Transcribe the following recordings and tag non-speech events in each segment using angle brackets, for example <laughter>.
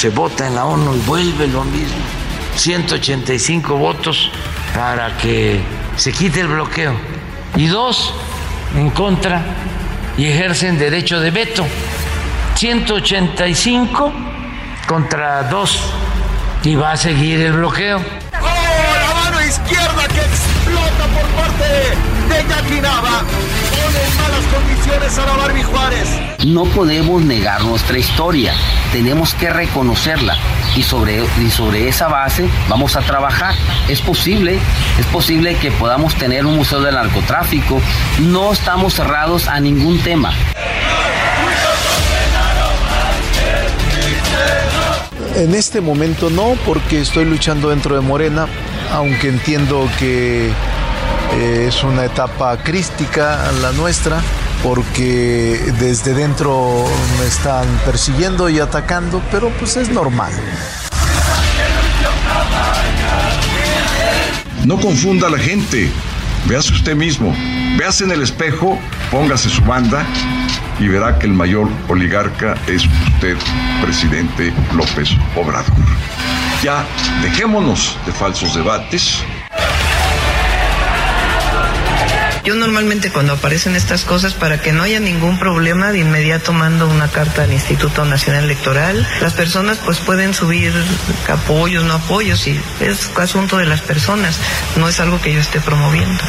Se vota en la ONU y vuelve lo mismo. 185 votos para que se quite el bloqueo y dos en contra y ejercen derecho de veto. 185 contra dos y va a seguir el bloqueo. ¡Oh, la mano izquierda que explota por parte de Jackie Nava! Pone en malas condiciones a la Barbie Juárez. No podemos negar nuestra historia, tenemos que reconocerla y sobre, y sobre esa base vamos a trabajar. Es posible, es posible que podamos tener un museo del narcotráfico, no estamos cerrados a ningún tema. En este momento no, porque estoy luchando dentro de Morena, aunque entiendo que eh, es una etapa crística la nuestra, porque desde dentro me están persiguiendo y atacando, pero pues es normal. No confunda a la gente. Véase usted mismo. Véase en el espejo, póngase su banda y verá que el mayor oligarca es usted, presidente López Obrador. Ya dejémonos de falsos debates. Yo normalmente cuando aparecen estas cosas, para que no haya ningún problema, de inmediato mando una carta al Instituto Nacional Electoral. Las personas pues pueden subir apoyos, no apoyos, y es asunto de las personas, no es algo que yo esté promoviendo.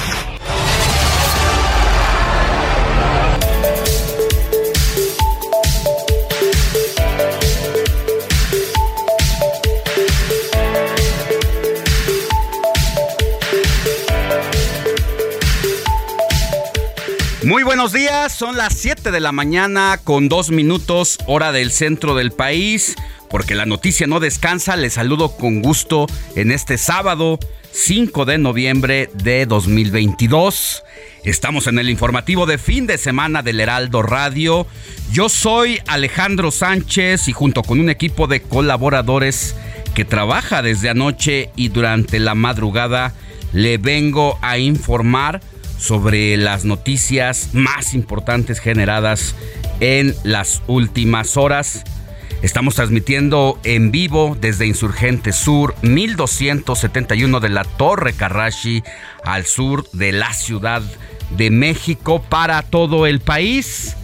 Muy buenos días, son las 7 de la mañana con dos minutos hora del centro del país, porque la noticia no descansa, les saludo con gusto en este sábado 5 de noviembre de 2022. Estamos en el informativo de fin de semana del Heraldo Radio. Yo soy Alejandro Sánchez y junto con un equipo de colaboradores que trabaja desde anoche y durante la madrugada, le vengo a informar sobre las noticias más importantes generadas en las últimas horas. Estamos transmitiendo en vivo desde Insurgente Sur, 1271 de la Torre Carrashi, al sur de la Ciudad de México, para todo el país.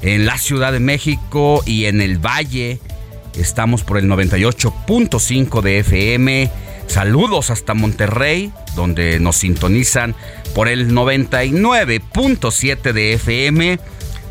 En la Ciudad de México y en el Valle estamos por el 98.5 de FM. Saludos hasta Monterrey, donde nos sintonizan por el 99.7 de FM.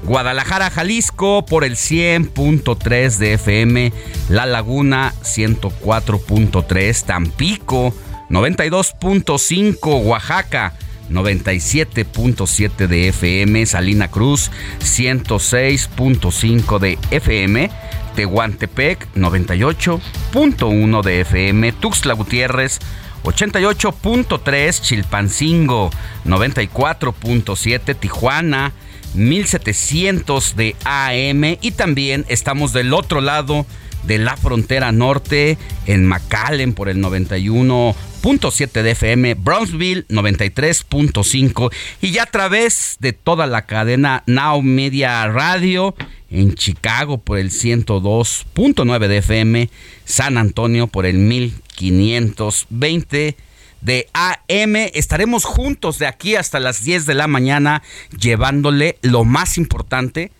Guadalajara, Jalisco por el 100.3 de FM, La Laguna 104.3, Tampico 92.5, Oaxaca 97.7 de FM, Salina Cruz 106.5 de FM, Tehuantepec 98.1 de FM, Tuxtla Gutiérrez 88.3, Chilpancingo 94.7, Tijuana 1700 de AM y también estamos del otro lado la frontera norte en McAllen por el 91.7 de FM, Brownsville 93.5 y ya a través de toda la cadena Now Media Radio en Chicago por el 102.9 de FM, San Antonio por el 1520 de AM. Estaremos juntos de aquí hasta las 10 de la mañana llevándole lo más importante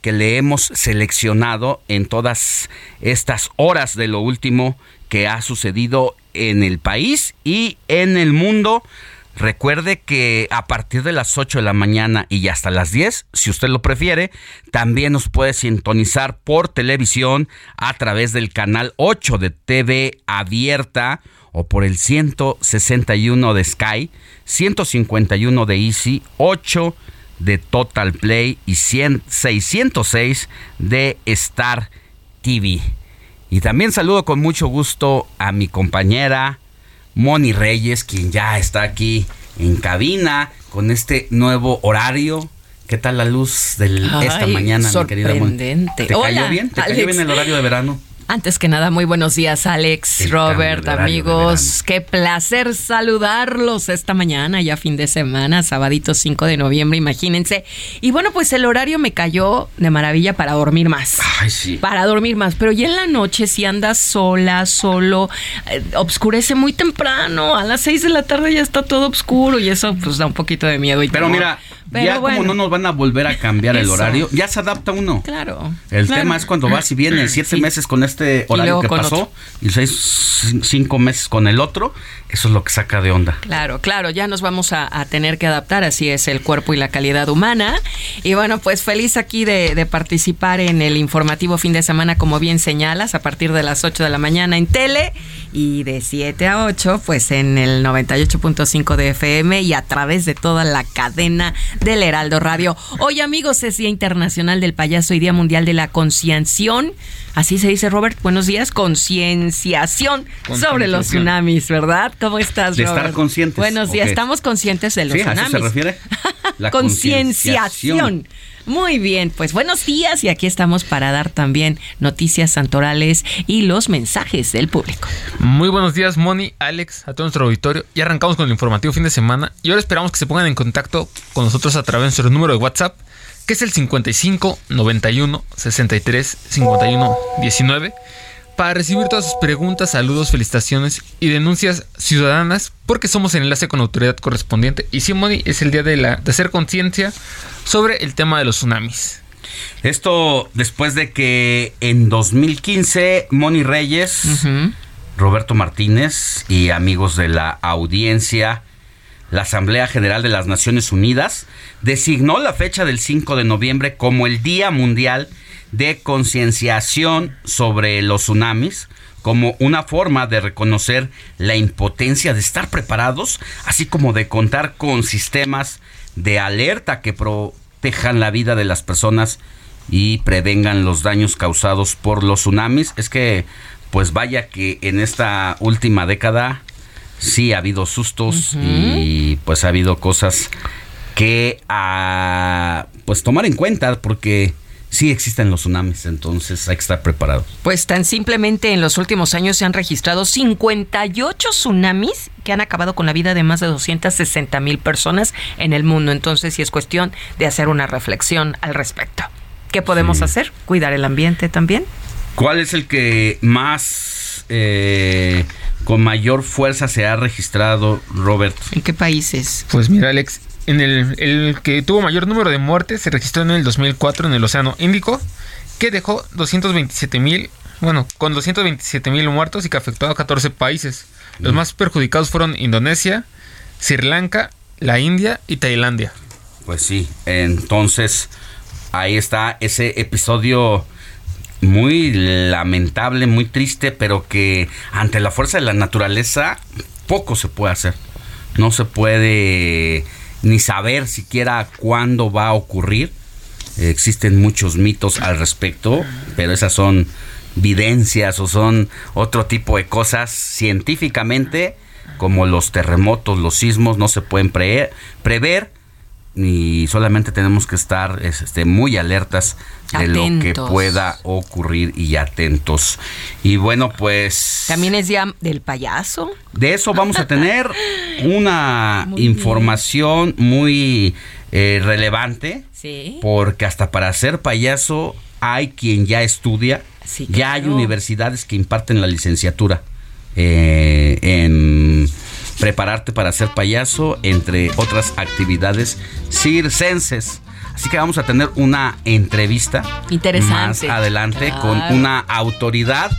que le hemos seleccionado en todas estas horas de lo último que ha sucedido en el país y en el mundo. Recuerde que a partir de las 8 de la mañana y hasta las 10, si usted lo prefiere, también nos puede sintonizar por televisión a través del canal 8 de TV abierta o por el 161 de Sky, 151 de Easy, 8 de Total Play y 606 de Star TV. Y también saludo con mucho gusto a mi compañera Moni Reyes, quien ya está aquí en cabina con este nuevo horario. ¿Qué tal la luz de esta mañana, mi querida Moni? ¿Te Hola, cayó bien? ¿Te cayó Alex. bien el horario de verano? Antes que nada, muy buenos días, Alex, El Robert, amigos. Qué placer saludarlos esta mañana, ya fin de semana, sabadito 5 de noviembre, imagínense. Y bueno, pues el horario me cayó de maravilla para dormir más. Ay, sí. Para dormir más, pero ya en la noche si andas sola, solo, eh, obscurece muy temprano, a las 6 de la tarde ya está todo oscuro y eso pues da un poquito de miedo. Y Pero temor. mira, Pero ya bueno. como no nos van a volver a cambiar el horario, ya se adapta uno. Claro. El claro. tema es cuando vas y vienes <clears throat> siete Sí. meses con este horario que pasó otro. y seis, cinco meses con el otro, eso es lo que saca de onda. Claro, claro, ya nos vamos a, a tener que adaptar, así es el cuerpo y la calidad humana. Y bueno, pues feliz aquí de, de participar en el informativo fin de semana, como bien señalas, a partir de las 8 de la mañana en tele y de 7 a 8, pues en el 98.5 de FM y a través de toda la cadena del Heraldo Radio. Hoy, amigos, es Día Internacional del Payaso y Día Mundial de la Concienciación. Así se dice, Robert. Buenos días. Concienciación sobre los tsunamis, ¿verdad? ¿Cómo estás, De estar Robert? conscientes, Buenos días. Estamos conscientes de los ¿Sí? ¿A eso tsunamis. se refiere? <laughs> La Concienciación. Muy bien, pues buenos días y aquí estamos para dar también noticias santorales y los mensajes del público. Muy buenos días, Moni, Alex, a todo nuestro auditorio. Ya arrancamos con el informativo fin de semana y ahora esperamos que se pongan en contacto con nosotros a través de nuestro número de WhatsApp, que es el 55 91 63 51 19, para recibir todas sus preguntas, saludos, felicitaciones y denuncias ciudadanas, porque somos el enlace con la autoridad correspondiente. Y sí, Moni, es el día de, la, de hacer conciencia sobre el tema de los tsunamis. Esto después de que en 2015 Moni Reyes, Roberto Martínez y amigos de la audiencia, la Asamblea General de las Naciones Unidas designó la fecha del 5 de noviembre como el Día Mundial de Concienciación sobre los tsunamis como una forma de reconocer la impotencia de estar preparados, así como de contar con sistemas de alerta que protejan la vida de las personas y prevengan los daños causados por los tsunamis. Es que, pues vaya que en esta última década sí ha habido sustos y pues ha habido cosas que a pues tomar en cuenta porque sí existen los tsunamis, entonces hay que estar preparados. Pues tan simplemente en los últimos años se han registrado 58 tsunamis que han acabado con la vida de más de 260 mil personas en el mundo. Entonces sí es cuestión de hacer una reflexión al respecto. ¿Qué podemos Sí. hacer? Cuidar el ambiente también. ¿Cuál es el que más eh, con mayor fuerza se ha registrado, Robert? ¿En qué países? Pues mira, Alex, en el, el que tuvo mayor número de muertes se registró en el 2004 en el Océano Índico, que dejó 227 mil, bueno, con 227 mil muertos y que afectó a 14 países. Los más perjudicados fueron Indonesia, Sri Lanka, la India y Tailandia. Pues sí, entonces ahí está ese episodio muy lamentable, muy triste, pero que ante la fuerza de la naturaleza poco se puede hacer. No se puede ni saber siquiera cuándo va a ocurrir. Existen muchos mitos al respecto, pero esas son videncias o son otro tipo de cosas científicamente, como los terremotos, los sismos, no se pueden pre- prever y solamente tenemos que estar este, muy alertas de lo que pueda ocurrir y atentos. Y bueno, pues También es día del payaso. de eso vamos a tener <laughs> una Muy bien. información muy eh, relevante. Sí. Porque hasta para ser payaso hay quien ya estudia. Sí, ya hay universidades que imparten la licenciatura eh, en prepararte para ser payaso, entre otras actividades circenses. Así que vamos a tener una entrevista Interesante. más adelante Claro. con una autoridad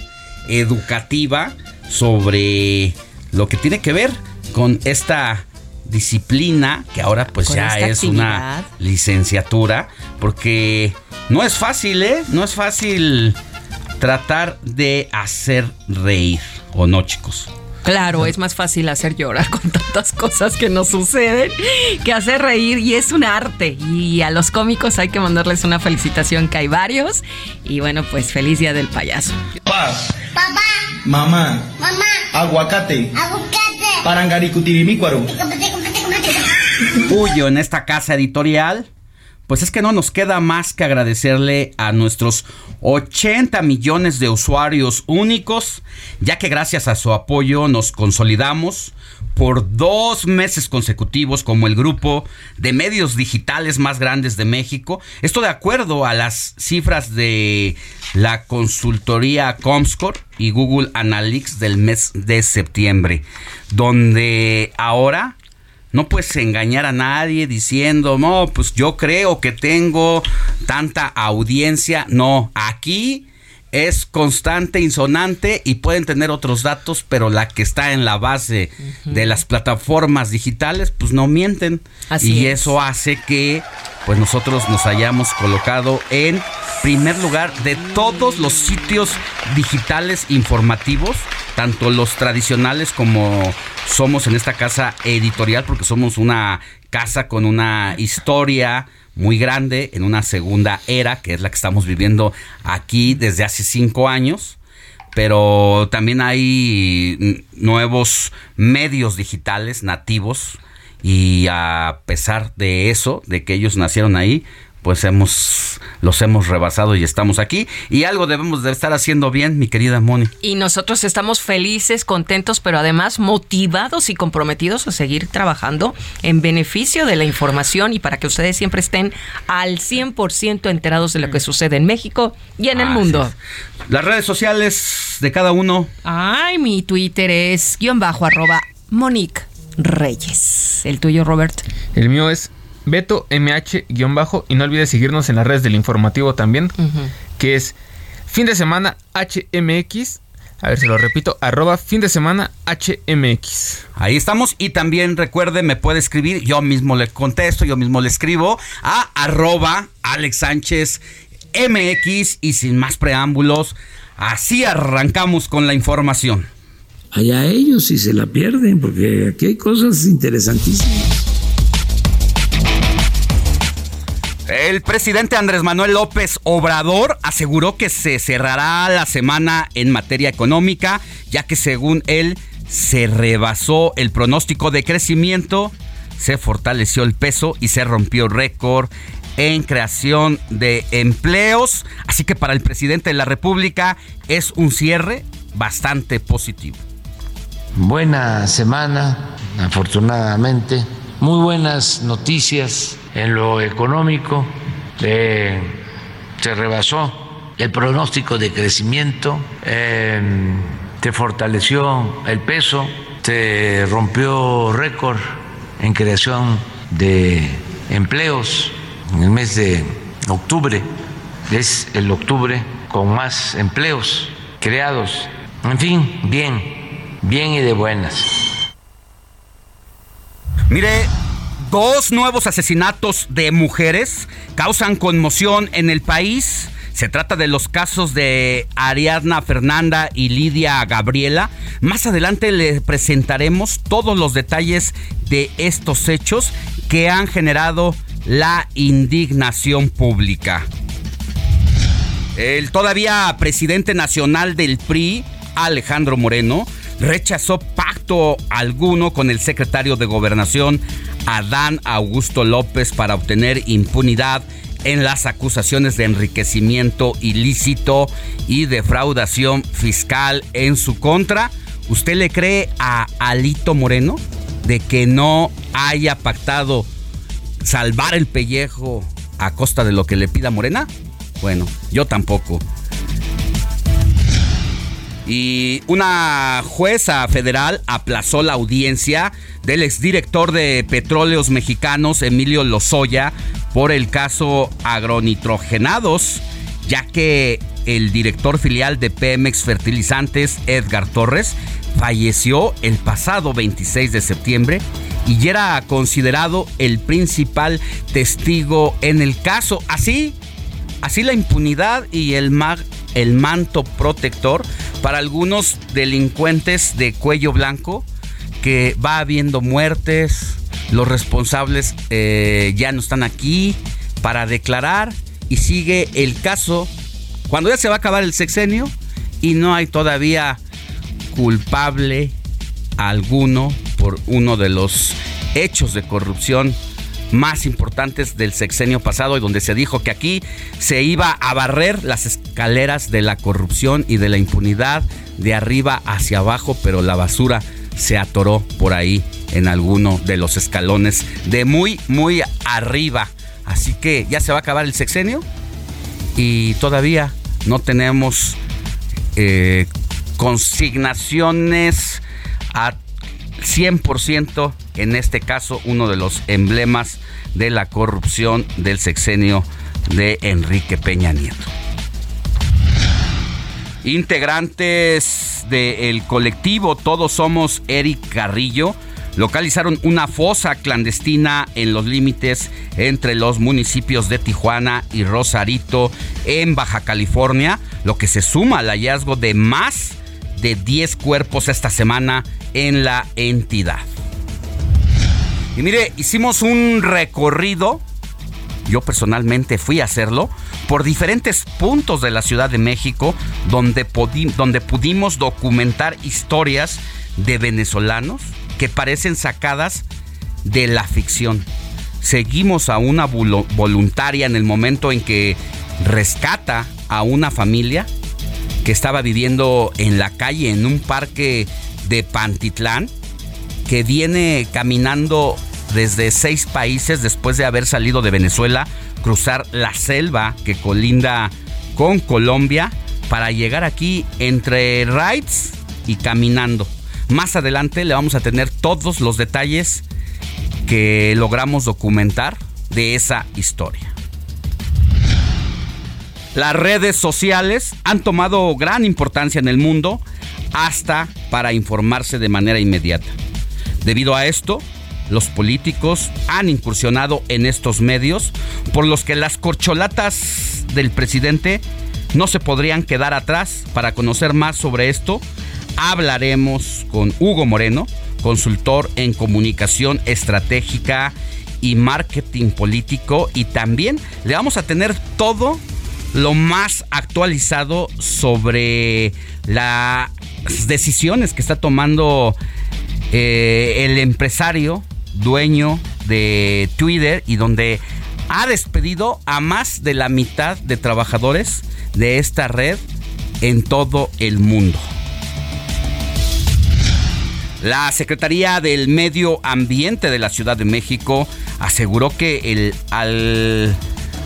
educativa sobre lo que tiene que ver con esta disciplina que ahora pues Con ya es una licenciatura porque no es fácil, ¿eh? No es fácil tratar de hacer reír, ¿o no, chicos? Claro, es más fácil hacer llorar con tantas cosas que nos suceden que hacer reír y es un arte. Y a los cómicos hay que mandarles una felicitación que hay varios. Y bueno, pues feliz día del payaso. Papá. Mamá. Mamá. Aguacate. Aguacate. Parangaricutirimícuaro. Puyo en esta casa editorial, pues es que no nos queda más que agradecerle a nuestros 80 millones de usuarios únicos, ya que gracias a su apoyo nos consolidamos por dos meses consecutivos como el grupo de medios digitales más grandes de México. Esto de acuerdo a las cifras de la consultoría Comscore y Google Analytics del mes de septiembre, donde ahora no puedes engañar a nadie diciendo, no, pues yo creo que tengo tanta audiencia. No, aquí es constante, insonante y pueden tener otros datos, pero la que está en la base de las plataformas digitales, pues no mienten. Así y es. eso hace que pues nosotros nos hayamos colocado en primer lugar de todos los sitios digitales informativos, tanto los tradicionales como somos en esta casa editorial, porque somos una casa con una historia muy grande en una segunda era, que es la que estamos viviendo aquí desde hace cinco años. Pero también hay nuevos medios digitales nativos y a pesar de eso, de que ellos nacieron ahí, pues hemos los hemos rebasado y estamos aquí y algo debemos de estar haciendo bien, mi querida Moni. Y nosotros estamos felices, contentos, pero además motivados y comprometidos a seguir trabajando en beneficio de la información y para que ustedes siempre estén al 100% enterados de lo que sucede en México y en el Así mundo. es. Las redes sociales de cada uno. Ay, mi Twitter es guion bajo arroba Monique Reyes. El tuyo, Robert. El mío es Beto MH-bajo y no olvides seguirnos en las redes del informativo también, que es fin de semana HMX. A ver, se lo repito, arroba fin de semana HMX. Ahí estamos y también recuerde, me puede escribir, yo mismo le contesto, yo mismo le escribo a arroba Alex Sánchez MX y sin más preámbulos, así arrancamos con la información. Allá ellos si se la pierden, porque aquí hay cosas interesantísimas. El presidente Andrés Manuel López Obrador aseguró que se cerrará la semana en materia económica, ya que según él se rebasó el pronóstico de crecimiento, se fortaleció el peso y se rompió récord en creación de empleos. Así que para el presidente de la República es un cierre bastante positivo. Buena semana, afortunadamente. Muy buenas noticias en lo económico. Se rebasó el pronóstico de crecimiento, eh, se fortaleció el peso, se rompió récord en creación de empleos en el mes de octubre. Es el octubre con más empleos creados. En fin, bien, bien y de buenas. Mire, dos nuevos asesinatos de mujeres causan conmoción en el país. Se trata de los casos de Ariadna Fernanda y Lidia Gabriela. Más adelante le presentaremos todos los detalles de estos hechos que han generado la indignación pública. El todavía presidente nacional del PRI, Alejandro Moreno, rechazó alguno con el secretario de Gobernación, Adán Augusto López para obtener impunidad en las acusaciones de enriquecimiento ilícito y defraudación fiscal en su contra. ¿Usted le cree a Alito Moreno de que no haya pactado salvar el pellejo a costa de lo que le pida Morena? Bueno, yo tampoco. Y una jueza federal aplazó la audiencia del exdirector de Petróleos Mexicanos, Emilio Lozoya, por el caso agronitrogenados, ya que el director filial de Pemex Fertilizantes, Edgar Torres, falleció el pasado 26 de septiembre y era considerado el principal testigo en el caso. Así, así la impunidad y el, el manto protector para algunos delincuentes de cuello blanco que va habiendo muertes, los responsables eh, ya no están aquí para declarar y sigue el caso. Cuando ya se va a acabar el sexenio y no hay todavía culpable alguno por uno de los hechos de corrupción más importantes del sexenio pasado y donde se dijo que aquí se iba a barrer las escaleras de la corrupción y de la impunidad de arriba hacia abajo, pero la basura se atoró por ahí en alguno de los escalones de muy, muy arriba. Así que ya se va a acabar el sexenio y todavía no tenemos eh, consignaciones a 100%, en este caso uno de los emblemas de la corrupción del sexenio de Enrique Peña Nieto. Integrantes del colectivo Todos Somos Eric Carrillo localizaron una fosa clandestina en los límites entre los municipios de Tijuana y Rosarito en Baja California, lo que se suma al hallazgo de más de 10 cuerpos esta semana en la entidad. Y mire, hicimos un recorrido, yo personalmente fui a hacerlo, por diferentes puntos de la Ciudad de México donde, donde pudimos documentar historias de venezolanos que parecen sacadas de la ficción. Seguimos a una voluntaria en el momento en que rescata a una familia que estaba viviendo en la calle, en un parque de Pantitlán, que viene caminando desde seis países después de haber salido de Venezuela, cruzar la selva que colinda con Colombia para llegar aquí entre rides y caminando. Más adelante le vamos a tener todos los detalles que logramos documentar de esa historia. Las redes sociales han tomado gran importancia en el mundo hasta para informarse de manera inmediata. Debido a esto, los políticos han incursionado en estos medios por los que las corcholatas del presidente no se podrían quedar atrás. Para conocer más sobre esto, hablaremos con Hugo Moreno, consultor en comunicación estratégica y marketing político y también le vamos a tener todo lo más actualizado sobre las decisiones que está tomando eh, el empresario dueño de Twitter y donde ha despedido a más de la mitad de trabajadores de esta red en todo el mundo. La Secretaría del Medio Ambiente de la Ciudad de México aseguró que el al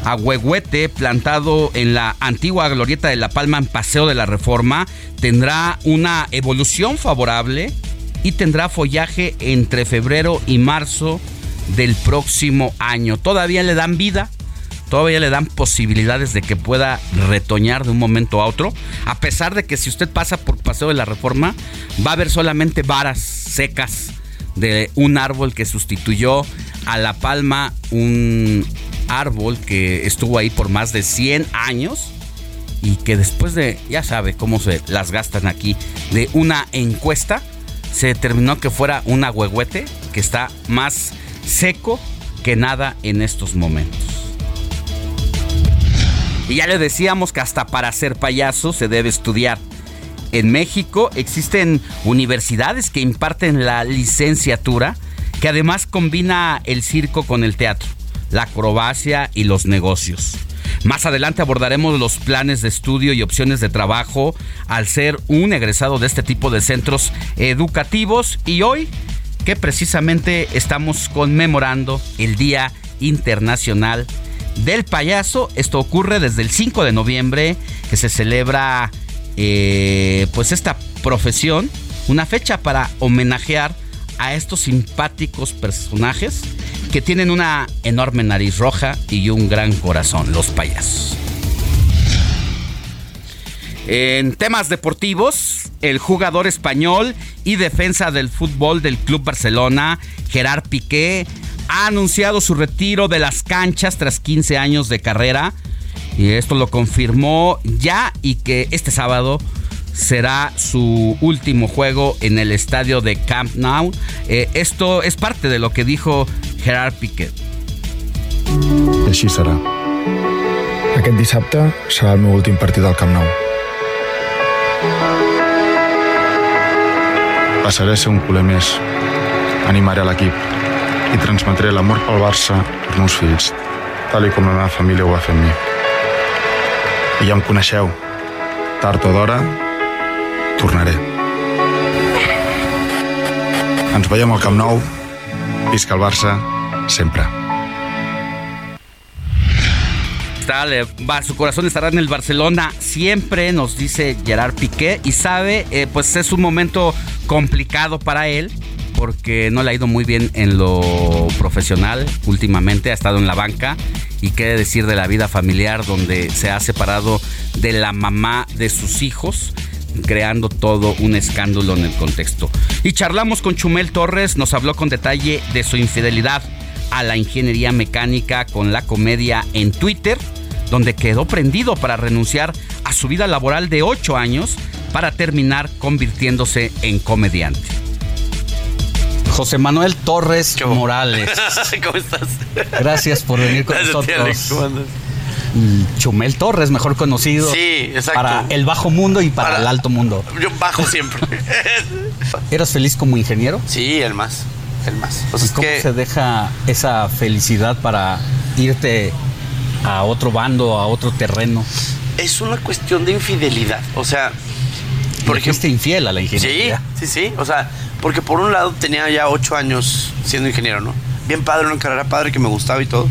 agüehuete plantado en la antigua glorieta de La Palma en Paseo de la Reforma tendrá una evolución favorable y tendrá follaje entre febrero y marzo del próximo año. Todavía le dan vida, todavía le dan posibilidades de que pueda retoñar de un momento a otro, a pesar de que si usted pasa por Paseo de la Reforma, va a ver solamente varas secas de un árbol que sustituyó a la palma, un árbol que estuvo ahí por más de 100 años y que después de, ya sabe cómo se las gastan aquí, de una encuesta, se determinó que fuera un agüehuete que está más seco que nada en estos momentos. Y ya le decíamos que hasta para ser payaso se debe estudiar. En México existen universidades que imparten la licenciatura que además combina el circo con el teatro, la acrobacia y los negocios. Más adelante abordaremos los planes de estudio y opciones de trabajo al ser un egresado de este tipo de centros educativos y hoy que precisamente estamos conmemorando el Día Internacional del Payaso. Esto ocurre desde el 5 de noviembre que se celebra eh, pues esta profesión, una fecha para homenajear a estos simpáticos personajes que tienen una enorme nariz roja y un gran corazón, los payasos. En temas deportivos, el jugador español y defensa del fútbol del Club Barcelona, Gerard Piqué, ha anunciado su retiro de las canchas tras 15 años de carrera. Y esto lo confirmó ya y que este sábado será su último juego en el estadio de Camp Nou. Eh, esto es parte de lo que dijo Gerard Piqué. I així serà. Aquest dissabte serà el meu últim partit al Camp Nou. Passaré a ser un culer més. Animaré l'equip i transmetré l'amor pel Barça als meus fills, tal i com la meva família ho va fer amb mi. I ja em coneixeu. Tard o d'hora, tornaré. Ens veiem al Camp Nou. Visca el Barça, sempre. Está, le- va, su corazón estará en el Barcelona siempre, nos dice Gerard Piqué. Y sabe, eh, pues es un momento complicado para él porque no le ha ido muy bien en lo profesional últimamente, ha estado en la banca. Y qué decir de la vida familiar donde se ha separado de la mamá de sus hijos creando todo un escándalo en el contexto. Y charlamos con Chumel Torres, nos habló con detalle de su infidelidad a la ingeniería mecánica con la comedia en Twitter, donde quedó prendido para renunciar a su vida laboral de 8 años para terminar convirtiéndose en comediante. José Manuel Torres Morales. <laughs> ¿Cómo estás? Gracias por venir con Gracias a ti, Alex. nosotros. ¿Cómo andas? Mm, Chumel Torres, mejor conocido. Sí, exacto. Para el bajo mundo y para, el alto mundo. Yo bajo siempre. <laughs> ¿Eras feliz como ingeniero? Sí, el más. El más. O sea, ¿Y cómo que- se deja esa felicidad para irte a otro bando, a otro terreno? es una cuestión de infidelidad. O sea, Por ejemplo, infiel a la sí, ingeniería. sí, sí. O sea, porque por un lado tenía ya ocho años siendo ingeniero, ¿no? Bien padre, una carrera padre que me gustaba y todo.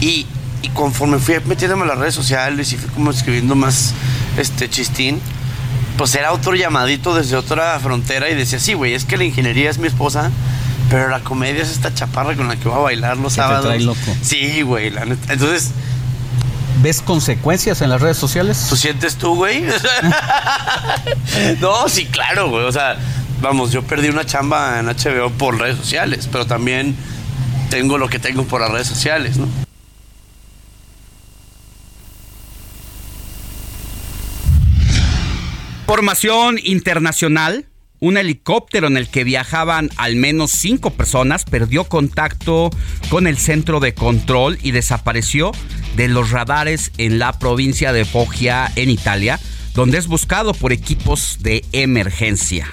Y, y conforme fui metiéndome en las redes sociales y fui como escribiendo más este chistín, pues era otro llamadito desde otra frontera y decía, sí, güey, es que la ingeniería es mi esposa, pero la comedia es esta chaparra con la que voy a bailar los Que te sábados. trae loco. Sí, güey, la neta. Entonces, ¿Ves consecuencias en las redes sociales? ¿Tú sientes tú, güey? <laughs> no, sí, claro, güey. O sea, vamos, yo perdí una chamba en HBO por redes sociales, pero también tengo lo que tengo por las redes sociales, ¿no? Formación internacional. Un helicóptero en el que viajaban al menos cinco personas perdió contacto con el centro de control y desapareció de los radares en la provincia de Foggia, en Italia, donde es buscado por equipos de emergencia.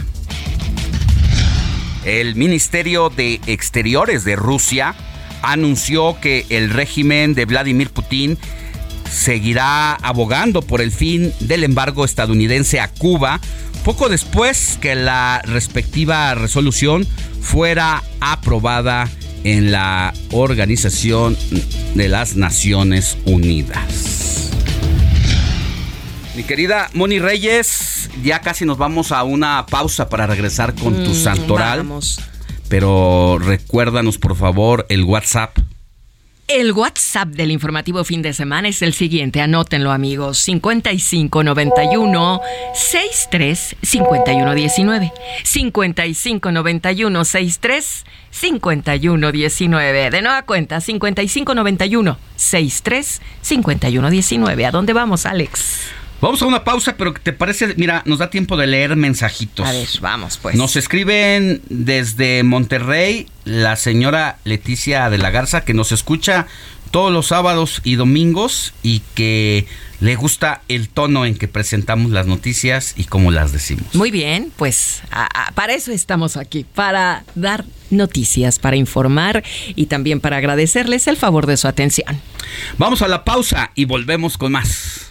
El Ministerio de Exteriores de Rusia anunció que el régimen de Vladimir Putin seguirá abogando por el fin del embargo estadounidense a Cuba poco después que la respectiva resolución fuera aprobada en la Organización de las Naciones Unidas. Mi querida Moni Reyes, ya casi nos vamos a una pausa para regresar con tu Mm, santoral. vamos. Pero recuérdanos por favor el WhatsApp El WhatsApp del informativo fin de semana es el siguiente, anótenlo amigos, 5591 63 5119. 5591 63 5119. De nueva cuenta, 5591 63 5119. ¿A dónde vamos, Alex? Vamos a una pausa, pero ¿te parece? Mira, nos da tiempo de leer mensajitos. A ver, vamos pues. Nos escriben desde Monterrey la señora Leticia de la Garza que nos escucha todos los sábados y domingos y que le gusta el tono en que presentamos las noticias y cómo las decimos. Muy bien, pues a- a- para eso estamos aquí, para dar noticias, para informar y también para agradecerles el favor de su atención. Vamos a la pausa y volvemos con más.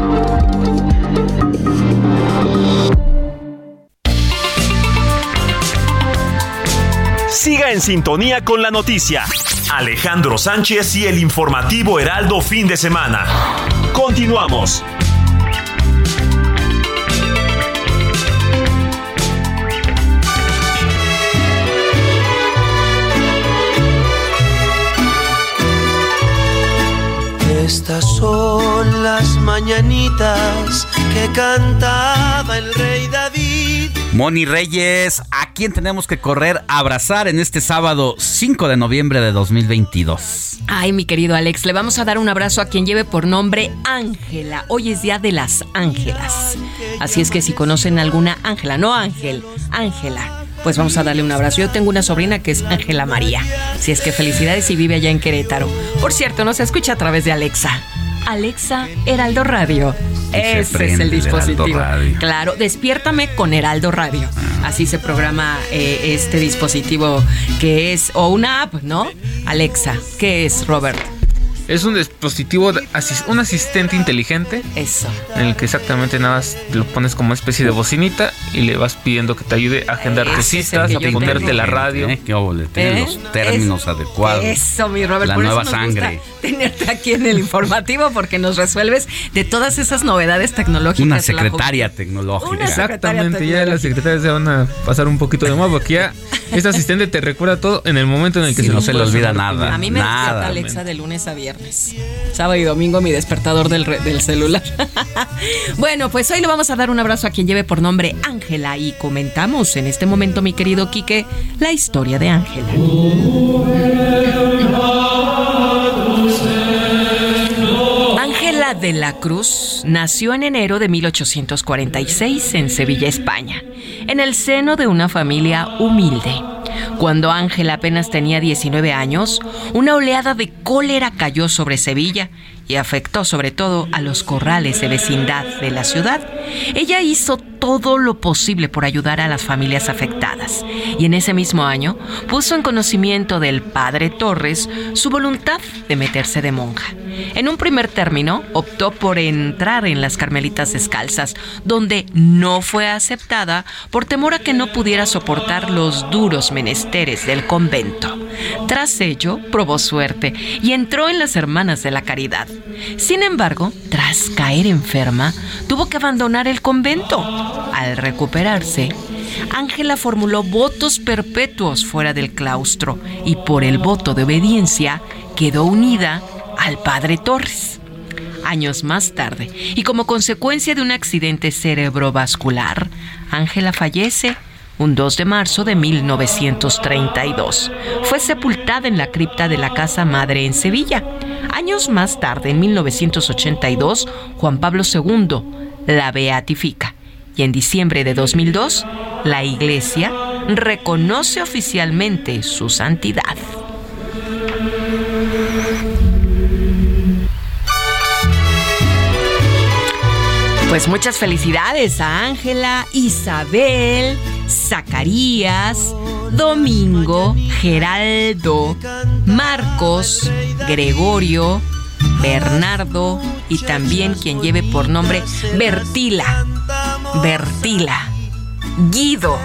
Siga en sintonía con la noticia. Alejandro Sánchez y el informativo Heraldo fin de semana. Continuamos. Estas son las mañanitas que cantaba el rey David. Moni Reyes, ¿a quién tenemos que correr a abrazar en este sábado 5 de noviembre de 2022? Ay, mi querido Alex, le vamos a dar un abrazo a quien lleve por nombre Ángela. Hoy es Día de las Ángelas. Así es que si conocen alguna Ángela, no Ángel, Ángela, pues vamos a darle un abrazo. Yo tengo una sobrina que es Ángela María. Si es que felicidades y vive allá en Querétaro. Por cierto, nos escucha a través de Alexa. Alexa, Heraldo Radio. Y Ese es el dispositivo. Claro, despiértame con Heraldo Radio. Así se programa eh, este dispositivo que es, o una app, ¿no? Alexa, ¿qué es, Robert? Es un dispositivo, un asistente inteligente. Eso. En el que exactamente nada más lo pones como especie de bocinita y le vas pidiendo que te ayude a agendarte Ese citas, a ponerte tengo. la radio. ¿Eh? ¿Qué óvole? Tiene ¿Eh? los términos Es- adecuados. Eso, mi Robert. La por nueva eso nos gusta sangre. tenerte aquí en el informativo porque nos resuelves de todas esas novedades tecnológicas. Una la secretaria tecnológica. Una secretaria Exactamente, ya las secretarias se van a pasar un poquito de más porque ya <laughs> este asistente te recuerda todo en el momento en el que Sí, se no se le olvida nada. A mí me Nada. despierta Alexa de lunes a viernes. Sábado y domingo mi despertador del, del celular. <laughs> bueno, pues hoy le vamos a dar un abrazo a quien lleve por nombre Ángela y comentamos en este momento, mi querido Quique, la historia de Ángela. Ángela de la Cruz nació en enero de 1846 en Sevilla, España, en el seno de una familia humilde. Cuando Ángela apenas tenía 19 años, una oleada de cólera cayó sobre Sevilla y afectó sobre todo a los corrales de vecindad de la ciudad. Ella hizo todo lo posible por ayudar a las familias afectadas y en ese mismo año puso en conocimiento del padre Torres su voluntad de meterse de monja. En un primer término optó por entrar en las Carmelitas Descalzas, donde no fue aceptada por temor a que no pudiera soportar los duros menesteres del convento. Tras ello, probó suerte y entró en las Hermanas de la Caridad. Sin embargo, tras caer enferma, tuvo que abandonar el convento. Al recuperarse, Ángela formuló votos perpetuos fuera del claustro y por el voto de obediencia quedó unida al padre Torres. Años más tarde, y como consecuencia de un accidente cerebrovascular, Ángela fallece un 2 de marzo de 1932. Fue sepultada en la cripta de la Casa Madre en Sevilla. Años más tarde, en 1982, Juan Pablo II la beatifica. Y en diciembre de 2002, la Iglesia reconoce oficialmente su santidad. Pues muchas felicidades a Ángela, Isabel, Zacarías, Domingo, Geraldo, Marcos, Gregorio, Bernardo y también quien lleve por nombre Bertila. Bertila. Guido.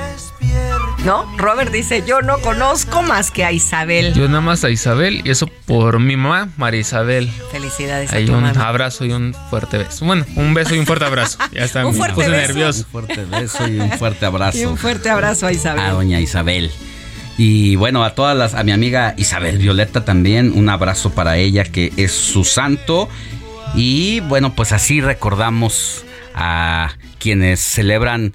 ¿No? Robert dice, yo no conozco más que a Isabel. Yo nada más a Isabel y eso por mi mamá, María Isabel. Felicidades Hay a tu un abrazo y un fuerte beso. Bueno, un beso y un fuerte abrazo. Ya está, <laughs> Un me puse beso. nervioso. Un fuerte beso y un fuerte abrazo. <laughs> Y un fuerte abrazo a Isabel. a doña Isabel. Y bueno, a todas las, a mi amiga Isabel Violeta también, un abrazo para ella que es su santo. Y bueno, pues así recordamos a quienes celebran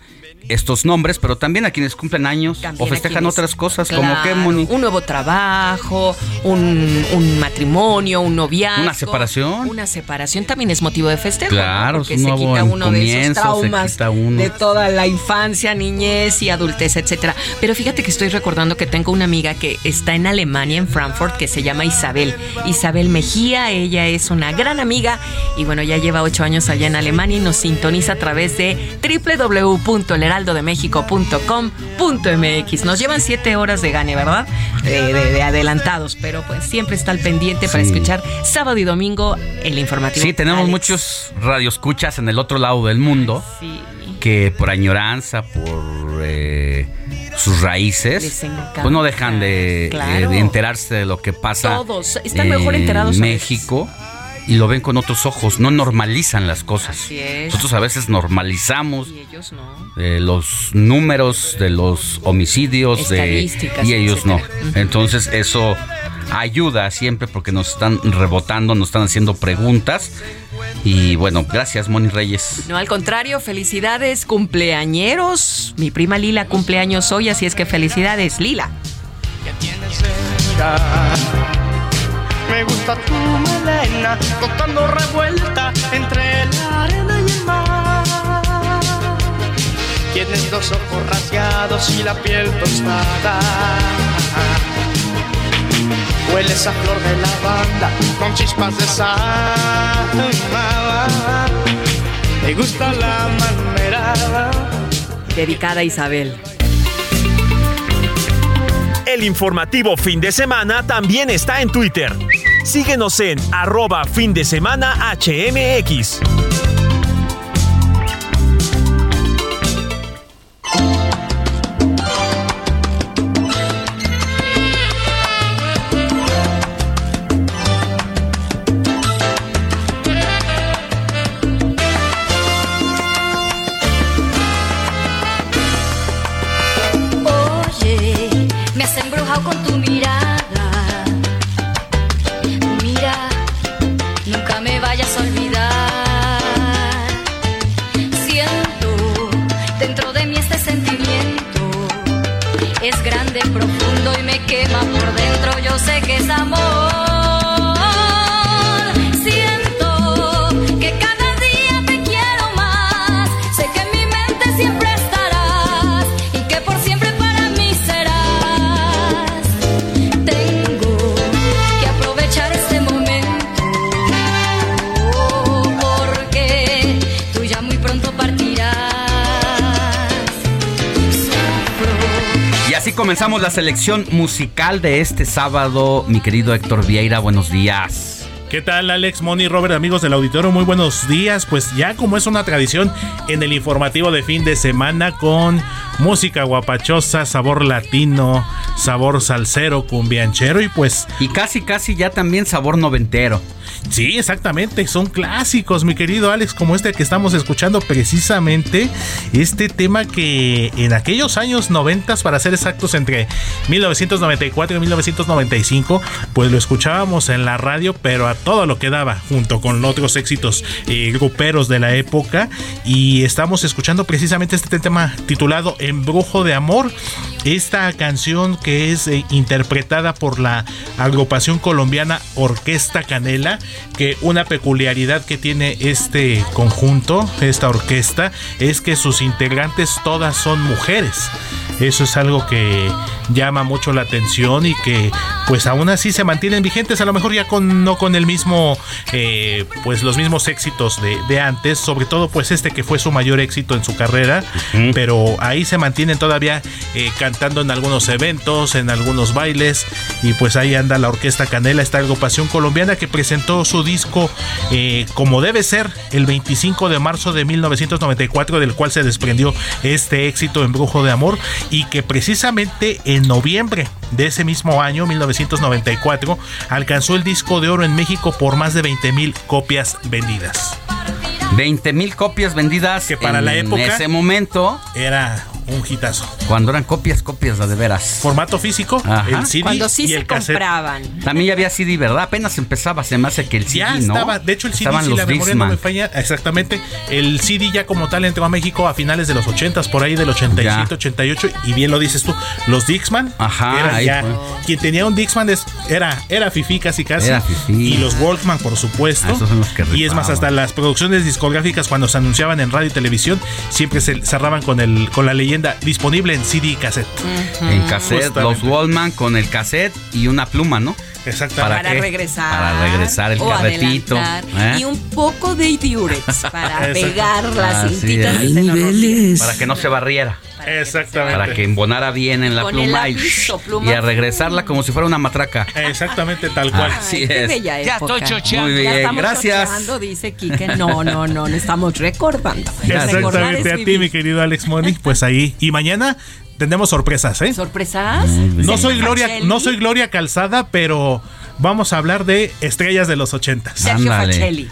estos nombres, pero también a quienes cumplen años También o festejan quienes- otras cosas, como que Moni. Un nuevo trabajo, un, un matrimonio, un noviazgo. Una separación. Una separación también es motivo de festejo. ¿no? Claro, Porque es un se nuevo quita uno de esos comienzo, se traumas quita de toda la infancia, niñez y adultez, etcétera. Pero fíjate que estoy recordando que tengo una amiga que está en Alemania, en Frankfurt, que se llama Isabel. Isabel Mejía, ella es una gran amiga y bueno, ya lleva ocho años allá en Alemania y nos sintoniza a través de www.heraldodemexico.com.mx. Nos llevan siete horas de gane, ¿verdad? De, de- de adelantados, pero pues siempre está al pendiente para Sí. escuchar sábado y domingo el informativo. Sí, tenemos Alex. muchos radioescuchas en el otro lado del mundo Sí. que por añoranza, por eh, sus raíces, pues no dejan de, Claro. eh, de enterarse de lo que pasa Todos están mejor enterados en. México y lo ven con otros ojos, no normalizan las cosas. Así es. Nosotros a veces normalizamos Y ellos no. eh, los números de los homicidios de, y ellos no. etcétera. Entonces eso ayuda siempre porque nos están rebotando, nos están haciendo preguntas. Y bueno, gracias Moni Reyes. No, al contrario, felicidades, cumpleañeros. Mi prima Lila cumpleaños hoy, así es que felicidades, Lila. Me gusta tu melena, flotando revuelta entre la arena y el mar. Tienes los ojos rasgados y la piel tostada. Hueles a flor de lavanda con chispas de sal. Me gusta la manera. Dedicada a Isabel. El informativo fin de semana también está en Twitter. Síguenos en arroba fin de semana HMX. Comenzamos la selección musical de este sábado. Mi querido Héctor Vieira, buenos días. ¿Qué tal Alex, Moni, Robert, amigos del auditorio? Muy buenos días. Pues ya como es una tradición en el informativo de fin de semana con música guapachosa, sabor latino, sabor salsero, cumbianchero y pues... Y casi, casi ya también sabor noventero. Sí, exactamente, son clásicos, mi querido Alex, como este que estamos escuchando precisamente, este tema que en aquellos años 90, para ser exactos, entre 1994 y 1995, pues lo escuchábamos en la radio, pero a todo lo que daba, junto con otros éxitos eh, gruperos de la época, y estamos escuchando precisamente este tema titulado Embrujo de Amor, esta canción que es eh, interpretada por la agrupación colombiana Orquesta Canela, que una peculiaridad que tiene este conjunto, esta orquesta, es que sus integrantes todas son mujeres. Eso es algo que llama mucho la atención y que pues aún así se mantienen vigentes, a lo mejor ya con no con el mismo, eh, pues los mismos éxitos de, de antes, sobre todo pues este que fue su mayor éxito en su carrera, pero ahí se mantienen todavía eh, cantando en algunos eventos, en algunos bailes y pues ahí anda la Orquesta Canela, esta agrupación colombiana que presentó su disco eh, como debe ser el 25 de marzo de 1994 del cual se desprendió este éxito en Brujo de Amor y que precisamente en noviembre de ese mismo año 1994 alcanzó el disco de oro en México por más de 20 mil copias vendidas. 20 mil copias vendidas que para en la época ese momento era un hitazo. Cuando eran copias, copias de veras. Formato físico, Ajá. el CD Cuando sí y se el cassette. compraban. También ya había CD, ¿verdad? Apenas empezaba, se me hace que el CD, Ya ¿no? estaba, de hecho el CD, Estaban si los la memoria no me falla, exactamente, el CD ya como tal entró a México a finales de los 80s, por ahí del 87, Ya. 88, y bien lo dices tú, los Dixman, Ajá, eran ahí ya, quien tenía un Dixman es- era, era Fifi casi casi, Era fifí. y los Walkman por supuesto, Ah, esos son los que y es más, hasta las producciones discográficas cuando se anunciaban en radio y televisión, siempre se cerraban con, el, con la leyenda disponible en CD y cassette. En cassette, Justamente. los Wallman con el cassette y una pluma, ¿no? Exactamente. Para qué? regresar. Para regresar el o carretito. adelantar. ¿eh? Y un poco de diurex para <laughs> pegar las cintitas. Para que no se barriera. Exactamente. Para que embonara bien en la Con pluma y, pluma a regresarla como si fuera una matraca. Exactamente tal cual. Así es. bella época. Muy Ya bien, estamos gracias. chocheando, dice Quique. No, no, no, no estamos recordando. Exactamente es a ti, mi querido Alex Moni. Pues ahí. Y mañana tendremos sorpresas, ¿eh? ¿Sorpresas? No soy Gloria, Facelli. no soy Gloria Calzada, pero vamos a hablar de estrellas de los ochentas. Sergio Facelli.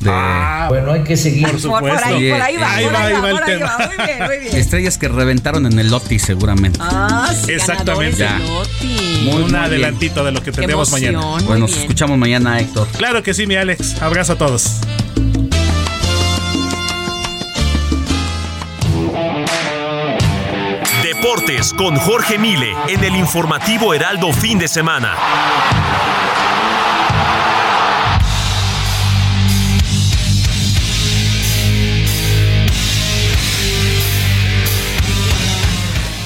Bueno, hay que seguir. Por supuesto. Por ahí, por ahí va, Ahí por va, ahí ahí va, va el tema. va. Muy bien, muy bien. Estrellas que reventaron en el Loti seguramente. Ah, sí, Exactamente. Ya. Muy, Un muy adelantito de lo que emoción, mañana. muy Bueno, nos bien. escuchamos mañana, Héctor. Claro que sí, mi Alex. Abrazo a todos. Deportes con Jorge Mile en el informativo Heraldo fin de semana.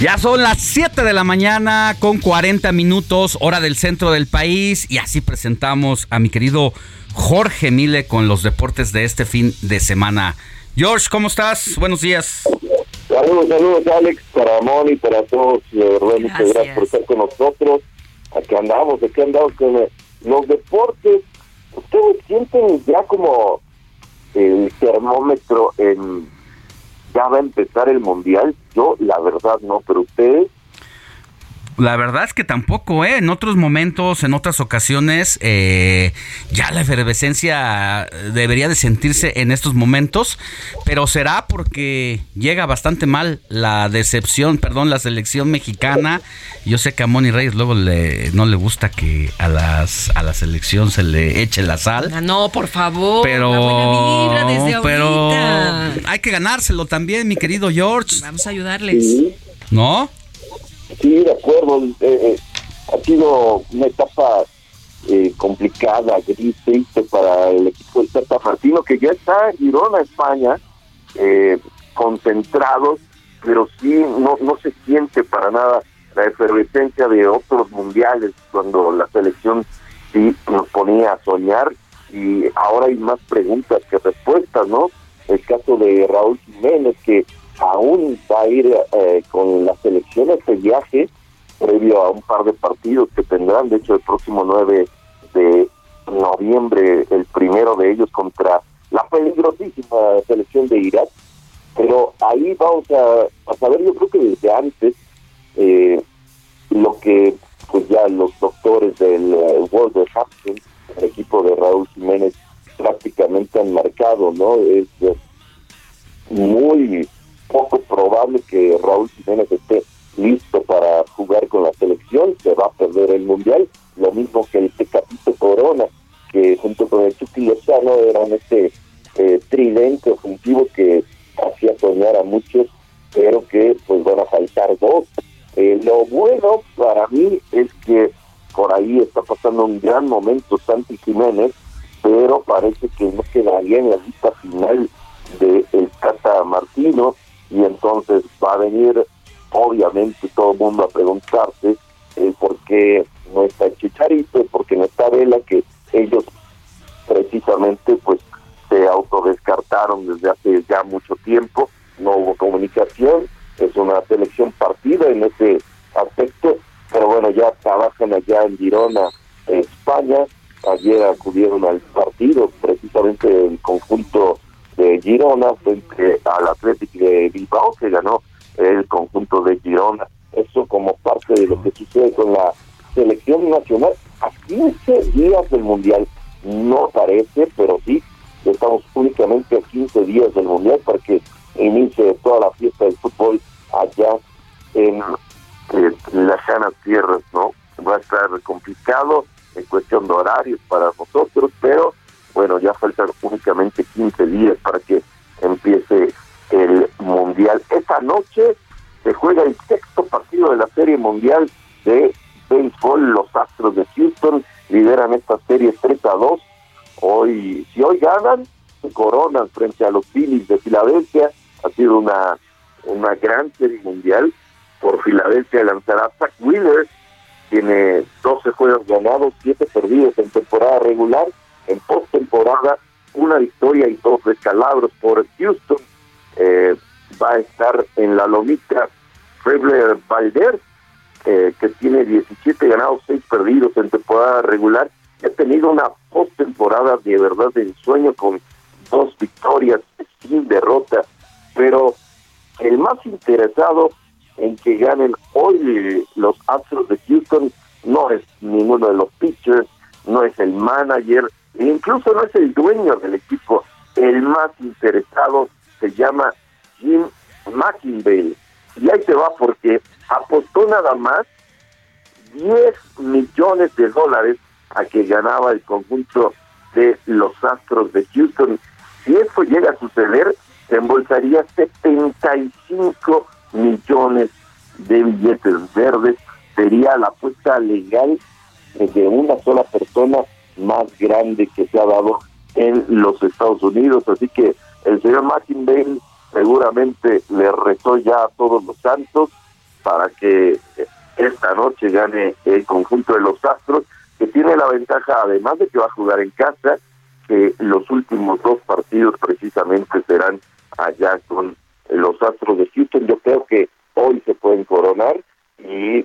Ya son las 7 de la mañana con 40 minutos, hora del centro del país, y así presentamos a mi querido Jorge Mile con los deportes de este fin de semana. George, ¿cómo estás? Buenos días. Saludos, saludos Alex, para Moni, para todos, de verdad, muchas Gracias. por estar con nosotros. Aquí andamos, aquí andamos con los deportes. ¿Ustedes sienten ya como el termómetro en ya va a empezar el mundial? Yo la verdad no, pero ustedes La verdad es que tampoco, ¿eh? En otros momentos, en otras ocasiones, eh, ya la efervescencia debería de sentirse en estos momentos, pero será porque llega bastante mal la decepción, perdón, la selección mexicana. Yo sé que a Moni Reyes luego le, no le gusta que a, las, a la selección se le eche la sal. Ah, No, por favor. Pero, la buena vibra desde pero ahorita. hay que ganárselo también, mi querido George. Vamos a ayudarles. ¿No? Sí, de acuerdo. eh, eh, ha sido una etapa eh, complicada, gris, triste para el equipo del Tata Martino, que ya está en Girona, España, eh, concentrados, pero sí no, no se siente para nada la efervescencia de otros mundiales cuando la selección sí nos ponía a soñar y ahora hay más preguntas que respuestas, ¿no? El caso de Raúl Jiménez, que aún va a ir eh, con la selección a viaje previo a un par de partidos que tendrán, de hecho el próximo 9 de noviembre, el primero de ellos contra la peligrosísima selección de Irak, pero ahí vamos a, a saber, yo creo que desde antes, eh, lo que pues ya los doctores del eh, World Hapkins, el equipo de Raúl Jiménez, prácticamente han marcado, ¿no? Es un gran momento Santi Jiménez, días frente a los Phillies de Filadelfia. Ha sido una, una gran serie mundial. Por Filadelfia lanzará Zach Wheeler, tiene 12 juegos ganados, 7 perdidos en temporada regular. En postemporada, una victoria y dos descalabros por Houston. Eh, va a estar en la lomita Febler Valder, eh, que tiene 17 ganados, 6 perdidos en temporada regular. Ha tenido una postemporada de verdad de ensueño con dos victorias en que ganen hoy los Astros de Houston no es ninguno de los pitchers, no es el manager, e incluso no es el dueño del equipo. El más interesado se llama Jim McInville. Y ahí te va porque apostó nada más 10 millones de dólares a que ganaba el conjunto de los Astros de Houston. Si eso llega a suceder, se embolsaría 75 millones de billetes verdes. Sería la apuesta legal de una sola persona más grande que se ha dado en los Estados Unidos. Así que el señor McInville seguramente le rezó ya a todos los santos para que esta noche gane el conjunto de los Astros, que tiene la ventaja, además de que va a jugar en casa, que los últimos dos partidos precisamente serán allá con los Astros de Houston. Yo creo que hoy se pueden coronar y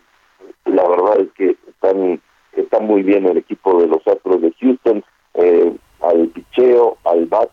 la verdad es que están está muy bien el equipo de los Astros de Houston, eh, al picheo, al bat,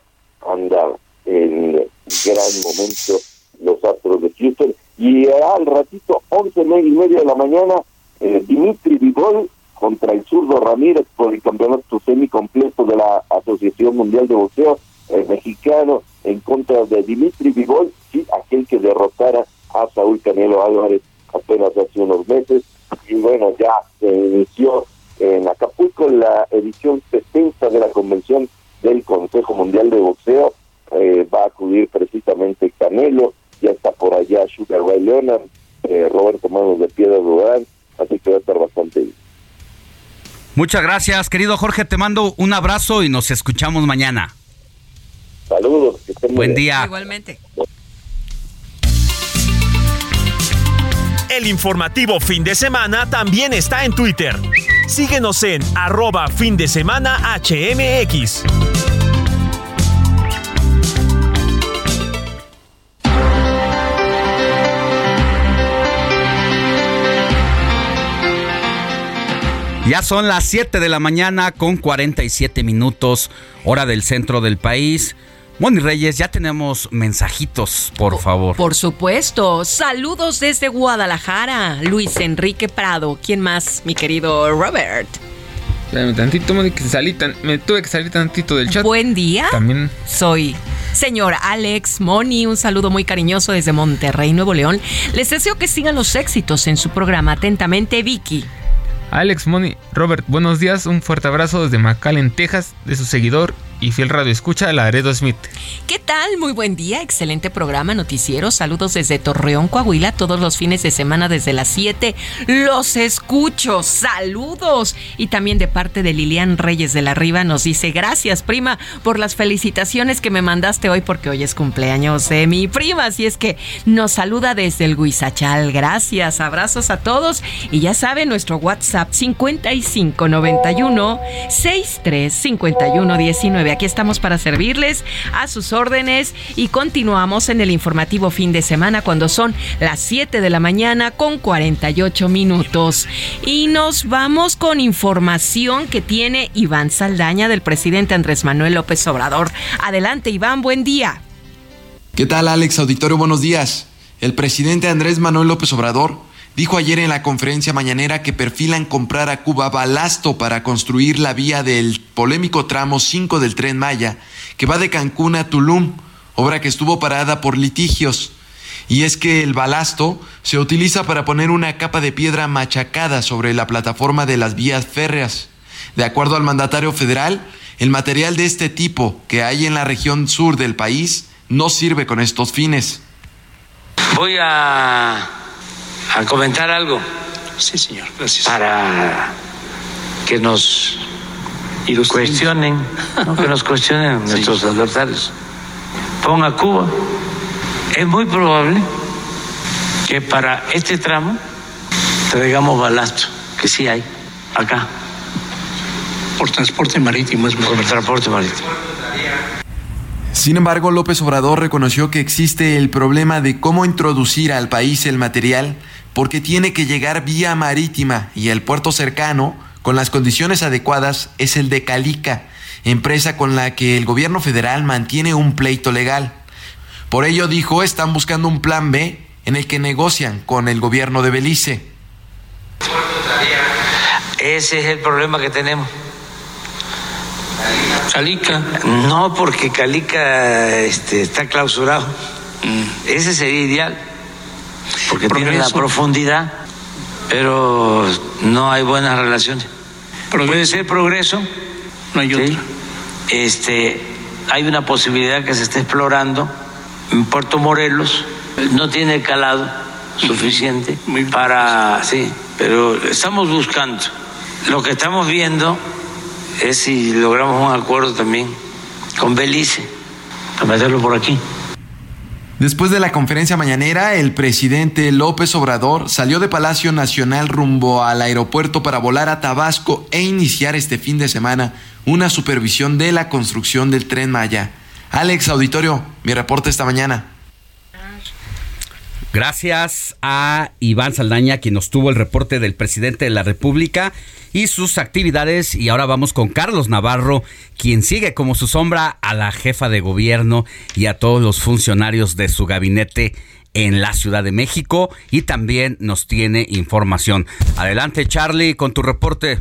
anda en gran momento los Astros de Houston. Y al ratito, once y media de la mañana, eh, Dimitri Vigol contra el zurdo Ramírez por el campeonato semicompleto de la Asociación Mundial de Boxeo eh, Mexicano en contra de Dimitri Vigol, sí, aquel que derrotara a Saúl Canelo Álvarez apenas hace unos meses. Y bueno, ya se inició en Acapulco la edición 70 de la convención del Consejo Mundial de Boxeo. Eh, va a acudir precisamente Canelo, ya está por allá Sugar Ray Leonard, eh, Roberto Manos de Piedra Durán, así que va a estar bastante bien. Muchas gracias, querido Jorge. Te mando un abrazo y nos escuchamos mañana. Saludos. Que estén muy Buen bien. día. Igualmente. El informativo fin de semana también está en Twitter. Síguenos en arroba fin de semana HMX. Ya son las 7 de la mañana con 47 minutos, hora del centro del país. Moni Reyes, ya tenemos mensajitos, por favor. Por supuesto. Saludos desde Guadalajara. Luis Enrique Prado. ¿Quién más, mi querido Robert? Espérame tantito, Moni, que salí tan- me tuve que salir tantito del chat. Buen día. También Soy señor Alex Moni, un saludo muy cariñoso desde Monterrey, Nuevo León. Les deseo que sigan los éxitos en su programa. Atentamente, Vicky. Alex Moni, Robert, buenos días, un fuerte abrazo desde McAllen, Texas, de su seguidor y fiel radio escucha de Laredo Smith. ¿Qué tal? Muy buen día, excelente programa, noticiero. Saludos desde Torreón, Coahuila, todos los fines de semana desde las 7. Los escucho, saludos. Y también de parte de Lilian Reyes de la Riva nos dice, gracias prima por las felicitaciones que me mandaste hoy porque hoy es cumpleaños de mi prima. Así es que nos saluda desde el Huizachal. Gracias, abrazos a todos. Y ya saben, nuestro WhatsApp 5591 635119. Aquí estamos para servirles a sus órdenes y continuamos en el informativo fin de semana cuando son las 7 de la mañana con 48 minutos. Y nos vamos con información que tiene Iván Saldaña del presidente Andrés Manuel López Obrador. Adelante Iván, buen día. ¿Qué tal Alex Auditorio? Buenos días. El presidente Andrés Manuel López Obrador dijo ayer en la conferencia mañanera que perfilan comprar a Cuba balasto para construir la vía del polémico tramo 5 del tren Maya, que va de Cancún a Tulum, obra que estuvo parada por litigios. Y es que el balasto se utiliza para poner una capa de piedra machacada sobre la plataforma de las vías férreas. De acuerdo al mandatario federal, el material de este tipo que hay en la región sur del país no sirve con estos fines. Voy a, a comentar algo. Sí, señor. Gracias. Para que nos cuestionen, ¿no? que nos cuestionen nuestros adversarios. Ponga Cuba. Es muy probable que para este tramo traigamos balasto, que sí hay, acá. Por transporte marítimo es Por transporte marítimo. Sin embargo, López Obrador reconoció que existe el problema de cómo introducir al país el material porque tiene que llegar vía marítima y el puerto cercano, con las condiciones adecuadas, es el de Calica, empresa con la que el gobierno federal mantiene un pleito legal. Por ello, dijo, están buscando un plan B en el que negocian con el gobierno de Belice. Ese es el problema que tenemos. Calica. No, porque Calica este, está clausurado. Ese sería ideal. Porque tiene la Progreso. profundidad, pero no hay buenas relaciones. Puede ser progreso. No hay otra. Este, hay una posibilidad que se está explorando en Puerto Morelos. No tiene calado suficiente para. Sí, pero estamos buscando. Lo que estamos viendo es si logramos un acuerdo también con Belice para meterlo por aquí. Después de la conferencia mañanera, el presidente López Obrador salió de Palacio Nacional rumbo al aeropuerto para volar a Tabasco e iniciar este fin de semana una supervisión de la construcción del tren Maya. Alex Auditorio, mi reporte esta mañana. Gracias a Iván Saldaña, quien nos tuvo el reporte del presidente de la República y sus actividades. Y ahora vamos con Carlos Navarro, quien sigue como su sombra a la jefa de gobierno y a todos los funcionarios de su gabinete en la Ciudad de México y también nos tiene información. Adelante, Charlie, con tu reporte.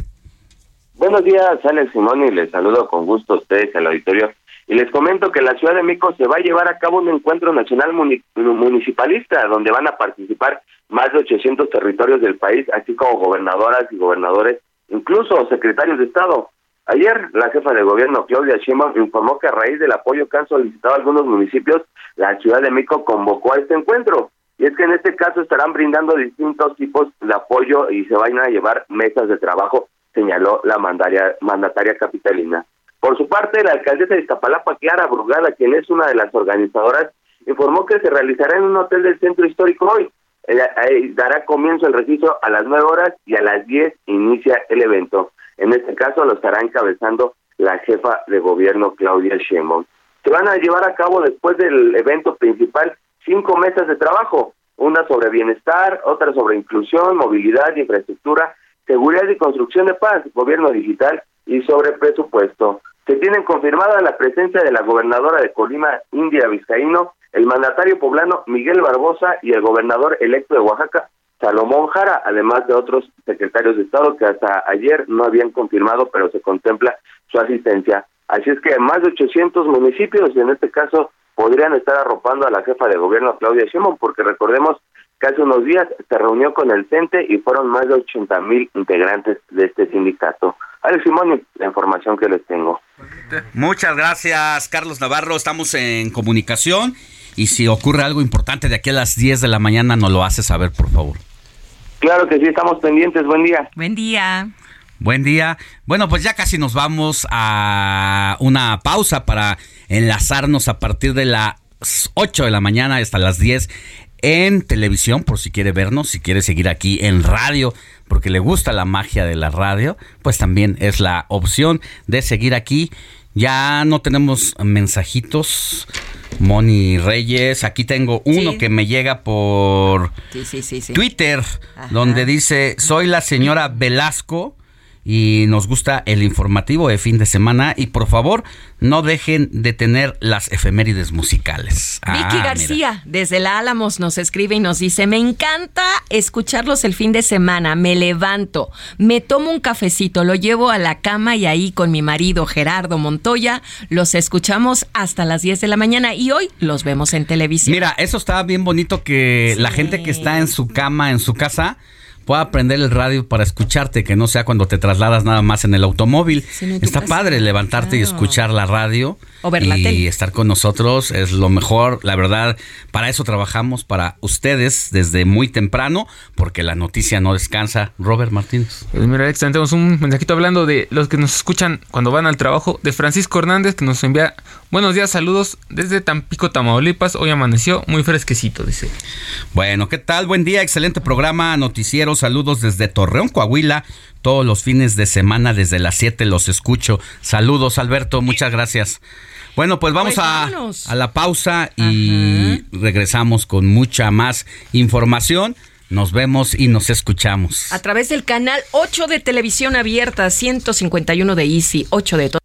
Buenos días, Alex Simón, y les saludo con gusto a ustedes al auditorio. Y les comento que la Ciudad de México se va a llevar a cabo un encuentro nacional muni- municipalista, donde van a participar más de 800 territorios del país, así como gobernadoras y gobernadores, incluso secretarios de Estado. Ayer, la jefa de gobierno, Claudia Sheinbaum, informó que a raíz del apoyo que han solicitado algunos municipios, la Ciudad de México convocó a este encuentro. Y es que en este caso estarán brindando distintos tipos de apoyo y se van a llevar mesas de trabajo, señaló la mandataria capitalina. Por su parte, la alcaldesa de Iztapalapa, Clara Brugada, quien es una de las organizadoras, informó que se realizará en un hotel del centro histórico hoy. Dará comienzo el registro a las 9 horas y a las 10 inicia el evento. En este caso lo estará encabezando la jefa de gobierno Claudia Sheinbaum. Se van a llevar a cabo después del evento principal cinco mesas de trabajo, una sobre bienestar, otra sobre inclusión, movilidad, infraestructura, seguridad y construcción de paz, gobierno digital y sobre presupuesto. Se tienen confirmada la presencia de la gobernadora de Colima, India Vizcaíno, el mandatario poblano Miguel Barbosa y el gobernador electo de Oaxaca, Salomón Jara, además de otros secretarios de Estado que hasta ayer no habían confirmado, pero se contempla su asistencia. Así es que más de 800 municipios, y en este caso, podrían estar arropando a la jefa de gobierno Claudia Sheinbaum, porque recordemos que hace unos días se reunió con el CENTE y fueron más de 80 mil integrantes de este sindicato. Alex Simón, la información que les tengo. Muchas gracias, Carlos Navarro. Estamos en comunicación y si ocurre algo importante de aquí a las 10 de la mañana, nos lo hace saber, por favor. Claro que sí, estamos pendientes. Buen día. Buen día. Buen día. Bueno, pues ya casi nos vamos a una pausa para enlazarnos a partir de las 8 de la mañana hasta las 10 en televisión, por si quiere vernos, si quiere seguir aquí en radio, porque le gusta la magia de la radio, pues también es la opción de seguir aquí. Ya no tenemos mensajitos. Moni Reyes, aquí tengo uno Sí. que me llega por Sí, sí. Twitter, Ajá. donde dice, soy la señora Velasco y nos gusta el informativo de fin de semana y por favor no dejen de tener las efemérides musicales. Ah, Vicky mira. García, desde la Álamos, nos escribe y nos dice, me encanta escucharlos el fin de semana, me levanto, me tomo un cafecito, lo llevo a la cama y ahí con mi marido Gerardo Montoya los escuchamos hasta las 10 de la mañana y hoy los vemos en televisión. Mira, eso está bien bonito que la gente que está en su cama, en su casa, pueda prender el radio para escucharte, que no sea cuando te trasladas nada más en el automóvil. Sí, no, Está casa, padre levantarte y escuchar la radio. O ver la y tele. estar con nosotros es lo mejor, la verdad. Para eso trabajamos, para ustedes desde muy temprano, porque la noticia no descansa. Robert Martínez. Pues mira, Alex, tenemos un mensajito hablando de los que nos escuchan cuando van al trabajo, de Francisco Hernández, que nos envía buenos días, saludos desde Tampico, Tamaulipas. Hoy amaneció muy fresquecito, dice. Bueno, ¿qué tal? Buen día, excelente programa, noticiero, saludos desde Torreón, Coahuila. Todos los fines de semana desde las 7 los escucho. Saludos, Alberto, muchas gracias. Bueno, pues vamos a, la pausa y regresamos con mucha más información. Nos vemos y nos escuchamos. A través del canal 8 de televisión abierta, 151 de Easy, 8 de todo.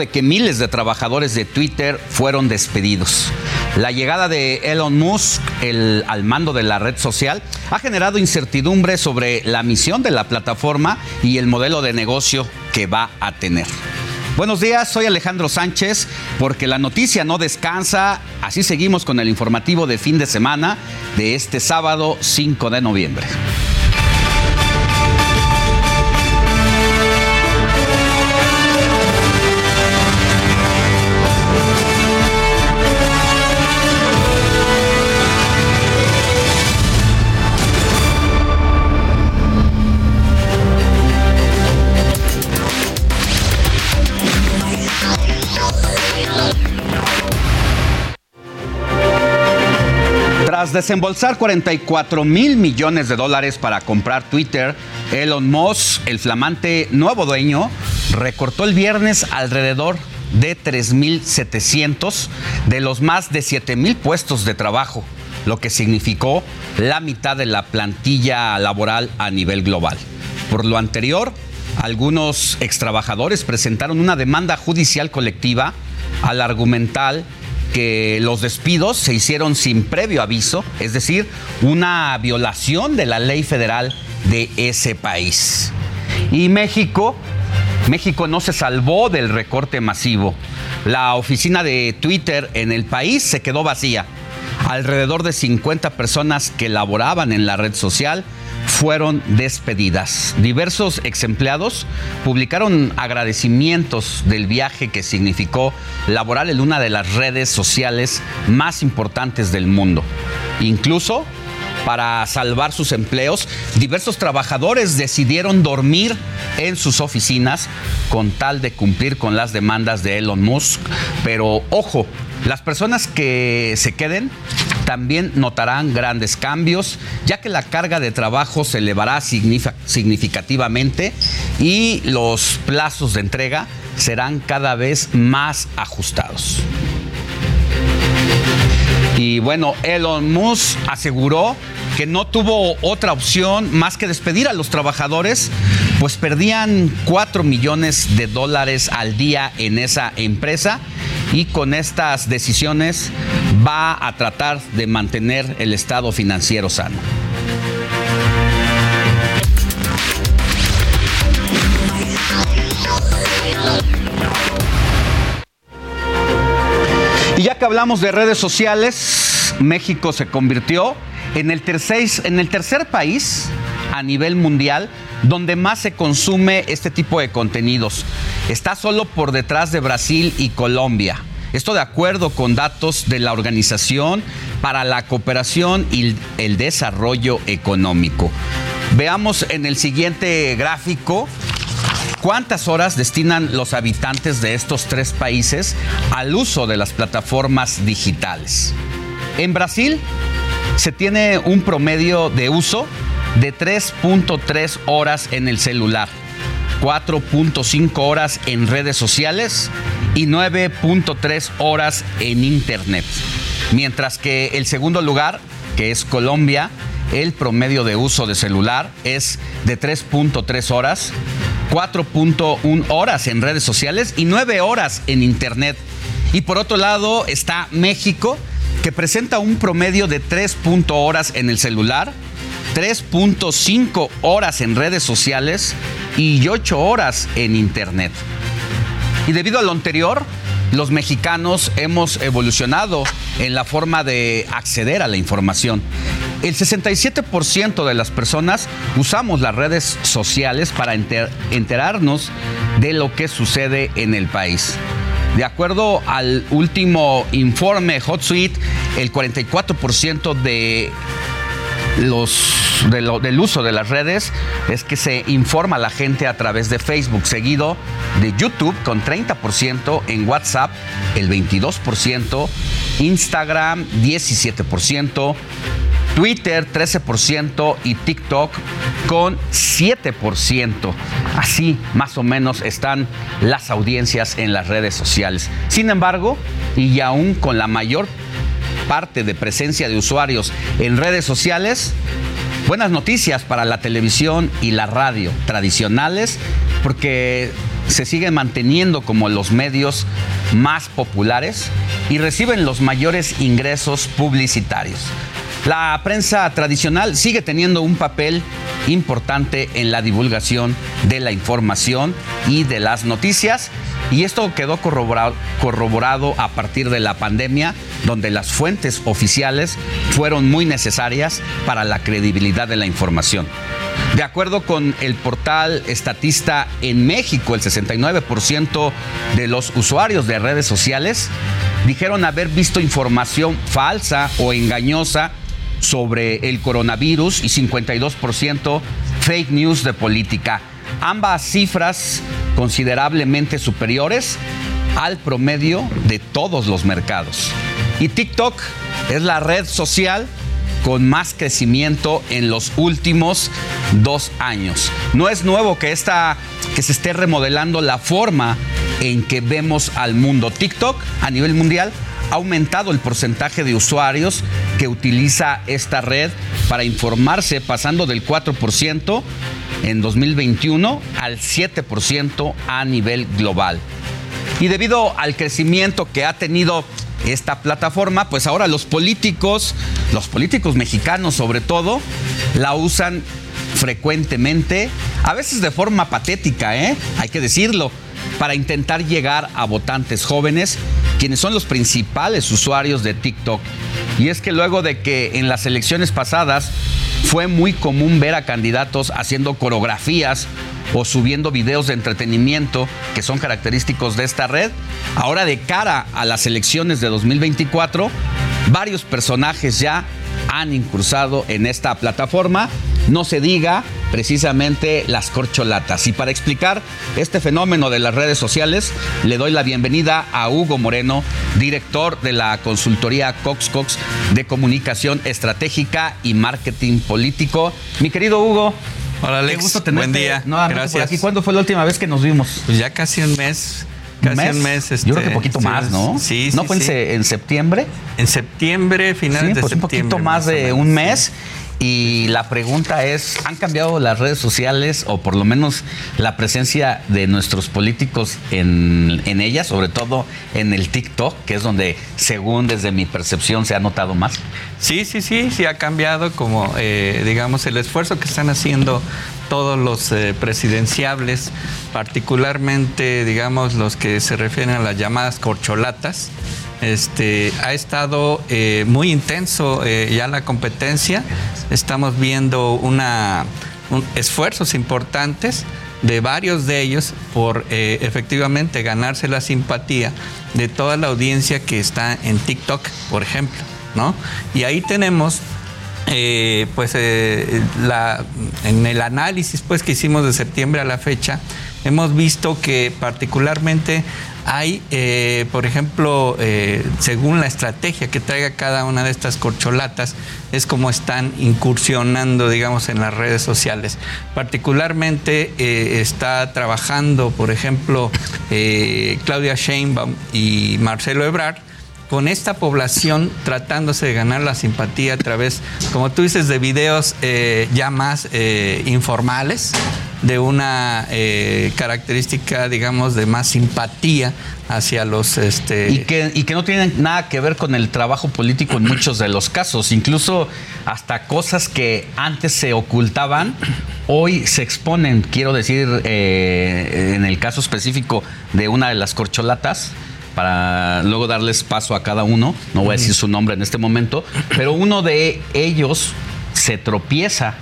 De que miles de trabajadores de Twitter fueron despedidos. La llegada de Elon Musk el- al mando de la red social ha generado incertidumbre sobre la misión de la plataforma y el modelo de negocio que va a tener. Buenos días, soy Alejandro Sánchez, porque la noticia no descansa. Así seguimos con el informativo de fin de semana de este sábado 5 de noviembre. Tras desembolsar 44 mil millones de dólares para comprar Twitter, Elon Musk, el flamante nuevo dueño, recortó el viernes alrededor de 3.700 de los más de 7.000 puestos de trabajo, lo que significó la mitad de la plantilla laboral a nivel global. Por lo anterior, algunos extrabajadores presentaron una demanda judicial colectiva al argumental que los despidos se hicieron sin previo aviso, es decir, una violación de la ley federal de ese país. Y México, México no se salvó del recorte masivo. La oficina de Twitter en el país se quedó vacía. Alrededor de 50 personas que laboraban en la red social fueron despedidas. Diversos ex empleados publicaron agradecimientos del viaje que significó laborar en una de las redes sociales más importantes del mundo. Incluso para salvar sus empleos, diversos trabajadores decidieron dormir en sus oficinas con tal de cumplir con las demandas de Elon Musk. Pero ojo, las personas que se queden también notarán grandes cambios, ya que la carga de trabajo se elevará significativamente y los plazos de entrega serán cada vez más ajustados. Y bueno, Elon Musk aseguró que no tuvo otra opción más que despedir a los trabajadores pues perdían 4 millones de dólares al día en esa empresa y con estas decisiones va a tratar de mantener el estado financiero sano. Y ya que hablamos de redes sociales, México se convirtió en el tercer, en el tercer país a nivel mundial donde más se consume este tipo de contenidos. Está solo por detrás de Brasil y Colombia. Esto de acuerdo con datos de la Organización para la Cooperación y el Desarrollo Económico. Veamos en el siguiente gráfico ¿Cuántas horas destinan los habitantes de estos tres países al uso de las plataformas digitales? En Brasil se tiene un promedio de uso de 3.3 horas en el celular, 4.5 horas en redes sociales y 9.3 horas en Internet. Mientras que el segundo lugar, que es Colombia, el promedio de uso de celular es de 3.3 horas, 4.1 horas en redes sociales y 9 horas en Internet. Y por otro lado está México, que presenta un promedio de 3. horas en el celular, 3.5 horas en redes sociales y 8 horas en Internet. Y debido a lo anterior, los mexicanos hemos evolucionado en la forma de acceder a la información. El 67% de las personas usamos las redes sociales para enter- enterarnos de lo que sucede en el país. De acuerdo al último informe HotSuite, el 44% de los, de lo- del uso de las redes es que se informa a la gente a través de Facebook, seguido de YouTube con 30%, en WhatsApp el 22%, Instagram 17%, Twitter 13% y TikTok con 7%. Así más o menos están las audiencias en las redes sociales. Sin embargo, y aún con la mayor parte de presencia de usuarios en redes sociales, buenas noticias para la televisión y la radio tradicionales porque se siguen manteniendo como los medios más populares y reciben los mayores ingresos publicitarios. La prensa tradicional sigue teniendo un papel importante en la divulgación de la información y de las noticias y esto quedó corroborado, a partir de la pandemia, donde las fuentes oficiales fueron muy necesarias para la credibilidad de la información. De acuerdo con el portal Estatista en México, el 69% de los usuarios de redes sociales dijeron haber visto información falsa o engañosa sobre el coronavirus y 52% fake news de política. Ambas cifras considerablemente superiores al promedio de todos los mercados. Y TikTok es la red social con más crecimiento en los últimos dos años. No es nuevo que, esta, que se esté remodelando la forma en que vemos al mundo. TikTok a nivel mundial ha aumentado el porcentaje de usuarios que utiliza esta red para informarse, pasando del 4% en 2021 al 7% a nivel global. Y debido al crecimiento que ha tenido esta plataforma, pues ahora los políticos, los políticos mexicanos sobre todo, la usan frecuentemente, a veces de forma patética, ¿eh? hay que decirlo, para intentar llegar a votantes jóvenes, quienes son los principales usuarios de TikTok. Y es que luego de que en las elecciones pasadas fue muy común ver a candidatos haciendo coreografías o subiendo videos de entretenimiento que son característicos de esta red, ahora de cara a las elecciones de 2024, varios personajes ya han incursado en esta plataforma. No se diga precisamente las corcholatas. Y para explicar este fenómeno de las redes sociales, le doy la bienvenida a Hugo Moreno, director de la consultoría Cox Cox de Comunicación Estratégica y Marketing Político. Mi querido Hugo. Hola Alex, qué gusto tenerte buen día. nuevamente por Gracias. aquí. ¿Cuándo fue la última vez que nos vimos? Pues ya casi un mes. Casi un mes. este, Yo creo que poquito más, ¿no? Sí, ¿No sí, fue en sí. se- en septiembre? En septiembre, finales Sí, de pues un septiembre. poquito más de un sí. Y la pregunta es, ¿han cambiado las redes sociales o por lo menos la presencia de nuestros políticos en, en ellas, sobre todo en el TikTok, que es donde, según desde mi percepción, se ha notado más? Sí, sí, sí, sí ha cambiado como, eh, digamos, el esfuerzo que están haciendo todos los eh, presidenciables, particularmente, digamos, los que se refieren a las llamadas corcholatas. Este, ha estado eh, muy intenso eh, ya la competencia. Estamos viendo un- esfuerzos importantes de varios de ellos por eh, efectivamente ganarse la simpatía de toda la audiencia que está en TikTok, por ejemplo, ¿no? Y ahí tenemos eh, pues eh, en el análisis pues que hicimos de septiembre a la fecha hemos visto que particularmente hay eh, por ejemplo según la estrategia que traiga cada una de estas corcholatas es como están incursionando digamos en las redes sociales. Particularmente está trabajando por ejemplo Claudia Sheinbaum y Marcelo Ebrard con esta población tratándose de ganar la simpatía a través, como tú dices, de videos eh, ya más eh, informales, de una eh, característica, digamos, de más simpatía hacia los... Este, Y que, y que no tienen nada que ver con el trabajo político en muchos de los casos. Incluso hasta cosas que antes se ocultaban, hoy se exponen. Quiero decir, en el caso específico de una de las corcholatas, para luego darles paso a cada uno, no voy a decir su nombre en este momento, pero uno de ellos se tropieza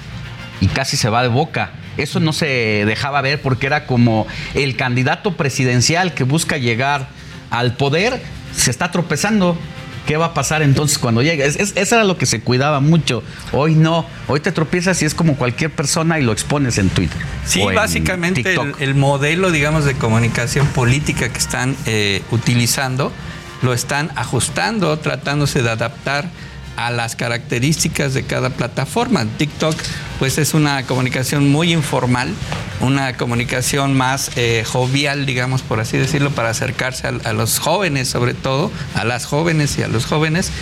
y casi se va de boca. Eso no se dejaba ver porque era como el candidato presidencial que busca llegar al poder, se está tropezando. ¿Qué va a pasar entonces cuando llegue? Es- es- eso era lo que se cuidaba mucho. Hoy no. Hoy te tropiezas y es como cualquier persona y lo expones en Twitter. Sí, en básicamente el modelo, digamos, de comunicación política que están eh, utilizando, lo están ajustando, tratándose de adaptar a las características de cada plataforma. TikTok, pues es una comunicación muy informal, una comunicación más eh, jovial, digamos, por así decirlo, para acercarse a, los jóvenes, sobre todo, a las jóvenes y a los jóvenes.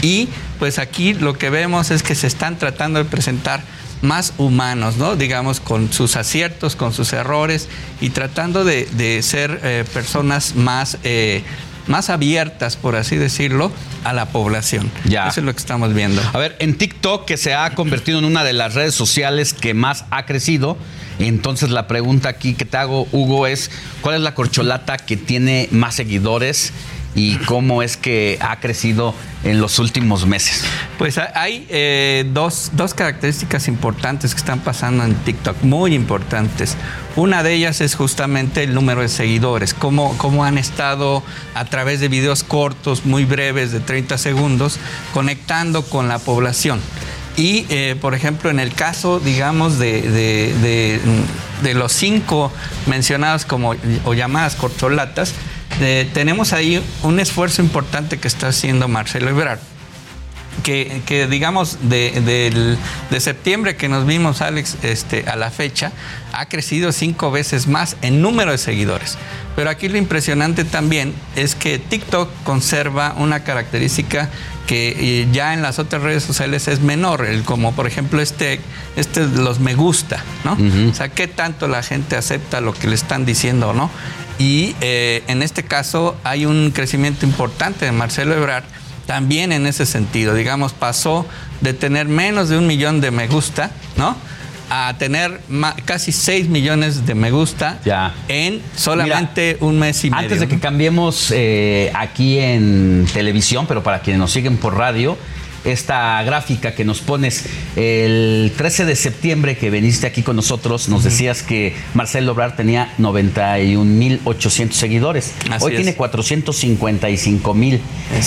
Y pues aquí lo que vemos es que se están tratando de presentar más humanos, ¿no? Digamos, con sus aciertos, con sus errores y tratando de, de ser eh, personas más, eh, más abiertas, por así decirlo, a la población. Ya. Eso es lo que estamos viendo. A ver, en TikTok, que se ha convertido en una de las redes sociales que más ha crecido, entonces la pregunta aquí que te hago, Hugo, es ¿cuál es la corcholata que tiene más seguidores y cómo es que ha crecido en los últimos meses? Pues ha- hay eh, dos, dos características importantes que están pasando en TikTok, muy importantes. Una de ellas es justamente el número de seguidores, cómo, cómo han estado a través de videos cortos, muy breves, de 30 segundos, conectando con la población. Y, eh, por ejemplo, en el caso, digamos, de, de- de- de los cinco mencionados como o llamadas corcholatas, eh, tenemos ahí un esfuerzo importante que está haciendo Marcelo Ebrard que, que, digamos de, de septiembre que nos vimos, Alex, este, a la fecha, ha crecido cinco veces más en número de seguidores. Pero aquí lo impresionante también es que TikTok conserva una característica que eh, ya en las otras redes sociales es menor, el, como por ejemplo este, este los me gusta, ¿no? O sea, qué tanto la gente acepta lo que le están diciendo, ¿no? Y eh, en este caso hay un crecimiento importante de Marcelo Ebrard también en ese sentido. Digamos, pasó de tener menos de un millón de me gusta, ¿no? A tener casi 6 millones de me gusta Ya. en solamente un mes y medio. Antes de que cambiemos eh, aquí en televisión, pero para quienes nos siguen por radio, esta gráfica que nos pones el 13 de septiembre que viniste aquí con nosotros, nos decías que Marcelo Obrar tenía 91.800 seguidores. Así Hoy es. tiene 455.000.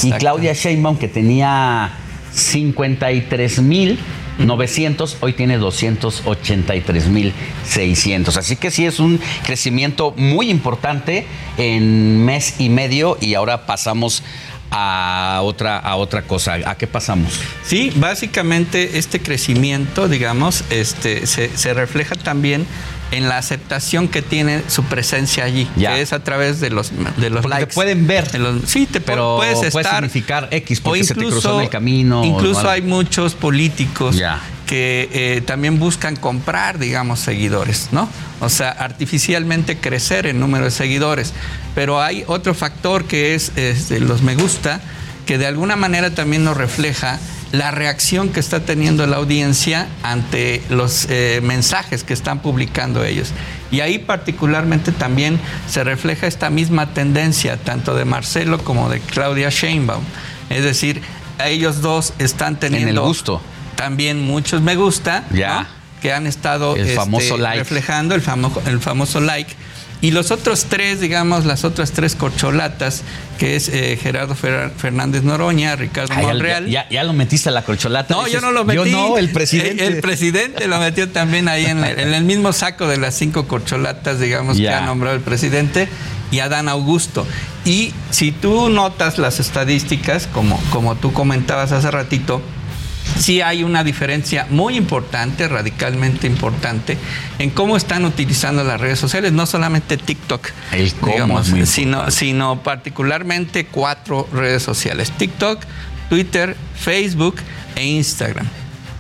Y. Claudia Sheinbaum, que tenía 53.900, hoy tiene 283.600. Así que sí es un crecimiento muy importante en mes y medio y ahora pasamos a otra, a otra cosa. ¿A qué pasamos? Sí, básicamente este crecimiento, digamos, este, se, se refleja también en la aceptación que tiene su presencia allí, Ya. que es a través de los, de los Porque te likes. pueden ver. Los- sí, te Pero puedes puede estar. significar X porque o se te cruzó en el camino Incluso hay muchos políticos Ya. Que eh, también buscan comprar, digamos, seguidores, ¿no? O sea, artificialmente crecer el número de seguidores. Pero hay otro factor que es este, los me gusta, que de alguna manera también nos refleja la reacción que está teniendo la audiencia ante los eh, mensajes que están publicando ellos. Y ahí particularmente también se refleja esta misma tendencia, tanto de Marcelo como de Claudia Sheinbaum. Es decir, ellos dos están teniendo En el gusto. También muchos me gusta, Ya. ¿no? que han estado El este, famoso like. reflejando el famoso, el famoso like. Y los otros tres, digamos, las otras tres corcholatas, que es eh, Gerardo Fer- Fernández Noroña, Ricardo ya- Monreal. Ya, ya lo metiste a la corcholata. No, dices, yo no lo metí. Yo no, el <laughs> presidente. El, el presidente lo metió también ahí en el, <laughs> en el mismo saco de las cinco corcholatas, digamos, que Ya. ha nombrado el presidente y Adán Augusto. Y si tú notas las estadísticas, como, como tú comentabas hace ratito, sí hay una diferencia muy importante, radicalmente importante, en cómo están utilizando las redes sociales, no solamente TikTok, El cómo digamos, es muy sino, sino particularmente cuatro redes sociales, TikTok, Twitter, Facebook e Instagram.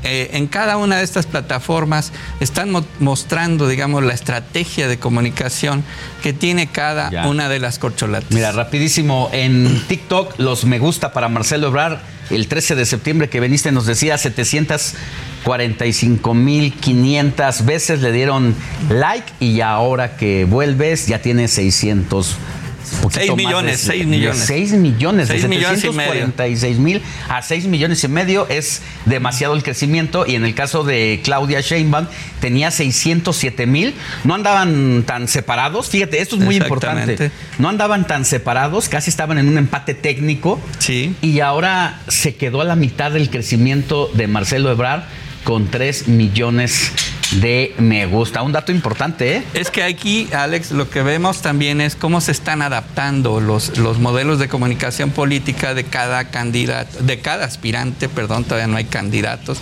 Eh, en cada una de estas plataformas están mo- mostrando, digamos, la estrategia de comunicación que tiene cada Ya. una de las corcholatas. Mira, rapidísimo, en TikTok los me gusta para Marcelo Ebrard, el 13 de septiembre que veniste nos decía 745.500 veces le dieron like y ahora que vuelves ya tiene 600. Poquito Seis más millones, de- seis millones. 6 millones, de millones y medio. 746 mil a 6 millones y medio es demasiado el crecimiento y en el caso de Claudia Sheinbaum tenía 607 mil, no andaban tan separados, fíjate, esto es muy importante, no andaban tan separados, casi estaban en un empate técnico Sí. y ahora se quedó a la mitad del crecimiento de Marcelo Ebrard con 3 millones de me gusta. Un dato importante, ¿eh? Es que aquí, Alex, lo que vemos también es cómo se están adaptando los, los modelos de comunicación política de cada candidato, de cada aspirante, perdón, todavía no hay candidatos,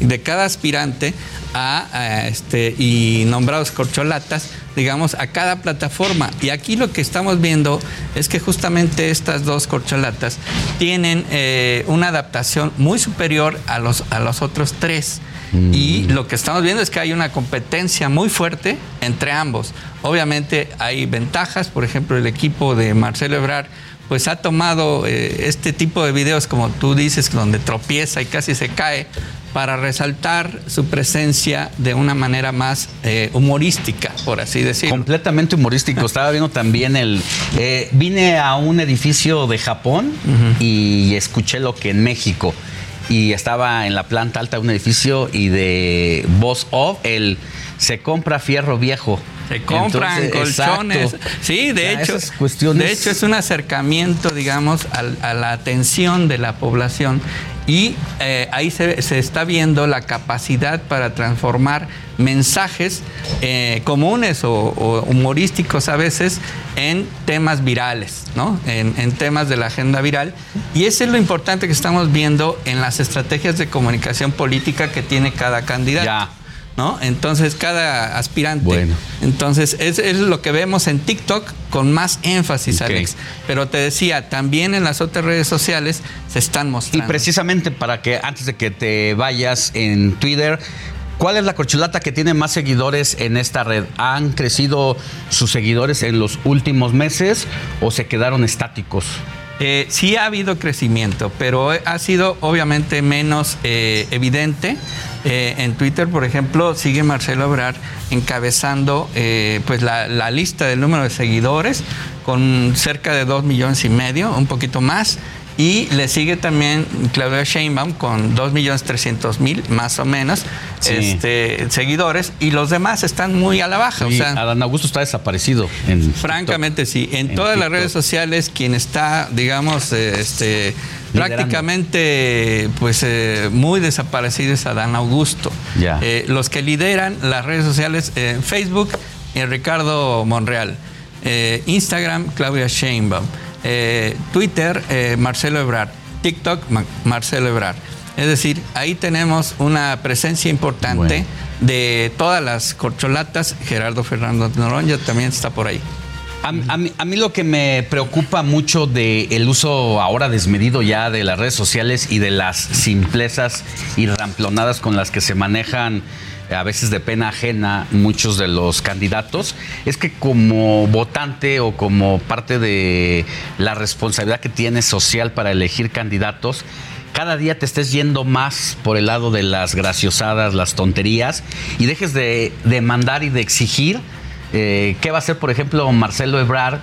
de cada aspirante a, a, este y nombrados corcholatas, digamos, a cada plataforma. Y aquí lo que estamos viendo es que justamente estas dos corcholatas tienen eh, una adaptación muy superior a los, a los otros tres. Y lo que estamos viendo es que hay una competencia muy fuerte entre ambos. Obviamente hay ventajas, por ejemplo, el equipo de Marcelo Ebrard pues ha tomado eh, este tipo de videos, como tú dices, donde tropieza y casi se cae, para resaltar su presencia de una manera más eh, humorística, por así decirlo. Completamente humorístico. Estaba viendo también el. eh, vine a un edificio de Japón y escuché lo que en México. Y estaba en la planta alta de un edificio y de voz off, el se compra fierro viejo. Se compran Entonces, colchones. exacto. Sí, de hecho, cuestiones- de hecho es un acercamiento, digamos, al- a, la atención de la población y eh, ahí se, se está viendo la capacidad para transformar mensajes eh, comunes o, o humorísticos a veces en temas virales, ¿no? En, en temas de la agenda viral. Y eso es lo importante que estamos viendo en las estrategias de comunicación política que tiene cada candidato. ¿No? Entonces, cada aspirante. Bueno. Entonces, es, es lo que vemos en TikTok con más énfasis. Alex. Pero te decía, también en las otras redes sociales se están Y mostrando. precisamente para que antes de que te vayas en Twitter, ¿cuál es la corcholata que tiene más seguidores en esta red? ¿Han crecido sus seguidores en los últimos meses o se quedaron estáticos? Eh, sí ha habido crecimiento, pero ha sido obviamente menos eh, evidente. Eh, en Twitter, por ejemplo, sigue Marcelo Ebrard encabezando eh, pues la, la lista del número de seguidores con cerca de 2 millones y medio, un poquito más. Y le sigue también Claudia Sheinbaum con 2 millones 300 mil, más o menos, Sí. este, seguidores. Y los demás están muy a la baja. O sea, Adán Augusto está desaparecido. En Francamente sí. En, En todas las redes sociales quien está, digamos, este, Liderando. prácticamente, pues eh, muy desaparecido es Adán Augusto. Ya. Eh, los que lideran las redes sociales, eh, Facebook, eh, Ricardo Monreal, Eh, Instagram, Claudia Sheinbaum, Twitter, Marcelo Ebrard, TikTok, Ma- Marcelo Ebrard. Es decir, ahí tenemos una presencia importante Bueno. de todas las corcholatas. Gerardo Fernando Noroña también está por ahí. A, mí, lo que me preocupa mucho del uso ahora desmedido ya de las redes sociales y de las simplezas y ramplonadas con las que se manejan a veces de pena ajena muchos de los candidatos, es que como votante o como parte de la responsabilidad que tienes social para elegir candidatos, cada día te estés yendo más por el lado de las graciosadas, las tonterías, y dejes de demandar y de exigir eh, qué va a hacer, por ejemplo, Marcelo Ebrard.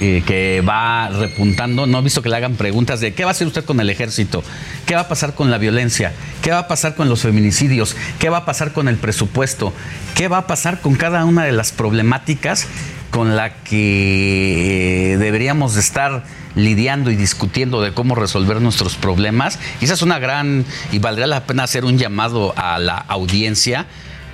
eh, que va repuntando, no he visto que le hagan preguntas de qué va a hacer usted con el ejército, qué va a pasar con la violencia, qué va a pasar con los feminicidios, qué va a pasar con el presupuesto, qué va a pasar con cada una de las problemáticas con la que eh, deberíamos de estar lidiando y discutiendo de cómo resolver nuestros problemas. Y esa es una gran, y valdría la pena hacer un llamado a la audiencia,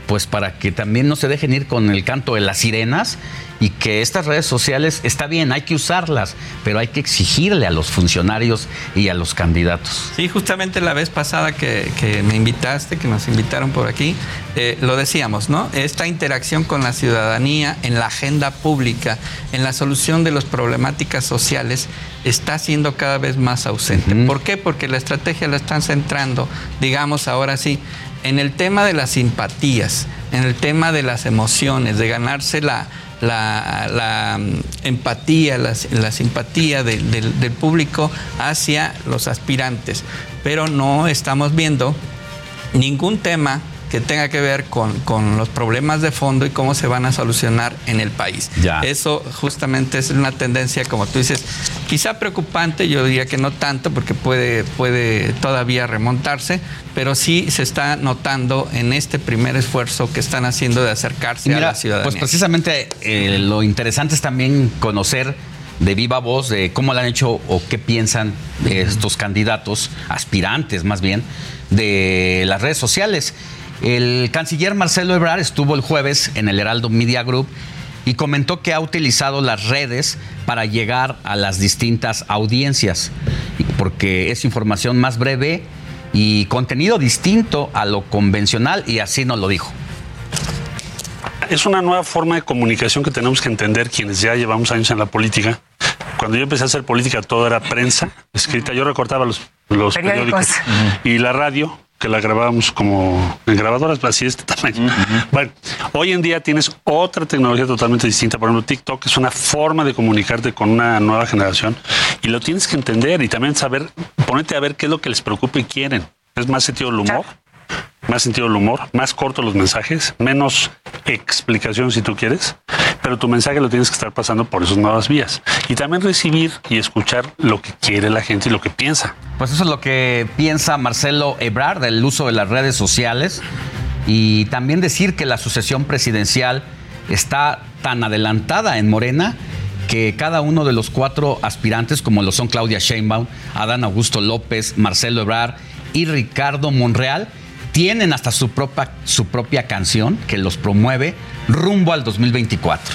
pues para que también no se dejen ir con el canto de las sirenas y que estas redes sociales, está bien, hay que usarlas, pero hay que exigirle a los funcionarios y a los candidatos. Sí, justamente la vez pasada que, que me invitaste, que nos invitaron por aquí, eh, lo decíamos, ¿no? Esta interacción con la ciudadanía en la agenda pública, en la solución de las problemáticas sociales, está siendo cada vez más ausente. ¿Por qué? Porque la estrategia la están centrando, digamos ahora sí, en el tema de las simpatías, en el tema de las emociones, de ganarse la, la, la, mm, empatía, la, la simpatía del, público hacia los aspirantes. Pero no estamos viendo ningún tema que tenga que ver con, con los problemas de fondo y cómo se van a solucionar en el país. Ya. Eso justamente es una tendencia, como tú dices, quizá preocupante, yo diría que no tanto, porque puede, puede todavía remontarse, pero sí se está notando en este primer esfuerzo que están haciendo de acercarse a la ciudadanía. Pues precisamente eh, lo interesante es también conocer de viva voz de cómo lo han hecho o qué piensan estos candidatos, aspirantes más bien, de las redes sociales. El canciller Marcelo Ebrard estuvo el jueves en el Heraldo Media Group y comentó que ha utilizado las redes para llegar a las distintas audiencias, porque es información más breve y contenido distinto a lo convencional y así nos lo dijo. Es una nueva forma de comunicación que tenemos que entender quienes ya llevamos años en la política. Cuando yo empecé a hacer política, todo era prensa escrita. Yo recortaba los, los Periódicos. periódicos y la radio, que la grabábamos como en grabadoras, así de este tamaño. Bueno, hoy en día tienes otra tecnología totalmente distinta. Por ejemplo, TikTok es una forma de comunicarte con una nueva generación y lo tienes que entender y también saber, ponerte a ver qué es lo que les preocupa y quieren. Es más sentido del humor más sentido del humor, más cortos los mensajes, menos explicación si tú quieres, pero tu mensaje lo tienes que estar pasando por esas nuevas vías. Y también recibir y escuchar lo que quiere la gente y lo que piensa. Pues eso es lo que piensa Marcelo Ebrard del uso de las redes sociales y también decir que la sucesión presidencial está tan adelantada en Morena que cada uno de los cuatro aspirantes, como lo son Claudia Sheinbaum, Adán Augusto López, Marcelo Ebrard y Ricardo Monreal, tienen hasta su propia, su propia canción que los promueve rumbo al 2024.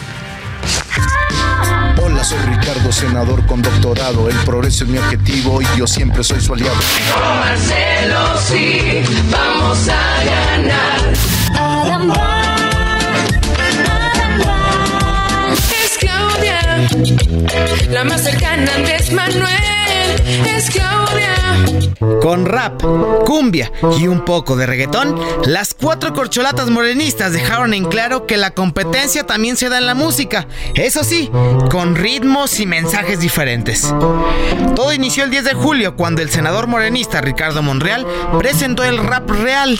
Hola, soy Ricardo, senador con doctorado. El progreso es mi objetivo y yo siempre soy su aliado. Marcelo, sí, vamos a ganar. Adam Es Claudia, la más cercana Andrés Manuel. Es Claudia. Con rap, cumbia y un poco de reggaetón, las cuatro corcholatas morenistas dejaron en claro que la competencia también se da en la música, eso sí, con ritmos y mensajes diferentes. Todo inició el 10 de julio cuando el senador morenista Ricardo Monreal presentó el rap real,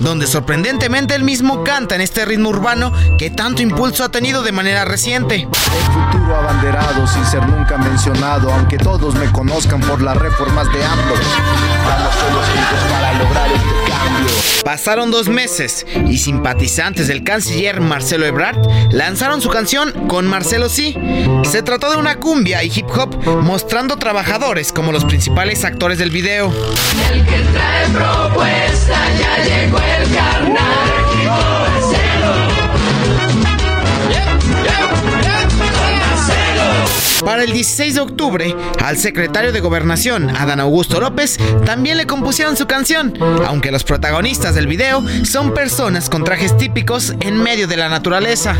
donde sorprendentemente él mismo canta en este ritmo urbano que tanto impulso ha tenido de manera reciente. El futuro abanderado sin ser nunca mencionado, aunque todos me conozcan por las reformas de AMLO. Vamos todos juntos para lograr este cambio. Pasaron dos meses y simpatizantes del canciller Marcelo Ebrard lanzaron su canción con Marcelo Sí. Se trató de una cumbia y hip hop mostrando trabajadores como los principales actores del video. El que trae propuesta, ya llegó el carnal. Para el 16 de octubre, al secretario de Gobernación, Adán Augusto López, también le compusieron su canción, aunque los protagonistas del video son personas con trajes típicos en medio de la naturaleza.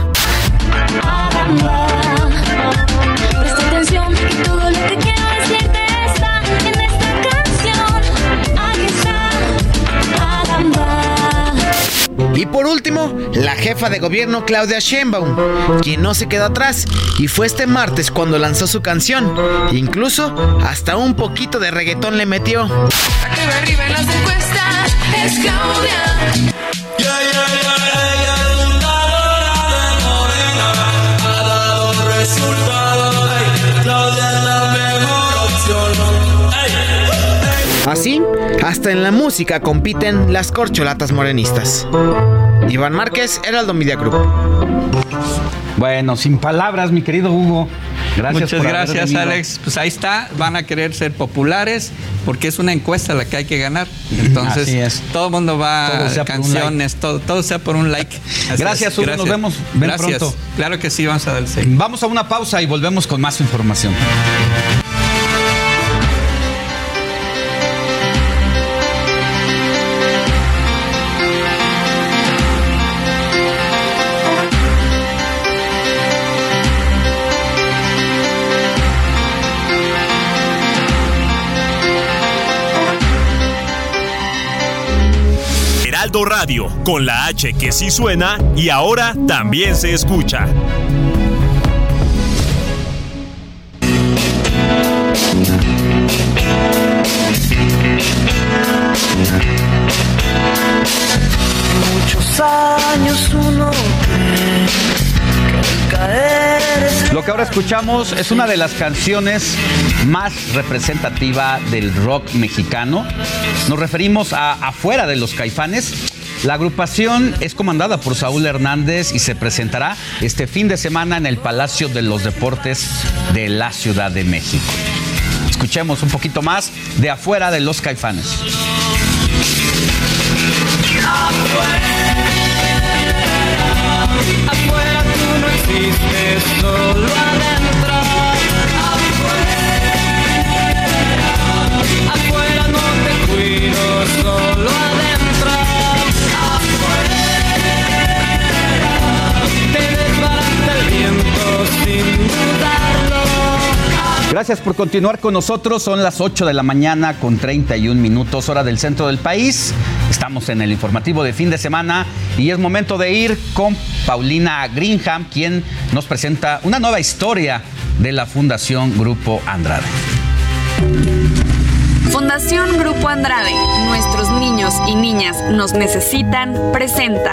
Y por último, la jefa de gobierno Claudia Sheinbaum, quien no se quedó atrás y fue este martes cuando lanzó su canción. Incluso hasta un poquito de reggaetón le metió. Arriba, arriba en las encuestas es Claudia. Así, hasta en la música compiten las corcholatas morenistas. Iván Márquez, Heraldo Media Group. Bueno, sin palabras, mi querido Hugo. Gracias Muchas gracias. Alex. Pues ahí está, van a querer ser populares porque es una encuesta la que hay que ganar. Entonces, Así es. todo el mundo va a canciones, todo, todo sea por un like. <laughs> Así Gracias, Hugo. Nos vemos. Ven gracias. pronto. Claro que sí, vamos a dar el seguimiento. Vamos a una pausa y volvemos con más información. Heraldo Radio, con la H que sí suena y ahora también se escucha. Muchos años uno cree que el caer Lo que ahora escuchamos es una de las canciones más representativa del rock mexicano. Nos referimos a Afuera de los Caifanes. La agrupación es comandada por Saúl Hernández y se presentará este fin de semana en el Palacio de los Deportes de la Ciudad de México. Escuchemos un poquito más de Afuera de los Caifanes. Afuera no existes, solo adentro. Afuera, afuera no te cuido, solo adentro. Afuera, te desbarata el viento sin dudarlo. Gracias por continuar con nosotros. Son las 8 de la mañana con 31 minutos hora del centro del país. Estamos en el informativo de fin de semana y es momento de ir con Paulina Greenham, quien nos presenta una nueva historia de la Fundación Grupo Andrade. Fundación Grupo Andrade, nuestros niños y niñas nos necesitan, presenta.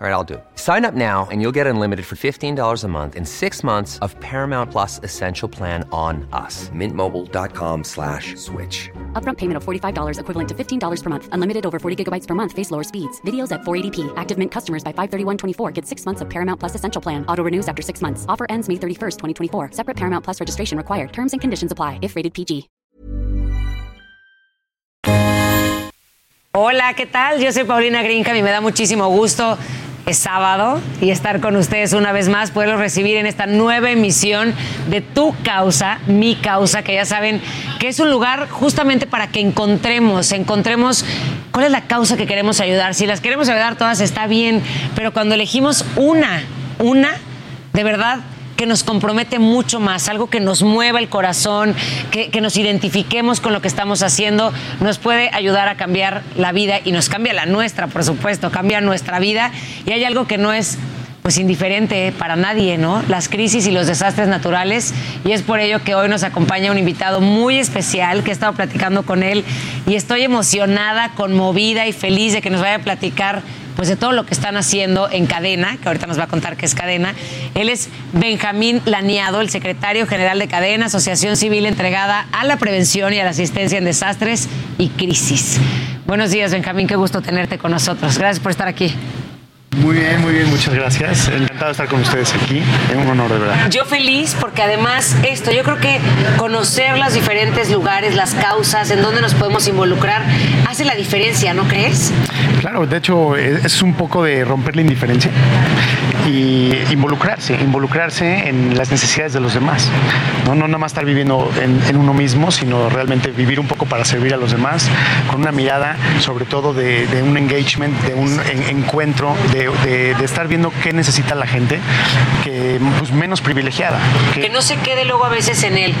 All right, I'll do it. Sign up now and you'll get unlimited for $15 a month in six months of Paramount Plus Essential Plan on us. Mintmobile.com slash switch. Upfront payment of $45 equivalent to $15 per month. Unlimited over 40 gigabytes per month. Face lower speeds. Videos at 480p. Active Mint customers by 531.24 get six months of Paramount Plus Essential Plan. Auto renews after six months. Offer ends May 31st, 2024. Separate Paramount Plus registration required. Terms and conditions apply if rated PG. Hola, ¿qué tal? Yo soy Paulina Grinca y me da muchísimo gusto. Es sábado y estar con ustedes una vez más, poderlos recibir en esta nueva emisión de Tu Causa, Mi Causa, que ya saben que es un lugar justamente para que encontremos, encontremos cuál es la causa que queremos ayudar. Si las queremos ayudar todas está bien, pero cuando elegimos una, una, de verdad que nos compromete mucho más, algo que nos mueva el corazón, que, que nos identifiquemos con lo que estamos haciendo, nos puede ayudar a cambiar la vida y nos cambia la nuestra, por supuesto, cambia nuestra vida. Y hay algo que no es pues indiferente para nadie, ¿no? Las crisis y los desastres naturales. Y es por ello que hoy nos acompaña un invitado muy especial que he estado platicando con él y estoy emocionada, conmovida y feliz de que nos vaya a platicar pues de todo lo que están haciendo en Cadena, que ahorita nos va a contar qué es Cadena. Él es Benjamín Laniado, el secretario general de Cadena, asociación civil entregada a la prevención y a la asistencia en desastres y crisis. Buenos días, Benjamín, qué gusto tenerte con nosotros. Gracias por estar aquí. Muy bien, muy bien, muchas gracias. Encantado de estar con ustedes aquí. Es un honor, de verdad. Yo feliz porque además esto, yo creo que conocer los diferentes lugares, las causas, en donde nos podemos involucrar, hace la diferencia, ¿no crees? Claro, de hecho, es es un poco de romper la indiferencia y involucrarse, involucrarse en las necesidades de los demás. No, no nada más estar viviendo en, en uno mismo, sino realmente vivir un poco para servir a los demás, con una mirada sobre todo de, de un engagement, de un en- encuentro, de, de- estar viendo qué necesita la gente, que pues menos privilegiada. Que no se quede luego a veces en él.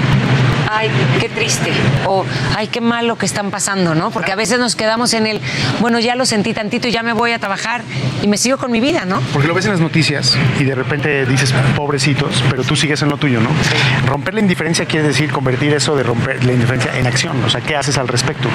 Ay, qué triste. O, ay, qué malo que están pasando, ¿no? Porque a veces nos quedamos en el, bueno, ya lo sentí tantito y ya me voy a trabajar y me sigo con mi vida, ¿no? Porque lo ves en las noticias y de repente dices, pobrecitos, pero tú sigues en lo tuyo, ¿no? Romper la indiferencia quiere decir convertir eso de romper la indiferencia en acción. O sea, ¿qué haces al respecto?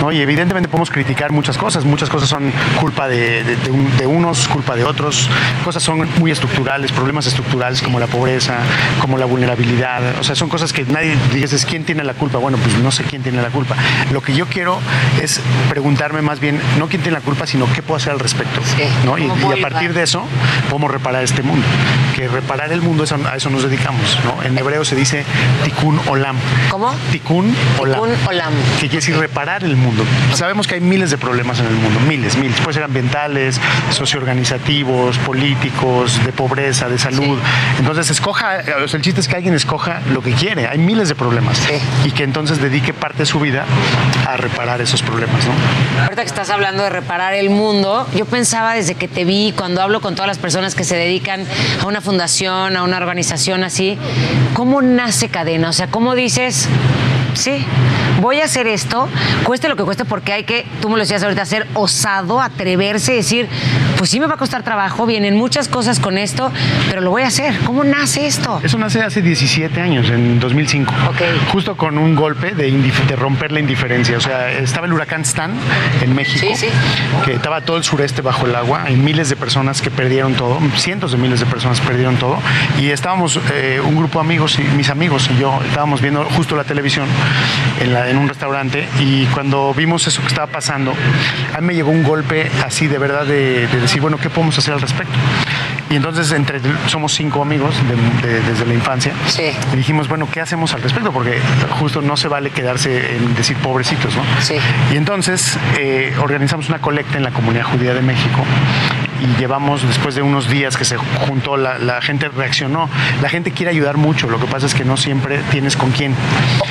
¿No? Y evidentemente podemos criticar muchas cosas. Muchas cosas son culpa de, de- de un- de unos, culpa de otros. Cosas son muy estructurales, problemas estructurales como la pobreza, como la vulnerabilidad. O sea, son cosas que nadie dices, ¿quién tiene la culpa? Bueno, pues no sé quién tiene la culpa. Lo que yo quiero es preguntarme más bien, no quién tiene la culpa, sino qué puedo hacer al respecto. ¿no? Y, ¿cómo y puedo a partir de eso podemos reparar este mundo. Que reparar el mundo, eso- a eso nos dedicamos. ¿no? En hebreo se dice tikkun olam. ¿Cómo? Tikkun olam. Tikkun olam. Que quiere decir reparar el mundo. Sabemos que hay miles de problemas en el mundo, miles, miles. Pueden ser ambientales, socioorganizativos, políticos, de pobreza, de salud. Entonces, escoja, el chiste es que alguien escoja lo que quiere. Hay miles de problemas. Y que entonces dedique parte de su vida a reparar esos problemas. ¿no? Ahorita que estás hablando de reparar el mundo, yo pensaba desde que te vi, cuando hablo con todas las personas que se dedican a una fundación, a una organización así, ¿cómo nace cadena? O sea, ¿cómo dices, sí, voy a hacer esto, cueste lo que cueste, porque hay que, tú me lo decías ahorita, ser osado, atreverse, decir, pues sí me va a costar trabajo, vienen muchas cosas con esto, pero lo voy a hacer. ¿Cómo nace esto? Eso nace hace 17 años, en 2005. Justo con un golpe de, de romper la indiferencia. O sea, estaba el huracán Stan en México, que estaba todo el sureste bajo el agua. Hay miles de personas que perdieron todo, cientos de miles de personas perdieron todo. Y estábamos, eh, un grupo de amigos, y mis amigos y yo, estábamos viendo justo la televisión en, la- en un restaurante. Y cuando vimos eso que estaba pasando, a mí me llegó un golpe así de verdad de, de decir, bueno, ¿qué podemos hacer al respecto? Y entonces entre somos cinco amigos de- de- desde la infancia. Y dijimos, bueno, ¿qué hacemos al respecto? Porque justo no se vale quedarse en decir pobrecitos, ¿no? Y entonces eh, organizamos una colecta en la comunidad judía de México y llevamos, después de unos días que se juntó, la, la gente reaccionó. La gente quiere ayudar mucho, lo que pasa es que no siempre tienes con quién.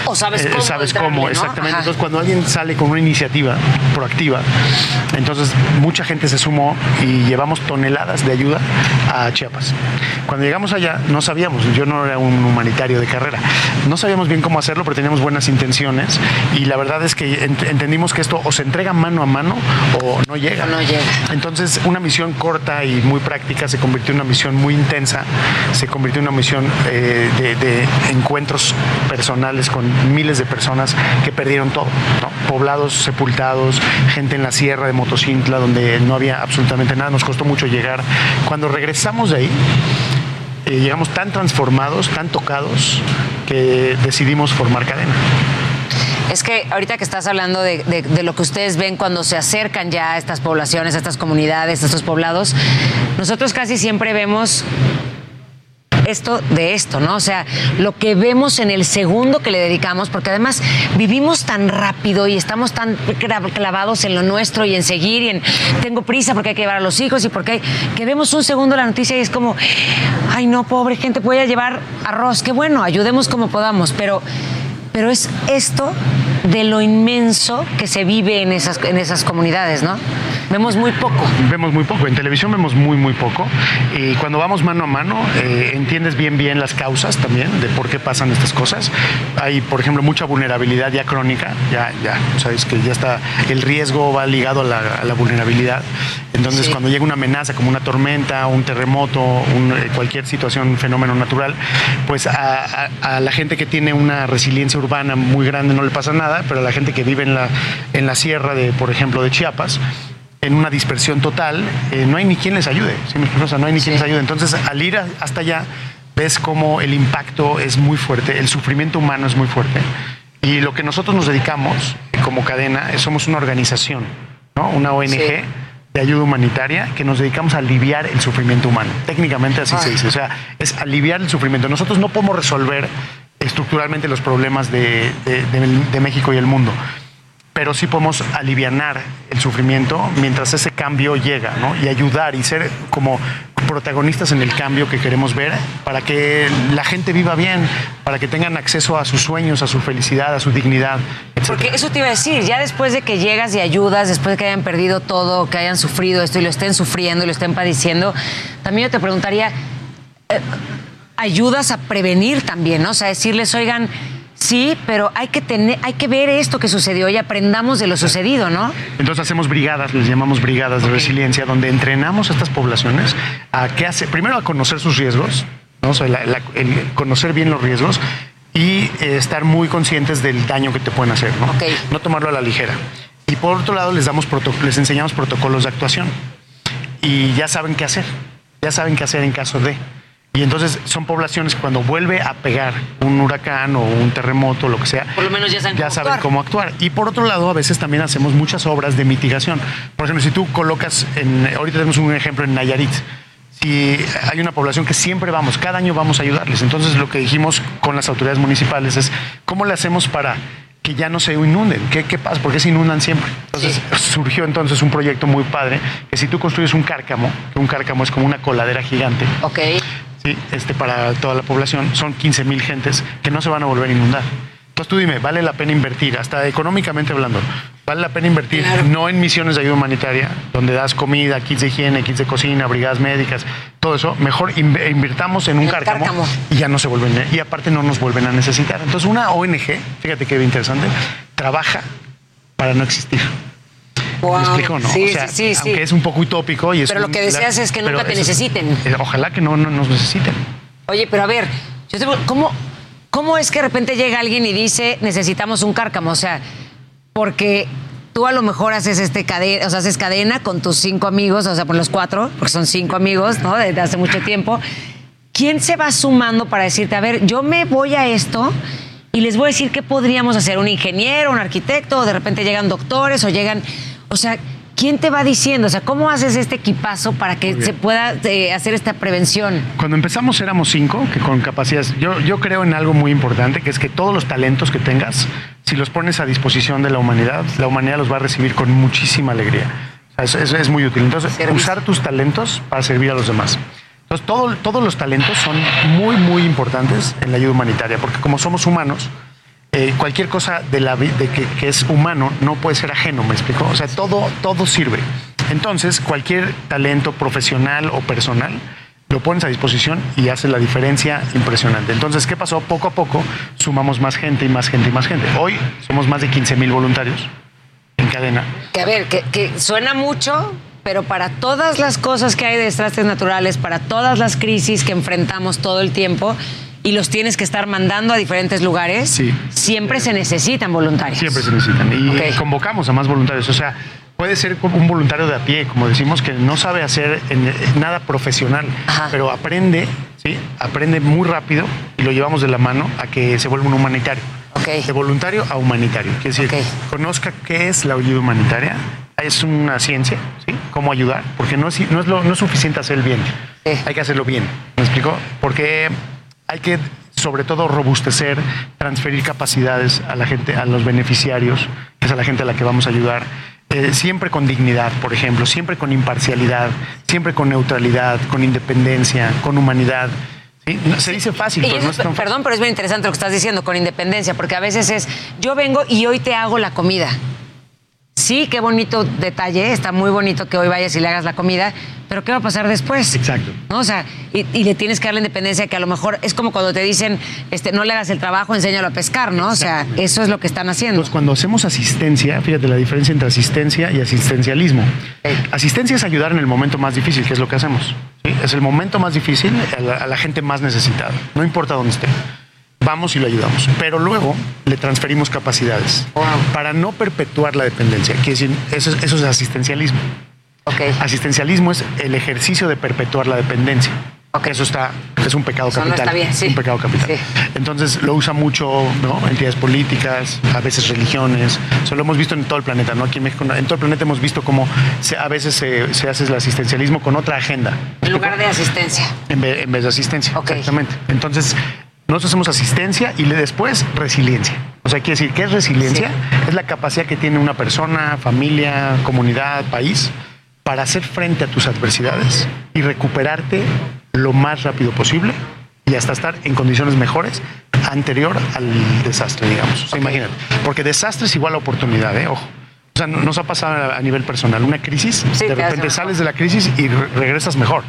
O, o sabes Eh, cómo. sabes entrarle, cómo, ¿no? exactamente. Ajá. Entonces, cuando alguien sale con una iniciativa proactiva, entonces mucha gente se sumó y llevamos toneladas de ayuda a Chiapas. Cuando llegamos allá, no sabíamos, yo no era un humanitario de carrera, no sabíamos bien cómo hacerlo, pero teníamos buenas intenciones y la verdad es que ent- entendimos que esto o se entrega mano a mano o no llega. no llega. Entonces, una misión corta y muy práctica se convirtió en una misión muy intensa, se convirtió en una misión eh, de, encuentros personales con miles de personas que perdieron todo, poblados sepultados, gente en la sierra de Motocintla donde no había absolutamente nada, nos costó mucho llegar. Cuando regresamos de ahí, eh, llegamos tan transformados, tan tocados, que decidimos formar cadena. Es que ahorita que estás hablando de, de- lo que ustedes ven cuando se acercan ya a estas poblaciones, a estas comunidades, a estos poblados, nosotros casi siempre vemos esto de esto, ¿no? O sea, lo que vemos en el segundo que le dedicamos, porque además vivimos tan rápido y estamos tan clavados en lo nuestro y en seguir y en tengo prisa porque hay que llevar a los hijos y porque hay, que vemos un segundo la noticia y es como, ay no, pobre gente, voy a llevar arroz, qué bueno, ayudemos como podamos, pero, pero es esto de lo inmenso que se vive en esas, en esas comunidades, ¿no? Vemos muy poco. Vemos muy poco, en televisión vemos muy, muy poco. Y cuando vamos mano a mano, eh, entiendes bien, bien las causas también de por qué pasan estas cosas. Hay, por ejemplo, mucha vulnerabilidad ya crónica, ya, ya, sabes que ya está, el riesgo va ligado a la, a la vulnerabilidad. Entonces, cuando llega una amenaza como una tormenta, un terremoto, un, eh, cualquier situación, un fenómeno natural, pues a, a- a la gente que tiene una resiliencia urbana muy grande no le pasa nada, pero a la gente que vive en la, en la sierra, de, por ejemplo, de Chiapas, en una dispersión total, eh, no hay ni quien les ayude. ¿sí? O sea, no hay ni quien les ayude. Entonces, al ir a- hasta allá, ves cómo el impacto es muy fuerte, el sufrimiento humano es muy fuerte. Y lo que nosotros nos dedicamos como cadena es somos una organización, ¿no? una ONG de ayuda humanitaria que nos dedicamos a aliviar el sufrimiento humano. Técnicamente así se dice. O sea, es aliviar el sufrimiento. Nosotros no podemos resolver estructuralmente los problemas de, México y el mundo. Pero sí podemos alivianar el sufrimiento mientras ese cambio llega, ¿no? Y ayudar y ser como protagonistas en el cambio que queremos ver para que la gente viva bien, para que tengan acceso a sus sueños, a su felicidad, a su dignidad, etc. Porque eso te iba a decir, ya después de que llegas y ayudas, después de que hayan perdido todo, que hayan sufrido esto y lo estén sufriendo y lo estén padeciendo, también yo te preguntaría, eh, ayudas a prevenir también, ¿no? O sea, decirles, oigan, sí, pero hay que tener, hay que ver esto que sucedió y aprendamos de lo sucedido, ¿no? Entonces hacemos brigadas, les llamamos brigadas de resiliencia, donde entrenamos a estas poblaciones a qué hace, primero a conocer sus riesgos, ¿no? O sea, la- la- el conocer bien los riesgos y eh, estar muy conscientes del daño que te pueden hacer, ¿no? No tomarlo a la ligera. Y por otro lado, les damos les enseñamos protocolos de actuación y ya saben qué hacer, ya saben qué hacer en caso de. Y entonces son poblaciones que cuando vuelve a pegar un huracán o un terremoto, lo que sea, Por lo menos ya saben cómo actuar. cómo actuar. Y por otro lado, a veces también hacemos muchas obras de mitigación. Por ejemplo, si tú colocas, en, ahorita tenemos un ejemplo en Nayarit, si hay una población que siempre vamos, cada año vamos a ayudarles. Entonces lo que dijimos con las autoridades municipales es, ¿cómo le hacemos para que ya no se inunden? ¿Qué, qué pasa? ¿Por qué se inundan siempre? Entonces surgió entonces un proyecto muy padre, que si tú construyes un cárcamo, que un cárcamo es como una coladera gigante, Ok. ¿sí? este, para toda la población, son 15 mil gentes que no se van a volver a inundar. Entonces tú dime, ¿vale la pena invertir, hasta económicamente hablando, vale la pena invertir no en misiones de ayuda humanitaria, donde das comida, kits de higiene, kits de cocina, brigadas médicas, todo eso? Mejor inv- invirtamos en un cárcamo, cárcamo. y ya no se vuelven, y aparte no nos vuelven a necesitar. Entonces una ONG, fíjate qué interesante, trabaja para no existir. Wow. ¿Me explico, no? Sí, O sea, sí, sí, sí. Aunque es un poco utópico y es Pero lo que deseas es que nunca te es- necesiten. eh, Ojalá que no, no nos necesiten. Oye, pero a ver, yo te- ¿cómo, ¿cómo es que de repente llega alguien y dice necesitamos un cárcamo? O sea, porque tú a lo mejor haces este cadena, o sea, haces cadena con tus cinco amigos, o sea, por los cuatro, porque son cinco amigos, ¿no? Desde hace mucho tiempo. ¿Quién se va sumando para decirte, a ver, yo me voy a esto y les voy a decir qué podríamos hacer? ¿Un ingeniero, un arquitecto? O de repente llegan doctores o llegan. O sea, ¿quién te va diciendo? O sea, ¿cómo haces este equipazo para que se pueda eh, hacer esta prevención? Cuando empezamos éramos cinco, que con capacidades. Yo, yo creo en algo muy importante, que es que todos los talentos que tengas, si los pones a disposición de la humanidad, la humanidad los va a recibir con muchísima alegría. O sea, eso, es muy útil. Entonces, usar tus talentos para servir a los demás. Entonces, todo- todos los talentos son muy, muy importantes en la ayuda humanitaria, porque como somos humanos, eh, cualquier cosa de la de que, que es humano no puede ser ajeno, ¿me explico? O sea, todo, todo sirve. Entonces, cualquier talento profesional o personal lo pones a disposición y hace la diferencia impresionante. Entonces, ¿qué pasó? Poco a poco sumamos más gente y más gente y más gente. Hoy somos más de 15 mil voluntarios en cadena. Que a ver, que, que suena mucho, pero para todas las cosas que hay de desastres naturales, para todas las crisis que enfrentamos todo el tiempo y los tienes que estar mandando a diferentes lugares, siempre se necesitan voluntarios. Siempre se necesitan. Y convocamos a más voluntarios. O sea, puede ser como un voluntario de a pie, como decimos, que no sabe hacer en- en nada profesional, pero aprende, ¿sí? Aprende muy rápido y lo llevamos de la mano a que se vuelva un humanitario. De voluntario a humanitario. Quiere decir, conozca qué es la ayuda humanitaria. Es una ciencia, ¿sí? Cómo ayudar, porque no es, no es, lo- no es suficiente hacer el bien. Hay que hacerlo bien. ¿Me explico? Porque hay que, sobre todo, robustecer, transferir capacidades a la gente, a los beneficiarios, que es a la gente a la que vamos a ayudar. Eh, siempre con dignidad, por ejemplo, siempre con imparcialidad, siempre con neutralidad, con independencia, con humanidad. Se dice fácil, Y pero eso no es- es tan fácil. perdón, pero es bien interesante lo que estás diciendo con independencia, porque a veces es, yo vengo y hoy te hago la comida. Sí, qué bonito detalle, está muy bonito que hoy vayas y le hagas la comida, pero ¿qué va a pasar después? Exacto. ¿No? O sea, y, y le tienes que dar la independencia que a lo mejor es como cuando te dicen, este, no le hagas el trabajo, enséñalo a pescar, ¿no? O sea, eso es lo que están haciendo. Entonces, cuando hacemos asistencia, fíjate la diferencia entre asistencia y asistencialismo. Asistencia es ayudar en el momento más difícil, que es lo que hacemos. ¿sí? Es el momento más difícil a la, a la gente más necesitada, no importa dónde esté. Vamos y lo ayudamos, pero luego le transferimos capacidades para no perpetuar la dependencia. Quiere decir, eso es, eso es asistencialismo. Asistencialismo es el ejercicio de perpetuar la dependencia. Eso está es un pecado Eso no capital. está bien, sí. Un pecado capital. Entonces lo usa mucho ¿no? entidades políticas, a veces religiones. Eso lo hemos visto en todo el planeta, ¿no? Aquí en México, en todo el planeta hemos visto cómo se- a veces se, se hace el asistencialismo con otra agenda. En lugar de asistencia. En vez, en vez de asistencia. Exactamente. Entonces, nosotros hacemos asistencia y después resiliencia. O sea, quiere decir, ¿qué es resiliencia? Es la capacidad que tiene una persona, familia, comunidad, país, para hacer frente a tus adversidades y recuperarte lo más rápido posible y hasta estar en condiciones mejores anterior al desastre, digamos. O sea, imagínate. Porque desastre es igual a oportunidad, ¿eh? Ojo. O sea, nos ha pasado a nivel personal una crisis, Sí, de te repente sales de la crisis y re- regresas mejor.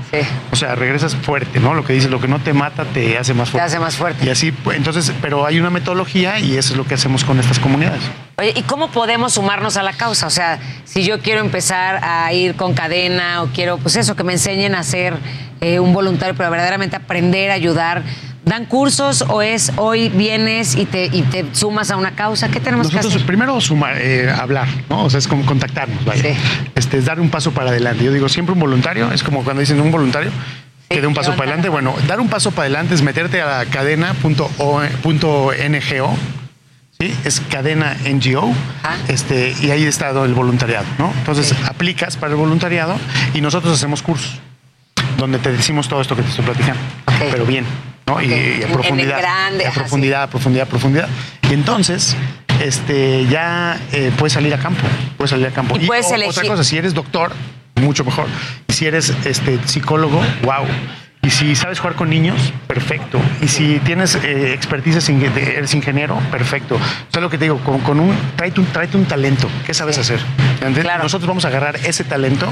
O sea, regresas fuerte, ¿no? Lo que dices, lo que no te mata te hace más fuerte. hace más fuerte. Y así, pues, entonces, pero hay una metodología y eso es lo que hacemos con estas comunidades. Oye, ¿y cómo podemos sumarnos a la causa? O sea, si yo quiero empezar a ir con cadena o quiero, pues eso, que me enseñen a ser eh, un voluntario, pero verdaderamente aprender, ayudar. ¿Dan cursos o es hoy vienes y te, y te sumas a una causa? ¿Qué tenemos que Nosotros hacer? primero sumar, eh, hablar, ¿no? O sea, es como contactarnos, vaya. Este, es dar un paso para adelante. Yo digo, siempre un voluntario, es como cuando dicen un voluntario, que dé un paso para adelante. Bueno, dar un paso para adelante es meterte a la cadena.ngo, ¿sí? Es cadena NGO, este, y ahí está el voluntariado, ¿no? Entonces, aplicas para el voluntariado y nosotros hacemos cursos donde te decimos todo esto que te estoy platicando, pero bien, ¿no? Y-. Y, a profundidad. grande, a profundidad, a profundidad, a profundidad. Y entonces, este, ya eh, puedes salir a campo, puedes salir a campo. Y puedes o- elegir- Otra cosa, si eres doctor, mucho mejor. Y si eres este, psicólogo, wow. Y si sabes jugar con niños, perfecto. Y si tienes eh, expertise, eres ingeniero, perfecto. O sea, lo que te digo, con, con un, tráete un, tráete un talento. ¿Qué sabes hacer? Nosotros vamos a agarrar ese talento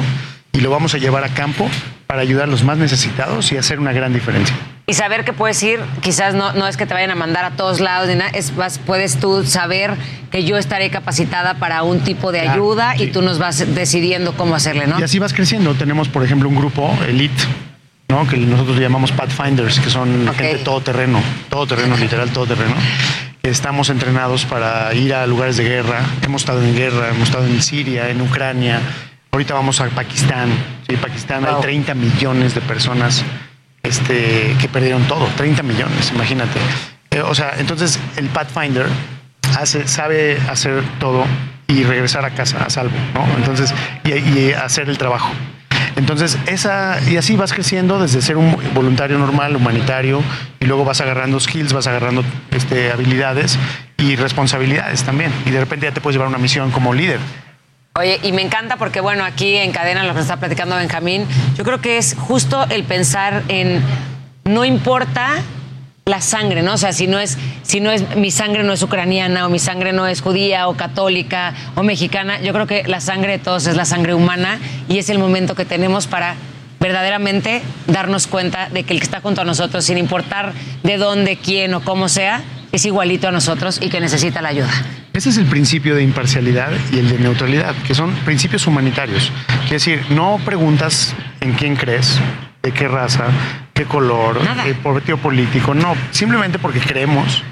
y lo vamos a llevar a campo para ayudar a los más necesitados y hacer una gran diferencia. Y saber que puedes ir, quizás no, no es que te vayan a mandar a todos lados ni nada, es más, puedes tú saber que yo estaré capacitada para un tipo de Claro, ayuda y tú nos vas decidiendo cómo hacerle, ¿no? Y así vas creciendo. Tenemos, por ejemplo, un grupo elite, ¿no? Que nosotros llamamos Pathfinders, que son gente todoterreno, todoterreno, literal todoterreno. que Estamos entrenados para ir a lugares de guerra. Hemos estado en guerra, hemos estado en Siria, en Ucrania. Ahorita vamos a Pakistán. Sí, Pakistán hay 30 millones de personas este, que perdieron todo. 30 millones, imagínate. Eh, o sea, entonces el Pathfinder hace, sabe hacer todo y regresar a casa a salvo, ¿no? Entonces, y, y hacer el trabajo. Entonces, esa, y así vas creciendo desde ser un voluntario normal, humanitario, y luego vas agarrando skills, vas agarrando este, habilidades y responsabilidades también. Y de repente ya te puedes llevar una misión como líder. Oye, y me encanta porque, bueno, aquí en cadena, lo que está platicando Benjamín, yo creo que es justo el pensar en no importa la sangre, ¿no? O sea, si no es, si no es, mi sangre no es ucraniana, o mi sangre no es judía, o católica, o mexicana, yo creo que la sangre de todos es la sangre humana y es el momento que tenemos para verdaderamente darnos cuenta de que el que está junto a nosotros, sin importar de dónde, quién o cómo sea, es igualito a nosotros y que necesita la ayuda. Ese es el principio de imparcialidad y el de neutralidad, que son principios humanitarios. Quiere decir, no preguntas en quién crees, de qué raza, qué color, qué partido político, no, simplemente porque creemos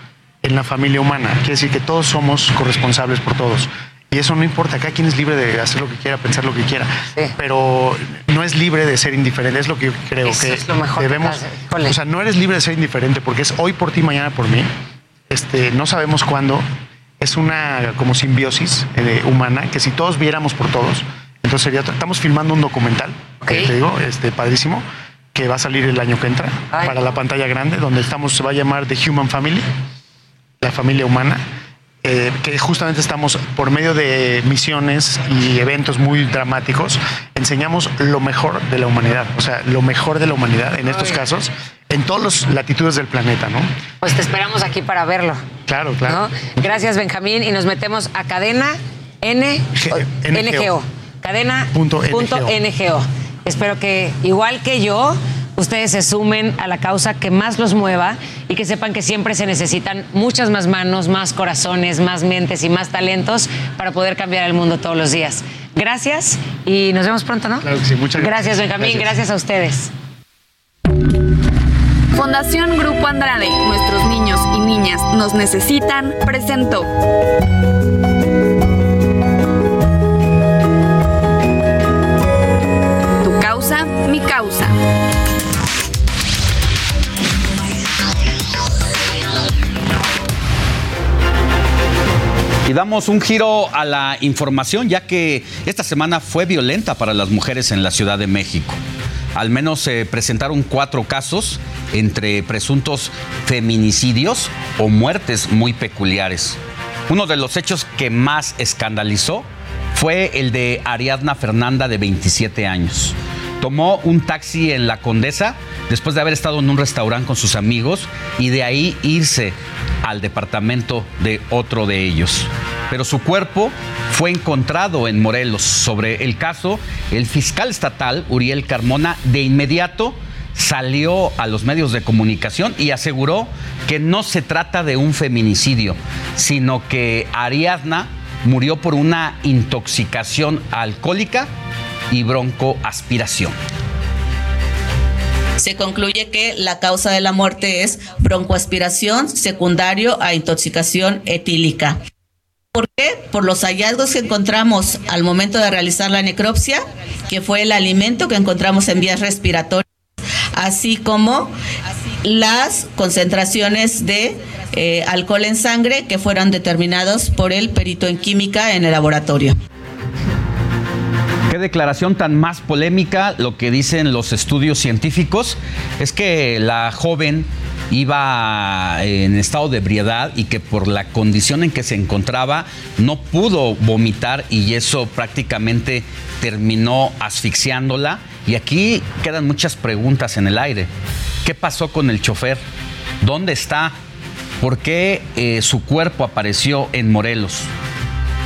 en la familia humana. Quiere decir que todos somos corresponsables por todos. Y eso no importa, cada quien es libre de hacer lo que quiera, pensar lo que quiera, pero no es libre de ser indiferente, es lo que yo creo Eso que es lo mejor que debemos, pasa. o sea, no eres libre de ser indiferente porque es hoy por ti, mañana por mí. Este, no sabemos cuándo. Es una como simbiosis eh, humana que si todos viéramos por todos, entonces sería. Estamos filmando un documental, que te digo, este, padrísimo, que va a salir el año que entra para la pantalla grande, donde estamos, se va a llamar The Human Family, la familia humana. Eh, que justamente estamos por medio de misiones y eventos muy dramáticos, enseñamos lo mejor de la humanidad, o sea, lo mejor de la humanidad en estos casos, en todas las latitudes del planeta, ¿no? Pues te esperamos aquí para verlo. Claro, claro. ¿no? Gracias, Benjamín. Y nos metemos a cadena N, NGO. Cadena Punto punto NGO. Espero que, igual que yo, ustedes se sumen a la causa que más los mueva y que sepan que siempre se necesitan muchas más manos, más corazones, más mentes y más talentos para poder cambiar el mundo todos los días. Gracias y nos vemos pronto, ¿no? Claro que sí, muchas Gracias, gracias. Benjamín. Gracias. gracias a ustedes. Fundación Grupo Andrade, nuestros niños y niñas nos necesitan, presentó. Tu causa, mi causa. Damos un giro a la información ya que esta semana fue violenta para las mujeres en la Ciudad de México. Al menos se presentaron cuatro casos entre presuntos feminicidios o muertes muy peculiares. Uno de los hechos que más escandalizó fue el de Ariadna Fernanda de 27 años. Tomó un taxi en La Condesa después de haber estado en un restaurante con sus amigos y de ahí irse al departamento de otro de ellos. Pero su cuerpo fue encontrado en Morelos. Sobre el caso, el fiscal estatal, Uriel Carmona, de inmediato salió a los medios de comunicación y aseguró que no se trata de un feminicidio, sino que Ariadna murió por una intoxicación alcohólica y broncoaspiración. Se concluye que la causa de la muerte es broncoaspiración secundario a intoxicación etílica. ¿Por qué? Por los hallazgos que encontramos al momento de realizar la necropsia, que fue el alimento que encontramos en vías respiratorias, así como las concentraciones de eh, alcohol en sangre que fueron determinados por el perito en química en el laboratorio. Qué declaración tan más polémica. Lo que dicen los estudios científicos es que la joven iba en estado de ebriedad y que por la condición en que se encontraba no pudo vomitar y eso prácticamente terminó asfixiándola. Y aquí quedan muchas preguntas en el aire. ¿Qué pasó con el chofer? ¿Dónde está? ¿Por qué eh, su cuerpo apareció en Morelos?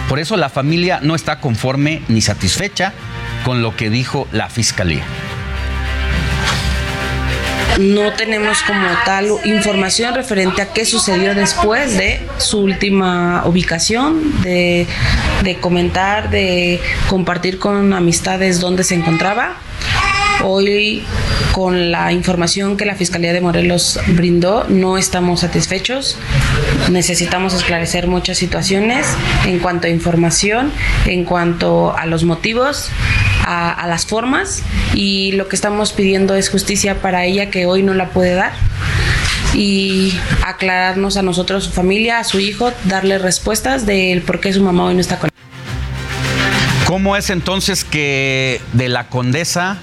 Por eso la familia no está conforme ni satisfecha con lo que dijo la fiscalía. No tenemos como tal información referente a qué sucedió después de su última ubicación, de, comentar, de compartir con amistades dónde se encontraba. Hoy, con la información que la Fiscalía de Morelos brindó, no estamos satisfechos. Necesitamos esclarecer muchas situaciones en cuanto a información, en cuanto a los motivos, a, las formas y lo que estamos pidiendo es justicia para ella que hoy no la puede dar y aclararnos a nosotros, su familia, a su hijo, darle respuestas del por qué su mamá hoy no está con ¿Cómo es entonces que de la condesa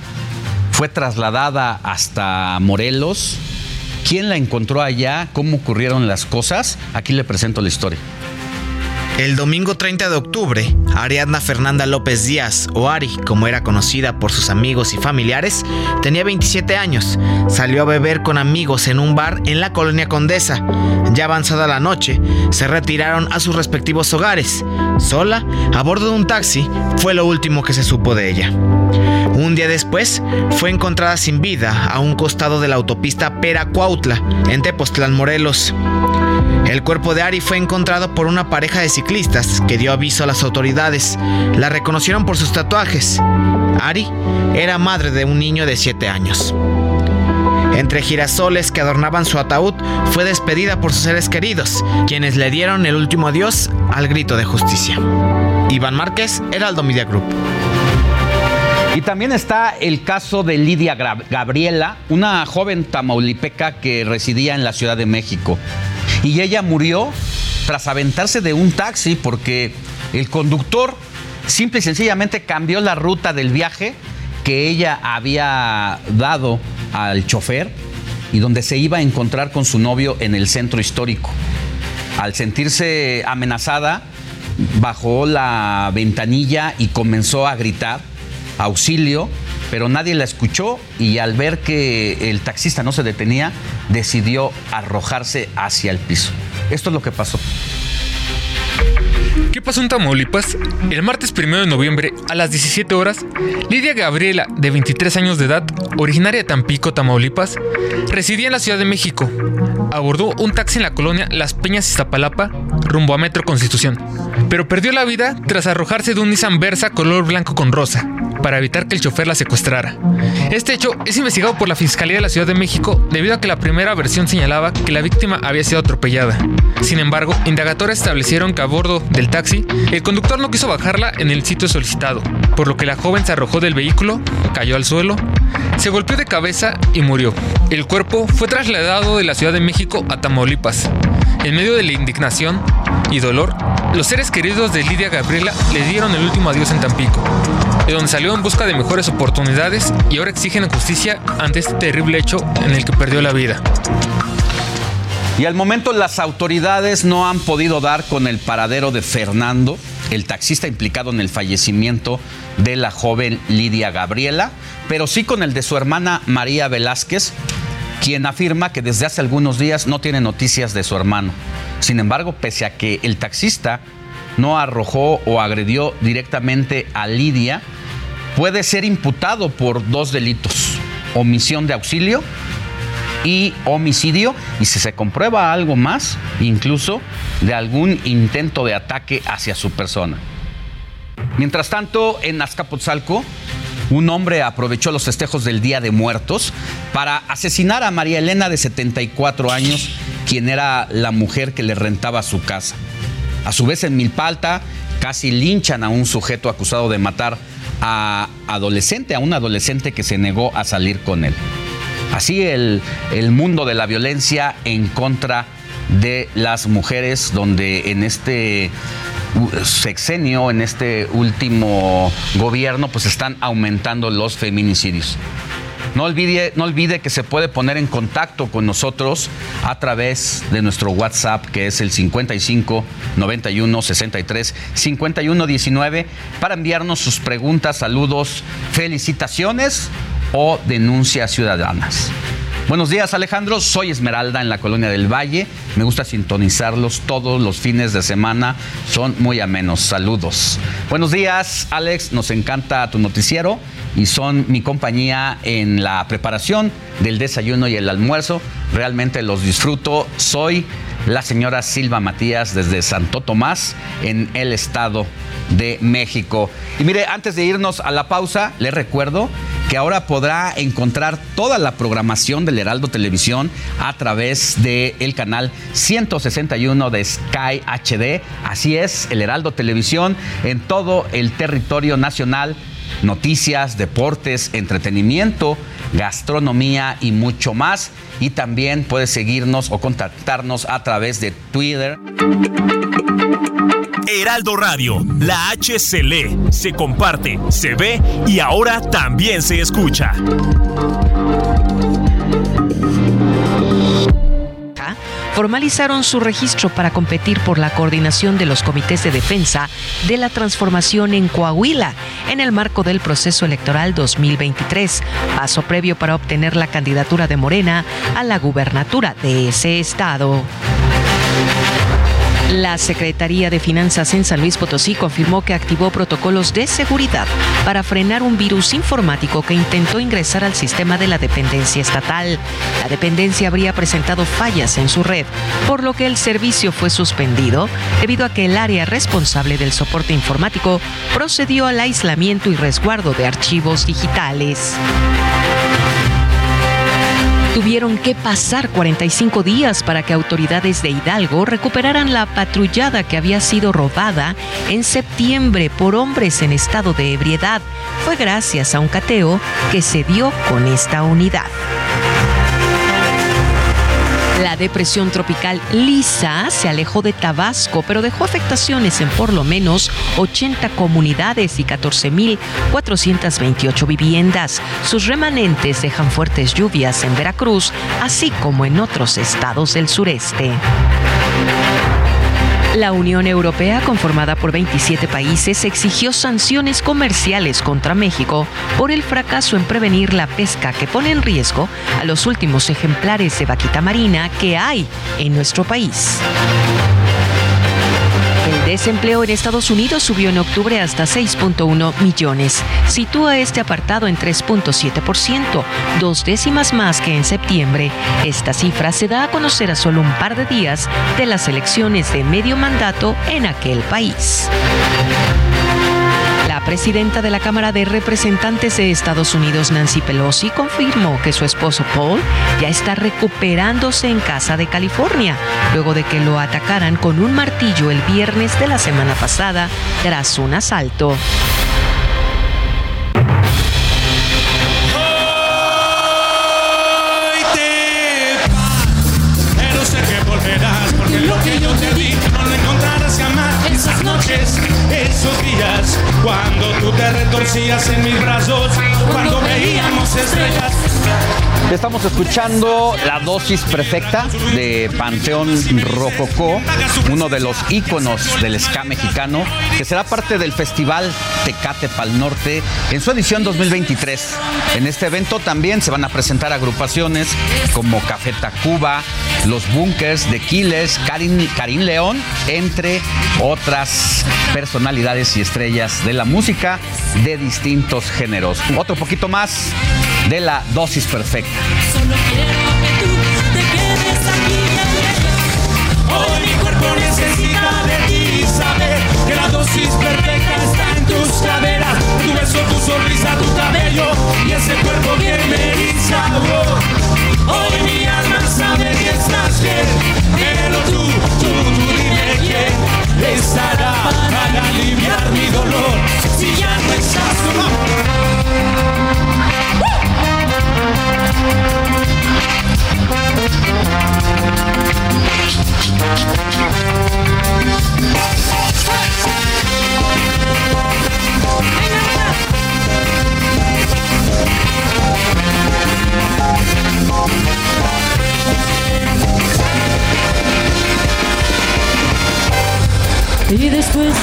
fue trasladada hasta Morelos? ¿Quién la encontró allá? ¿Cómo ocurrieron las cosas? Aquí le presento la historia. El domingo 30 de octubre, Ariadna Fernanda López Díaz, o Ari, como era conocida por sus amigos y familiares, tenía 27 años. Salió a beber con amigos en un bar en la colonia Condesa. Ya avanzada la noche, se retiraron a sus respectivos hogares. Sola, a bordo de un taxi, fue lo último que se supo de ella. Un día después, fue encontrada sin vida a un costado de la autopista Pera-Cuautla, en Tepoztlán, Morelos. El cuerpo de Ari fue encontrado por una pareja de ciclistas que dio aviso a las autoridades. La reconocieron por sus tatuajes. Ari era madre de un niño de 7 años. Entre girasoles que adornaban su ataúd, fue despedida por sus seres queridos, quienes le dieron el último adiós al grito de justicia. Iván Márquez, Heraldo Media Group. Y también está el caso de Lidia Gabriela, una joven tamaulipeca que residía en la Ciudad de México. Y ella murió tras aventarse de un taxi porque el conductor simple y sencillamente cambió la ruta del viaje que ella había dado al chofer y donde se iba a encontrar con su novio en el centro histórico. Al sentirse amenazada, bajó la ventanilla y comenzó a gritar auxilio, pero nadie la escuchó y al ver que el taxista no se detenía, decidió arrojarse hacia el piso. Esto es lo que pasó. ¿Qué pasó en Tamaulipas? El martes 1 de noviembre, a las 17 horas, Lidia Gabriela, de 23 años de edad, originaria de Tampico, Tamaulipas, residía en la Ciudad de México. Abordó un taxi en la colonia Las Peñas Iztapalapa, rumbo a Metro Constitución, pero perdió la vida tras arrojarse de un Nissan Versa color blanco con rosa, para evitar que el chofer la secuestrara. Este hecho es investigado por la Fiscalía de la Ciudad de México debido a que la primera versión señalaba que la víctima había sido atropellada. Sin embargo, indagatorias establecieron que a bordo del taxi, el conductor no quiso bajarla en el sitio solicitado, por lo que la joven se arrojó del vehículo, cayó al suelo, se golpeó de cabeza y murió. El cuerpo fue trasladado de la Ciudad de México a Tamaulipas. En medio de la indignación y dolor, los seres queridos de Lidia Gabriela le dieron el último adiós en Tampico, de donde salió en busca de mejores oportunidades y ahora exigen justicia ante este terrible hecho en el que perdió la vida. Y al momento las autoridades no han podido dar con el paradero de Fernando, el taxista implicado en el fallecimiento de la joven Lidia Gabriela, pero sí con el de su hermana María Velázquez, quien afirma que desde hace algunos días no tiene noticias de su hermano. Sin embargo, pese a que el taxista no arrojó o agredió directamente a Lidia, puede ser imputado por dos delitos, omisión de auxilio y homicidio, y si se comprueba algo más, incluso de algún intento de ataque hacia su persona. Mientras tanto, en Azcapotzalco, un hombre aprovechó los festejos del Día de Muertos para asesinar a María Elena de 74 años, quien era la mujer que le rentaba su casa. A su vez, en Milpalta, casi linchan a un sujeto acusado de matar a adolescente, a un adolescente que se negó a salir con él. Así el, el mundo de la violencia en contra de las mujeres, donde en este sexenio, en este último gobierno, pues están aumentando los feminicidios. No olvide, no olvide que se puede poner en contacto con nosotros a través de nuestro WhatsApp, que es el 55 91 63 51 19, para enviarnos sus preguntas, saludos, felicitaciones o denuncias ciudadanas. Buenos días Alejandro, soy Esmeralda en la colonia del Valle. Me gusta sintonizarlos todos los fines de semana. Son muy amenos. Saludos. Buenos días Alex, nos encanta tu noticiero y son mi compañía en la preparación del desayuno y el almuerzo. Realmente los disfruto. Soy la señora Silva Matías desde Santo Tomás en el estado de México. Y mire, antes de irnos a la pausa, les recuerdo que ahora podrá encontrar toda la programación del Heraldo Televisión a través del el canal 161 de Sky HD. Así es, el Heraldo Televisión en todo el territorio nacional. Noticias, deportes, entretenimiento, gastronomía y mucho más. Y también puedes seguirnos o contactarnos a través de Twitter. Heraldo Radio, la H se lee, se comparte, se ve y ahora también se escucha. Formalizaron su registro para competir por la coordinación de los comités de defensa de la transformación en Coahuila en el marco del proceso electoral 2023, paso previo para obtener la candidatura de Morena a la gubernatura de ese estado. La Secretaría de Finanzas en San Luis Potosí confirmó que activó protocolos de seguridad para frenar un virus informático que intentó ingresar al sistema de la dependencia estatal. La dependencia habría presentado fallas en su red, por lo que el servicio fue suspendido debido a que el área responsable del soporte informático procedió al aislamiento y resguardo de archivos digitales. Tuvieron que pasar 45 días para que autoridades de Hidalgo recuperaran la patrullada que había sido robada en septiembre por hombres en estado de ebriedad. Fue gracias a un cateo que se dio con esta unidad. La depresión tropical Lisa se alejó de Tabasco, pero dejó afectaciones en por lo menos 80 comunidades y 14.428 viviendas. Sus remanentes dejan fuertes lluvias en Veracruz, así como en otros estados del sureste. La Unión Europea, conformada por 27 países, exigió sanciones comerciales contra México por el fracaso en prevenir la pesca que pone en riesgo a los últimos ejemplares de vaquita marina que hay en nuestro país. Desempleo en Estados Unidos subió en octubre hasta 6.1 millones. Sitúa este apartado en 3.7%, dos décimas más que en septiembre. Esta cifra se da a conocer a solo un par de días de las elecciones de medio mandato en aquel país. La presidenta de la Cámara de Representantes de Estados Unidos, Nancy Pelosi, confirmó que su esposo Paul ya está recuperándose en casa de California, luego de que lo atacaran con un martillo el viernes de la semana pasada tras un asalto. Te retorcías en mis brazos, cuando veíamos estrellas. Estamos escuchando la dosis perfecta de Panteón Rococó, uno de los íconos del ska mexicano, que será parte del Festival Tecate Pal Norte en su edición 2023. En este evento también se van a presentar agrupaciones como Café Tacuba, Los Bunkers, The Killers, Karin, Karin León, entre otras personalidades y estrellas de la música de distintos géneros. Otro poquito más de la dosis perfecta. Hoy mi cuerpo necesita de ti, saber que la dosis perfecta está en tus caderas, tu beso, tu sonrisa, tu cabello y ese cuerpo que me eriza. Oh, Hoy mi alma sabe que estás bien, pero tú, tú, tú dime quién estará para aliviar mi dolor Y después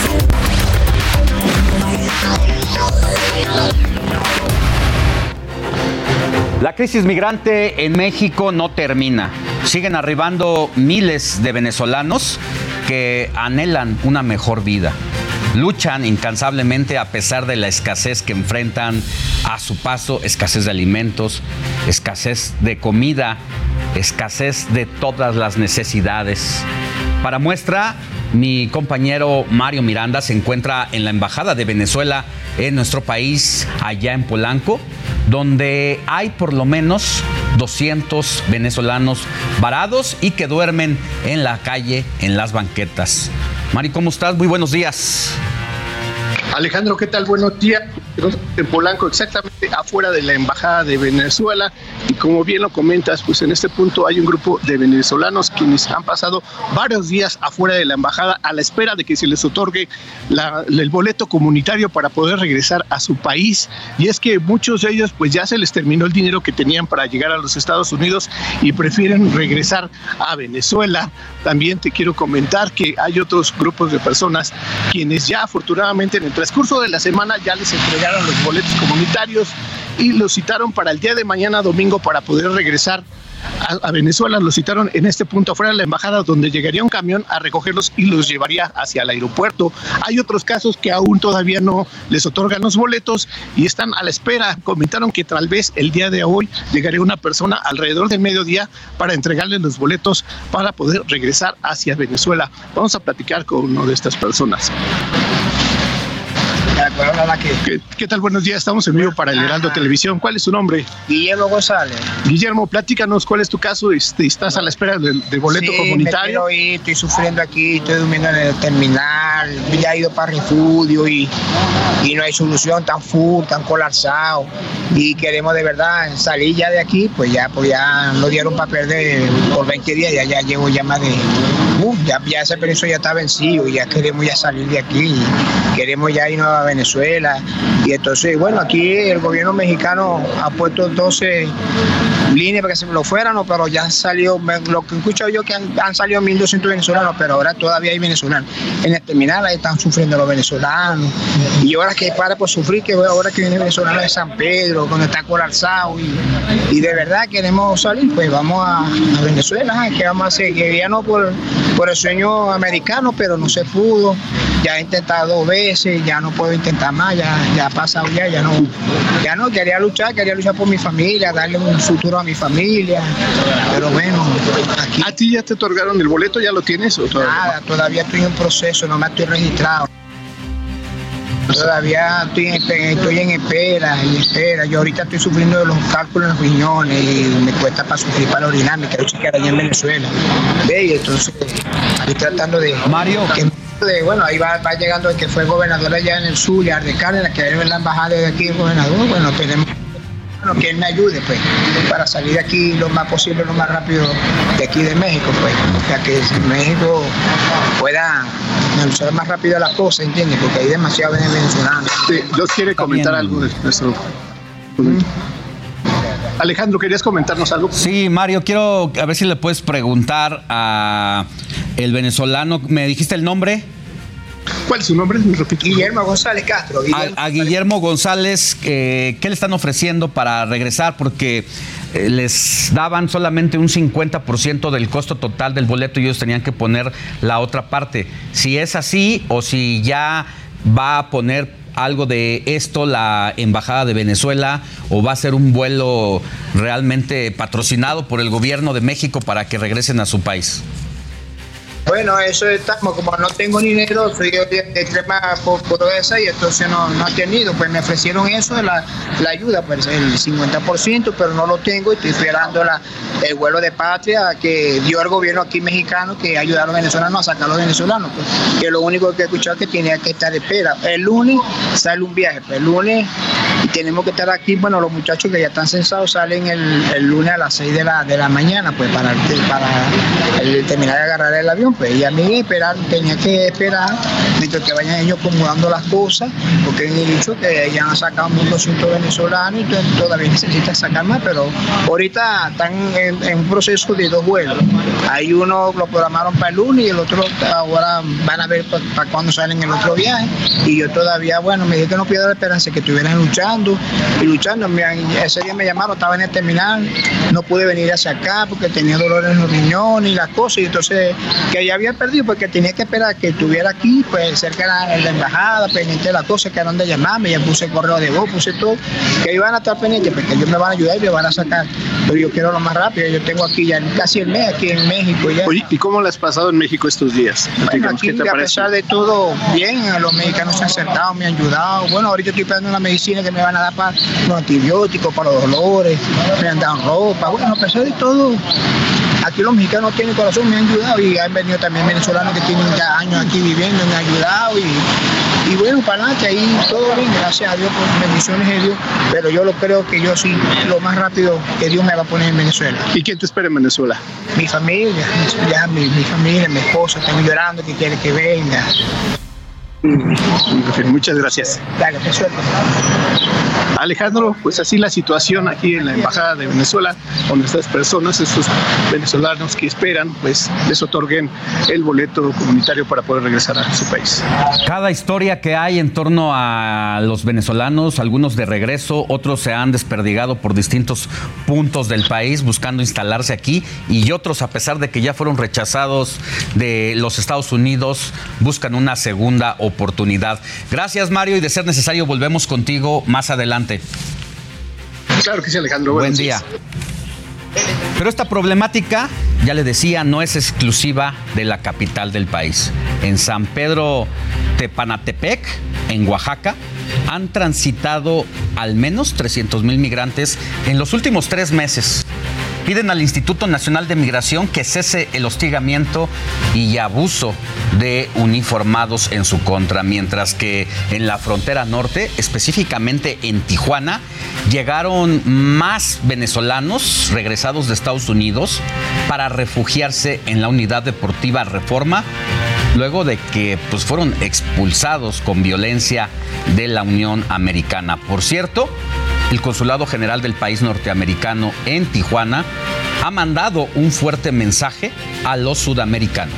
La crisis migrante en México no termina. Siguen arribando miles de venezolanos que anhelan una mejor vida. Luchan incansablemente a pesar de la escasez que enfrentan a su paso, escasez de alimentos, escasez de comida, escasez de todas las necesidades. Para muestra, mi compañero Mario Miranda se encuentra en la Embajada de Venezuela en nuestro país, allá en Polanco, donde hay por lo menos 200 venezolanos varados y que duermen en la calle, en las banquetas. Mari, ¿cómo estás? Muy buenos días. Alejandro, ¿qué tal? Buenos días. En Polanco, exactamente afuera de la Embajada de Venezuela. Y como bien lo comentas, pues en este punto hay un grupo de venezolanos quienes han pasado varios días afuera de la Embajada a la espera de que se les otorgue el boleto comunitario para poder regresar a su país. Y es que muchos de ellos pues ya se les terminó el dinero que tenían para llegar a los Estados Unidos y prefieren regresar a Venezuela. También te quiero comentar que hay otros grupos de personas quienes ya afortunadamente en el transcurso de la semana ya les entregaron los boletos comunitarios y los citaron para el día de mañana domingo para poder regresar a, Venezuela. Los citaron en este punto afuera de la embajada donde llegaría un camión a recogerlos y los llevaría hacia el aeropuerto. Hay otros casos que aún todavía no les otorgan los boletos y están a la espera. Comentaron que tal vez el día de hoy llegaría una persona alrededor del mediodía para entregarles los boletos para poder regresar hacia Venezuela. Vamos a platicar con una de estas personas. ¿Qué, qué tal? Buenos días. Estamos en vivo para el Heraldo Televisión. ¿Cuál es su nombre? Guillermo González. Guillermo, platícanos cuál es tu caso. Este, ¿Estás a la espera del, del boleto Sí, comunitario? Me ir, estoy sufriendo aquí, estoy durmiendo en el terminal, ya he ido para refugio y, y no hay solución tan full, tan colapsado. Y queremos de verdad salir ya de aquí, pues ya, pues ya nos dieron papel de por 20 días, ya, ya llevo ya más de. Ya, ya ese permiso ya está vencido ya queremos ya salir de aquí. Queremos ya irnos a Venezuela. Y entonces, bueno, aquí el gobierno mexicano ha puesto 12 líneas para que se lo fueran, ¿no? pero ya han salido, lo que escucho yo que han, han salido 1.200 venezolanos, pero ahora todavía hay venezolanos. En el terminal ahí están sufriendo los venezolanos. Y ahora que para por sufrir, que ahora que viene venezolano de San Pedro, donde está colapsado, y, y de verdad queremos salir, pues vamos a, a Venezuela, ¿eh? que vamos a que ya no por, por el sueño americano, pero no se pudo. Ya he intentado dos veces, ya no puedo intentar más, ya, ya ha pasado ya, ya no, ya no, quería luchar, quería luchar por mi familia, darle un futuro a mi familia, pero bueno, aquí. ¿A ti ya te otorgaron el boleto? ¿Ya lo tienes? O todavía? Nada, todavía estoy en proceso, no me estoy registrado. Todavía estoy en, estoy en espera, en espera. Yo ahorita estoy sufriendo de los cálculos en los riñones y me cuesta para sufrir para orinar, me quiero chequear allá en Venezuela. Ve, y entonces estoy tratando de. Mario. Que, de- bueno, ahí va, va llegando el que fue gobernador allá en el sur, de Cárdenas, que es la embajada de aquí, el gobernador. Bueno, tenemos bueno, que él me ayude, pues, para salir de aquí lo más posible, lo más rápido de aquí de México, pues, para que México pueda resolver más rápido las cosas, ¿entiendes? Porque hay demasiado venezolanos. Sí, ¿Nos quiere comentar algo de nuestro Alejandro, ¿querías comentarnos algo? Sí, Mario, quiero a ver si le puedes preguntar a el venezolano. ¿Me dijiste el nombre? ¿Cuál es su nombre? Guillermo González Castro. Guillermo a, a, Guillermo González, eh, ¿qué le están ofreciendo para regresar? Porque eh, les daban solamente un 50% del costo total del boleto y ellos tenían que poner la otra parte. Si es así o si ya va a poner algo de esto la Embajada de Venezuela o va a ser un vuelo realmente patrocinado por el gobierno de México para que regresen a su país? Bueno, eso estamos, como no tengo dinero, soy de, extrema pobreza y entonces no, no he tenido, pues me ofrecieron eso la, la, ayuda, pues el 50%, pero no lo tengo y estoy esperando la, el vuelo de patria que dio el gobierno aquí mexicano que ayudaron a los venezolanos a sacar a los venezolanos, pues, que lo único que he escuchado es que tenía que estar de espera. El lunes sale un viaje, pues, el lunes tenemos que estar aquí, bueno, los muchachos que ya están censados salen el, el lunes a las 6 de la, de la mañana, pues para, para terminar de agarrar el avión y a mí esperar, tenía que esperar mientras que vayan ellos acomodando las cosas, porque han dicho que ya han sacado 1.200 venezolanos y todavía necesitan sacar más, pero ahorita están en, un proceso de dos vuelos. Hay uno lo programaron para el lunes y el otro ahora van a ver para, cuándo salen el otro viaje. Y yo todavía, bueno, me dije que no pierda la esperanza, que estuvieran luchando y luchando. Ese día me llamaron, estaba en el terminal, no pude venir hacia acá porque tenía dolores en los riñones y las cosas, y entonces que ya había perdido porque tenía que esperar que estuviera aquí, pues cerca de la embajada, pendiente de las cosas que eran de llamarme, ya puse correo de voz, puse todo, que iban a estar pendientes, porque ellos me van a ayudar y me van a sacar. Pero yo quiero lo más rápido, yo tengo aquí ya casi el mes aquí en México ya. Oye, ¿y cómo le has pasado en México estos días? Bueno, aquí, a pesar de todo, bien, los mexicanos se han acercado, me han ayudado. Bueno, ahorita estoy esperando una medicina que me van a dar para los antibióticos, para los dolores, me han dado ropa. Bueno, a pesar de todo, aquí los mexicanos tienen corazón, me han ayudado y han venido también venezolanos que tienen ya años aquí viviendo, me han ayudado y, y bueno, para adelante ahí todo bien, gracias a Dios por bendiciones de Dios, pero yo lo creo que yo sí, lo más rápido que Dios me va a poner en Venezuela. ¿Y quién te espera en Venezuela? Mi familia, ya mi, mi familia, mi esposa, están llorando que quiere que venga. <laughs> Muchas gracias. Dale, suerte. Alejandro, pues así la situación aquí en la Embajada de Venezuela, donde estas personas, estos venezolanos que esperan, pues les otorguen el boleto comunitario para poder regresar a su país. Cada historia que hay en torno a los venezolanos, algunos de regreso, otros se han desperdigado por distintos puntos del país buscando instalarse aquí y otros, a pesar de que ya fueron rechazados de los Estados Unidos, buscan una segunda oportunidad. Gracias, Mario, y de ser necesario volvemos contigo más adelante. Claro que sí, Alejandro. Buen día. Pero esta problemática, ya le decía, no es exclusiva de la capital del país. En San Pedro Tepanatepec, en Oaxaca, han transitado al menos 300 mil migrantes en los últimos tres meses. Piden al Instituto Nacional de Migración que cese el hostigamiento y abuso de uniformados en su contra, mientras que en la frontera norte, específicamente en Tijuana, llegaron más venezolanos regresados de Estados Unidos para refugiarse en la unidad deportiva Reforma luego de que pues, fueron expulsados con violencia de la Unión Americana. Por cierto, el Consulado General del país norteamericano en Tijuana ha mandado un fuerte mensaje a los sudamericanos.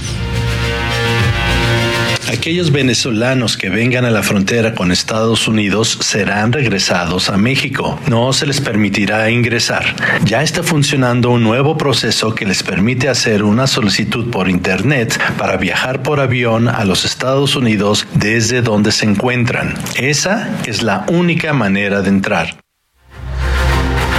Aquellos venezolanos que vengan a la frontera con Estados Unidos serán regresados a México. No se les permitirá ingresar. Ya está funcionando un nuevo proceso que les permite hacer una solicitud por Internet para viajar por avión a los Estados Unidos desde donde se encuentran. Esa es la única manera de entrar.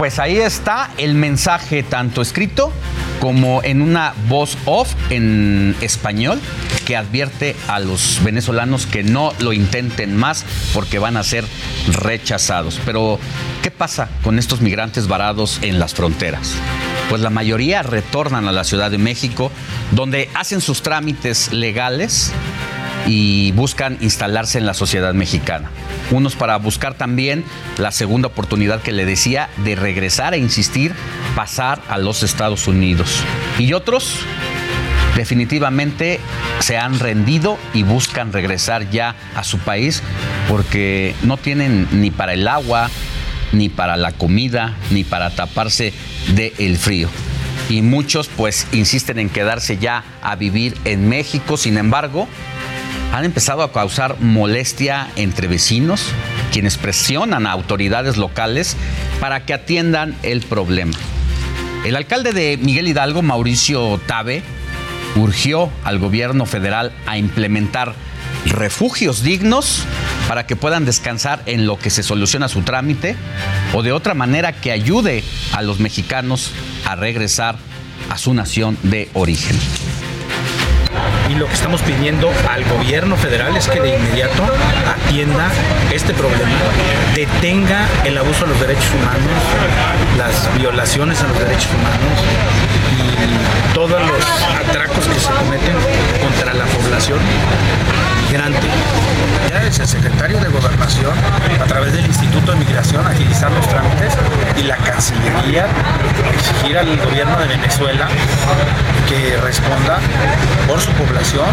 Pues ahí está el mensaje tanto escrito como en una voz off en español que advierte a los venezolanos que no lo intenten más porque van a ser rechazados. Pero, ¿qué pasa con estos migrantes varados en las fronteras? Pues la mayoría retornan a la Ciudad de México, donde hacen sus trámites legales y buscan instalarse en la sociedad mexicana. Unos para buscar también la segunda oportunidad que le decía de regresar e insistir, pasar a los Estados Unidos. Y otros definitivamente se han rendido y buscan regresar ya a su país porque no tienen ni para el agua, ni para la comida, ni para taparse del frío. Y muchos pues insisten en quedarse ya a vivir en México, sin embargo, han empezado a causar molestia entre vecinos, quienes presionan a autoridades locales para que atiendan el problema. El alcalde de Miguel Hidalgo, Mauricio Tabe, urgió al gobierno federal a implementar refugios dignos para que puedan descansar en lo que se soluciona su trámite o de otra manera que ayude a los mexicanos a regresar a su nación de origen. Y lo que estamos pidiendo al gobierno federal es que de inmediato atienda este problema, detenga el abuso a los derechos humanos, las violaciones a los derechos humanos todos los atracos que se cometen contra la población migrante. Ya es el secretario de Gobernación, a través del Instituto de Migración, agilizar los trámites y la Cancillería exigir al gobierno de Venezuela que responda por su población.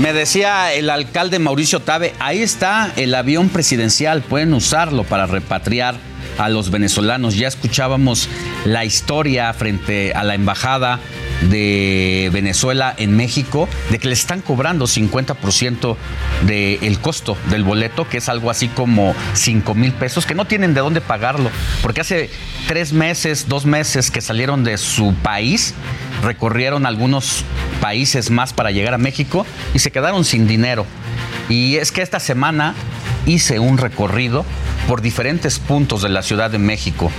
Me decía el alcalde Mauricio Tabe, ahí está el avión presidencial, pueden usarlo para repatriar a los venezolanos. Ya escuchábamos la historia frente a la embajada de Venezuela en México de que le están cobrando 50% del costo del boleto, que es algo así como 5 mil pesos, que no tienen de dónde pagarlo, porque hace tres meses, dos meses que salieron de su país, recorrieron algunos países más para llegar a México y se quedaron sin dinero. Y es que esta semana hice un recorrido por diferentes puntos de la Ciudad de México,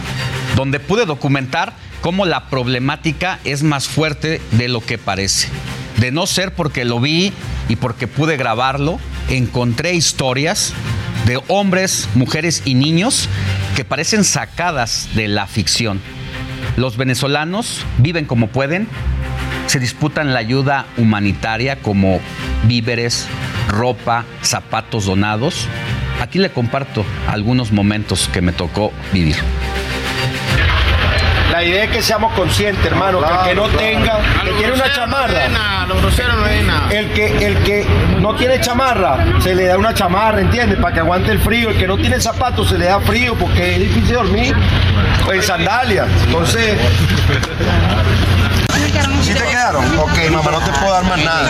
donde pude documentar cómo la problemática es más fuerte de lo que parece. De no ser porque lo vi y porque pude grabarlo, encontré historias de hombres, mujeres y niños que parecen sacadas de la ficción. Los venezolanos viven como pueden, se disputan la ayuda humanitaria como víveres, ropa, zapatos donados. Aquí le comparto algunos momentos que me tocó vivir. La idea es que seamos conscientes, hermano, que el que no tenga, que tiene una chamarra. El que, el que no tiene chamarra, se le da una chamarra, ¿entiendes? Para que aguante el frío. El que no tiene zapatos, se le da frío porque es difícil dormir en sandalias. Entonces. ¿Sí te quedaron? Ok, mamá, no te puedo dar más nada.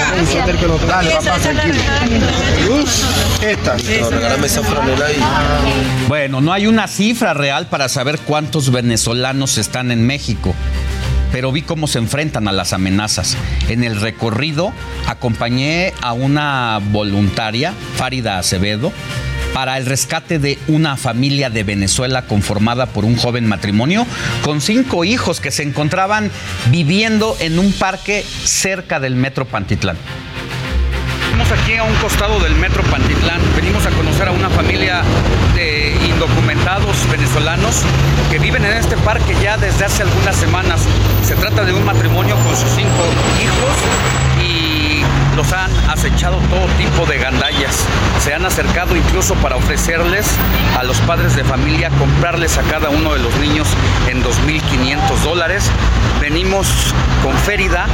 Dale, papá, tranquilo. Esta. regálame esa franela ahí. Bueno, no hay una cifra real para saber cuántos venezolanos están en México pero vi cómo se enfrentan a las amenazas. En el recorrido acompañé a una voluntaria, Farida Acevedo, para el rescate de una familia de Venezuela conformada por un joven matrimonio con cinco hijos que se encontraban viviendo en un parque cerca del Metro Pantitlán. Estamos aquí a un costado del Metro Pantitlán. Venimos a conocer a una familia de indocumentados venezolanos que viven en este parque ya desde hace algunas semanas. Se trata de un matrimonio con sus cinco hijos los han acechado todo tipo de gandallas. Se han acercado incluso para ofrecerles a los padres de familia comprarles a cada uno de los niños en 2.500 dólares. Venimos con Férida,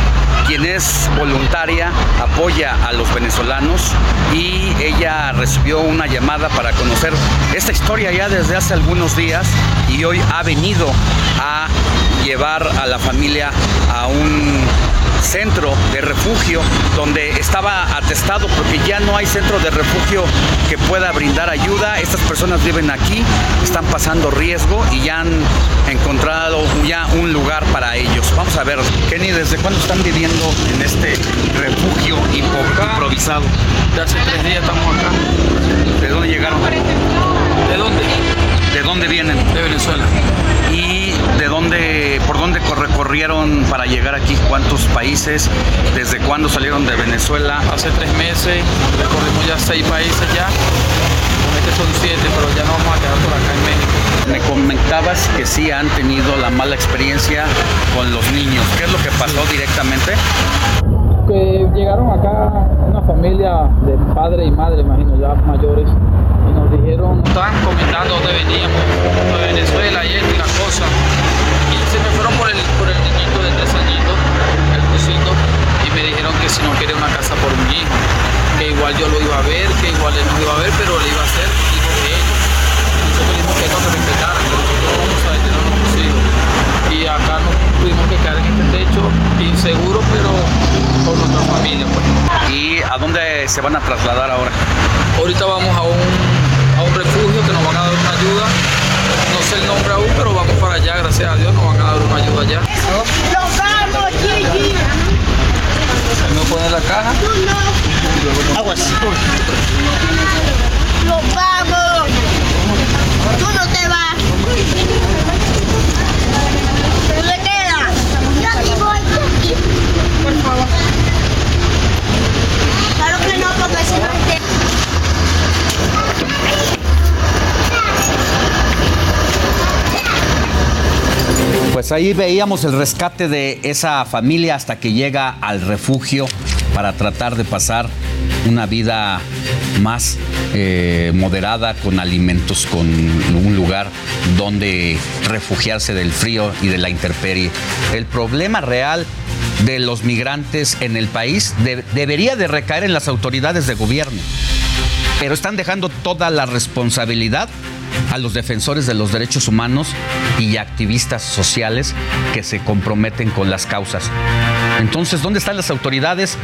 quien es voluntaria, apoya a los venezolanos y ella recibió una llamada para conocer esta historia ya desde hace algunos días y hoy ha venido a llevar a la familia a un centro de refugio donde estaba atestado porque ya no hay centro de refugio que pueda brindar ayuda. Estas personas viven aquí, están pasando riesgo y ya han encontrado ya un lugar para ellos. Vamos a ver, Kenny, ¿desde cuándo están viviendo en este refugio improvisado? De hace tres días estamos acá. ¿De dónde llegaron? ¿De dónde? ¿De dónde vienen? De Venezuela. ¿Y de dónde, por dónde recorrieron para llegar aquí? ¿Cuántos países? ¿Desde cuándo salieron de Venezuela? Hace tres meses recorrimos ya seis países ya. Este son siete, pero ya no vamos a quedar por acá en México. Me comentabas que sí han tenido la mala experiencia con los niños. ¿Qué es lo que pasó directamente? Que llegaron acá una familia de padre y madre, imagino, ya mayores, y nos dijeron, estaban comentando dónde veníamos, de Venezuela y esto y la cosa. Y se me fueron por el, por el niñito de tres añitos, el que sí que si no quiere una casa por mi hijo, que igual yo lo iba a ver, que igual él no iba a ver, pero le iba a hacer hijo de ellos. Nosotros dijimos que no se respetaran, que nosotros vamos a detener a. Y acá nos tuvimos que quedar en este techo, inseguro, pero nuestra familia. Pues. ¿Y a dónde se van a trasladar ahora? Ahorita vamos a un, a un refugio que nos van a dar una ayuda. No sé el nombre aún, pero vamos para allá, gracias a Dios, nos van a dar una ayuda allá. ¡Los vamos, Gigi! ¿Me pone la caja? Aguas. ¡Los vamos! ¡Tú no te vas! ¿Tú te quedas? Yo sí voy. Por favor. Claro que no, porque si no te... Pues ahí veíamos el rescate de esa familia hasta que llega al refugio para tratar de pasar una vida más eh, moderada, con alimentos, con un lugar donde refugiarse del frío y de la intemperie. El problema real de los migrantes en el país de- debería de recaer en las autoridades de gobierno, pero están dejando toda la responsabilidad a los defensores de los derechos humanos y activistas sociales que se comprometen con las causas. Entonces, ¿dónde están las autoridades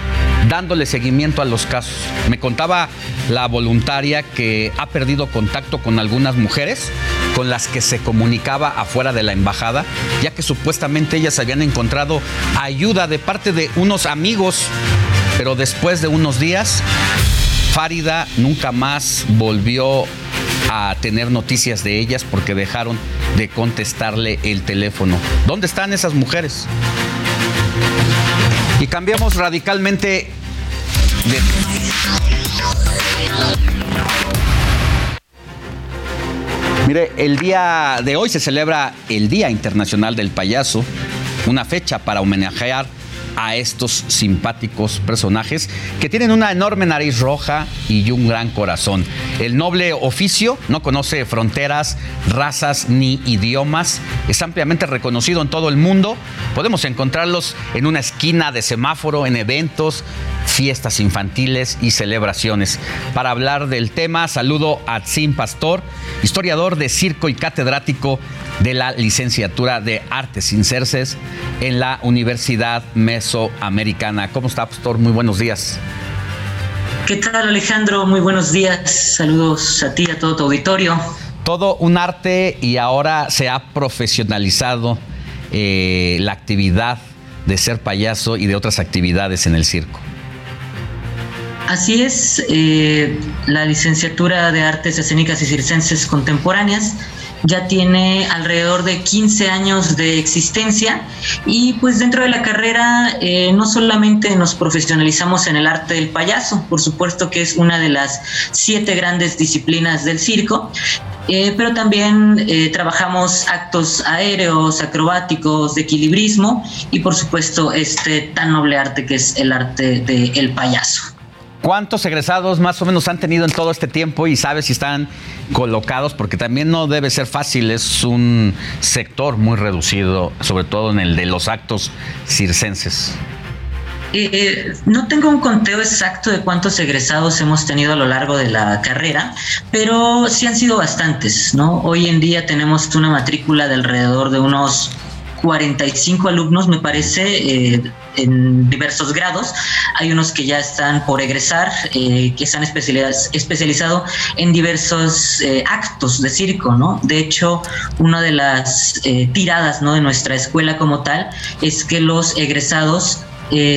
dándole seguimiento a los casos? Me contaba la voluntaria que ha perdido contacto con algunas mujeres con las que se comunicaba afuera de la embajada, ya que supuestamente ellas habían encontrado ayuda de parte de unos amigos, pero después de unos días Fárida nunca más volvió a tener noticias de ellas porque dejaron de contestarle el teléfono. ¿Dónde están esas mujeres? Y cambiamos radicalmente de... Mire, el día de hoy se celebra el Día Internacional del Payaso, una fecha para homenajear a estos simpáticos personajes que tienen una enorme nariz roja y un gran corazón. El noble oficio no conoce fronteras, razas ni idiomas. Es ampliamente reconocido en todo el mundo. Podemos encontrarlos en una esquina de semáforo, en eventos, fiestas infantiles y celebraciones. Para hablar del tema, saludo a Tzim Pastor, historiador de circo y catedrático de la licenciatura de Artes Inserces en la Universidad Mesoamericana. ¿Cómo está, Pastor? Muy buenos días. ¿Qué tal Alejandro? Muy buenos días. Saludos a ti, a todo tu auditorio. Todo un arte y ahora se ha profesionalizado eh, la actividad de ser payaso y de otras actividades en el circo. Así es, eh, la licenciatura de Artes Escénicas y Circenses Contemporáneas ya tiene alrededor de 15 años de existencia y pues dentro de la carrera eh, no solamente nos profesionalizamos en el arte del payaso, por supuesto que es una de las siete grandes disciplinas del circo, eh, pero también eh, trabajamos actos aéreos, acrobáticos, de equilibrismo y por supuesto este tan noble arte que es el arte del payaso. ¿Cuántos egresados más o menos han tenido en todo este tiempo y sabes si están colocados? Porque también no debe ser fácil, es un sector muy reducido, sobre todo en el de los actos circenses. Eh, no tengo un conteo exacto de cuántos egresados hemos tenido a lo largo de la carrera, pero sí han sido bastantes, ¿no? Hoy en día tenemos una matrícula de alrededor de unos 45 alumnos, me parece, eh, en diversos grados. Hay unos que ya están por egresar, eh, que se han especializ- especializado en diversos eh, actos de circo, ¿no? De hecho, una de las eh, tiradas ¿no? de nuestra escuela como tal es que los egresados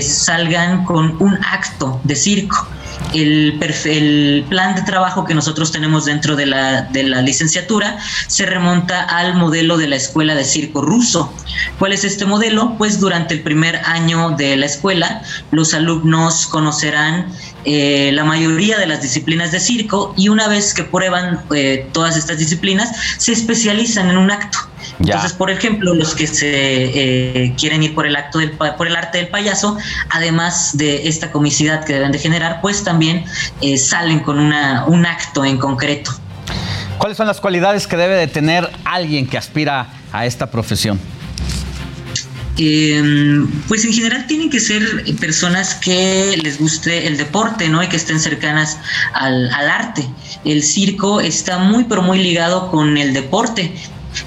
salgan con un acto de circo. El, plan de trabajo que nosotros tenemos dentro de la, de la licenciatura se remonta al modelo de la escuela de circo ruso. ¿Cuál es este modelo? Pues durante el primer año de la escuela los alumnos conocerán eh, la mayoría de las disciplinas de circo y una vez que prueban eh, todas estas disciplinas se especializan en un acto. Entonces, por ejemplo, los que se eh, quieren ir por el acto del por el arte del payaso, además de esta comicidad que deben de generar, pues también eh, salen con una, un acto en concreto. ¿Cuáles son las cualidades que debe de tener alguien que aspira a esta profesión? Em, pues en general tienen que ser personas que les guste el deporte, ¿no? Y que estén cercanas al, al arte. El circo está muy, pero muy ligado con el deporte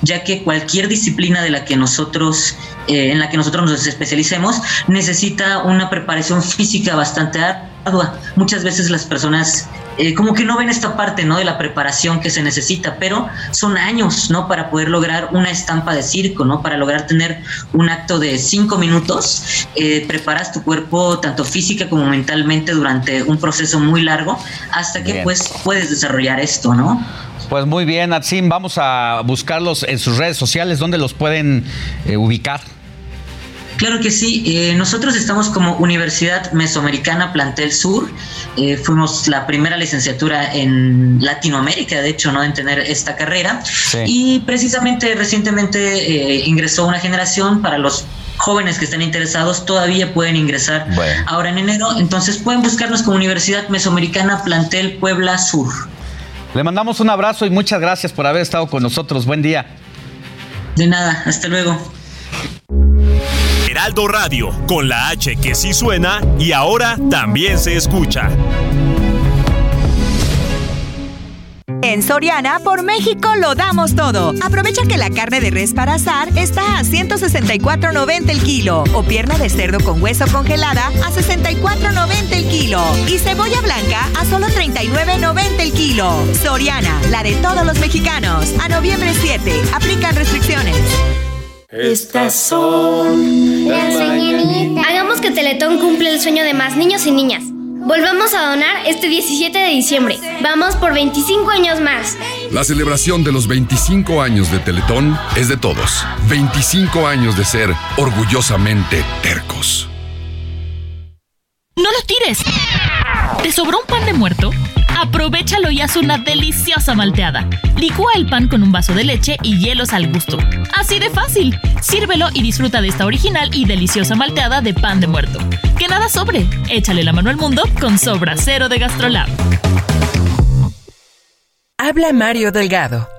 ya que cualquier disciplina de la que nosotros, eh, en la que nosotros nos especialicemos necesita una preparación física bastante ardua. Muchas veces las personas eh, como que no ven esta parte ¿no? de la preparación que se necesita, pero son años ¿no? para poder lograr una estampa de circo, ¿no? para lograr tener un acto de cinco minutos. Eh, preparas tu cuerpo tanto física como mentalmente durante un proceso muy largo hasta que pues puedes desarrollar esto, ¿no? Pues muy bien, Atsim, vamos a buscarlos en sus redes sociales, ¿dónde los pueden eh, ubicar? Claro que sí, eh, nosotros estamos como Universidad Mesoamericana Plantel Sur, eh, fuimos la primera licenciatura en Latinoamérica, de hecho, ¿no? en tener esta carrera, y precisamente recientemente ingresó una generación para los jóvenes que estén interesados todavía pueden ingresar ahora en enero, entonces pueden buscarnos como Universidad Mesoamericana Plantel Puebla Sur. Le mandamos un abrazo y muchas gracias por haber estado con nosotros. Buen día. De nada, hasta luego. Heraldo Radio, con la H que sí suena y ahora también se escucha. En Soriana, por México lo damos todo. Aprovecha que la carne de res para asar está a 164.90 el kilo o pierna de cerdo con hueso congelada a 64.90 el kilo y cebolla blanca a solo 39.90 el kilo. Soriana, la de todos los mexicanos. A noviembre 7, aplican restricciones. Estas son las mañanitas. Hagamos que Teletón cumpla el sueño de más niños y niñas. Volvamos a donar este 17 de diciembre. Vamos por 25 años más. La celebración de los 25 años de Teletón es de todos. 25 años de ser orgullosamente tercos. ¡No lo tires! ¿Te sobró un pan de muerto? Aprovechalo y haz una deliciosa malteada. Licúa el pan con un vaso de leche y hielos al gusto. Así de fácil. Sírvelo y disfruta de esta original y deliciosa malteada de pan de muerto. Que nada sobre. Échale la mano al mundo con Sobra Cero de Gastrolab. Habla Mario Delgado.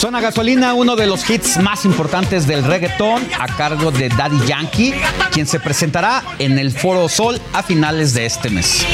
Zona Gasolina, uno de los hits más importantes del reggaetón, a cargo de Daddy Yankee, quien se presentará en el Foro Sol a finales de este mes.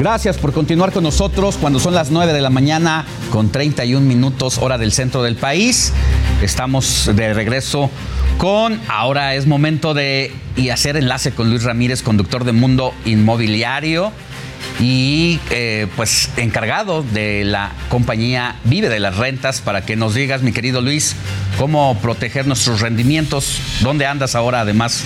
Gracias por continuar con nosotros cuando son las 9 de la mañana con 31 minutos hora del centro del país. Estamos de regreso con, ahora es momento de y hacer enlace con Luis Ramírez, conductor de Mundo Inmobiliario y eh, pues encargado de la compañía Vive de las Rentas para que nos digas, mi querido Luis, cómo proteger nuestros rendimientos, dónde andas ahora además.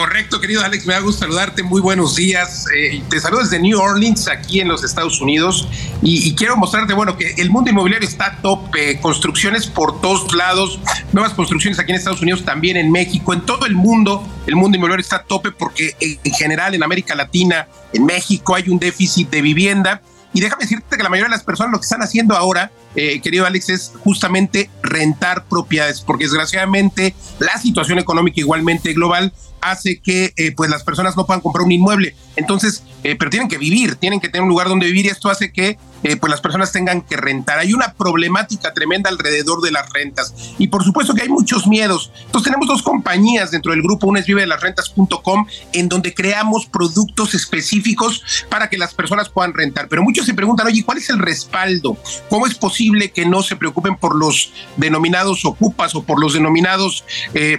Correcto, querido Alex, me da gusto saludarte. Muy buenos días. Eh, te saludo desde New Orleans, aquí en los Estados Unidos. Y, quiero mostrarte, bueno, que el mundo inmobiliario está a tope. Construcciones por todos lados, nuevas construcciones aquí en Estados Unidos, también en México, en todo el mundo. El mundo inmobiliario está a tope porque en general en América Latina, en México, hay un déficit de vivienda. Y déjame decirte que la mayoría de las personas lo que están haciendo ahora, eh, querido Alex, es justamente rentar propiedades, porque desgraciadamente la situación económica igualmente global hace que eh, pues las personas no puedan comprar un inmueble. Entonces, eh, pero tienen que vivir, tienen que tener un lugar donde vivir y esto hace que eh, pues las personas tengan que rentar. Hay una problemática tremenda alrededor de las rentas y por supuesto que hay muchos miedos. Entonces tenemos dos compañías dentro del grupo, una es vive de las rentas.com, en donde creamos productos específicos para que las personas puedan rentar. Pero muchos se preguntan, oye, ¿cuál es el respaldo? ¿Cómo es posible que no se preocupen por los denominados ocupas o por los denominados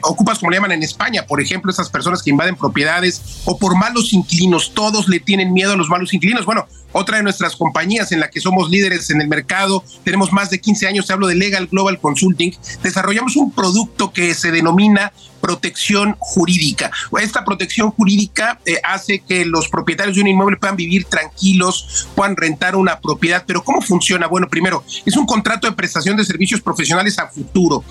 ocupas, como le llaman en España, por ejemplo, esas personas que invaden propiedades o por malos inquilinos. Todos le tienen miedo a los malos inquilinos. Bueno, otra de nuestras compañías en la que somos líderes en el mercado, tenemos más de 15 años, hablo de Legal Global Consulting, desarrollamos un producto que se denomina protección jurídica. Esta protección jurídica eh, hace que los propietarios de un inmueble puedan vivir tranquilos, puedan rentar una propiedad. Pero ¿cómo funciona? Bueno, primero, es un contrato de prestación de servicios profesionales a futuro,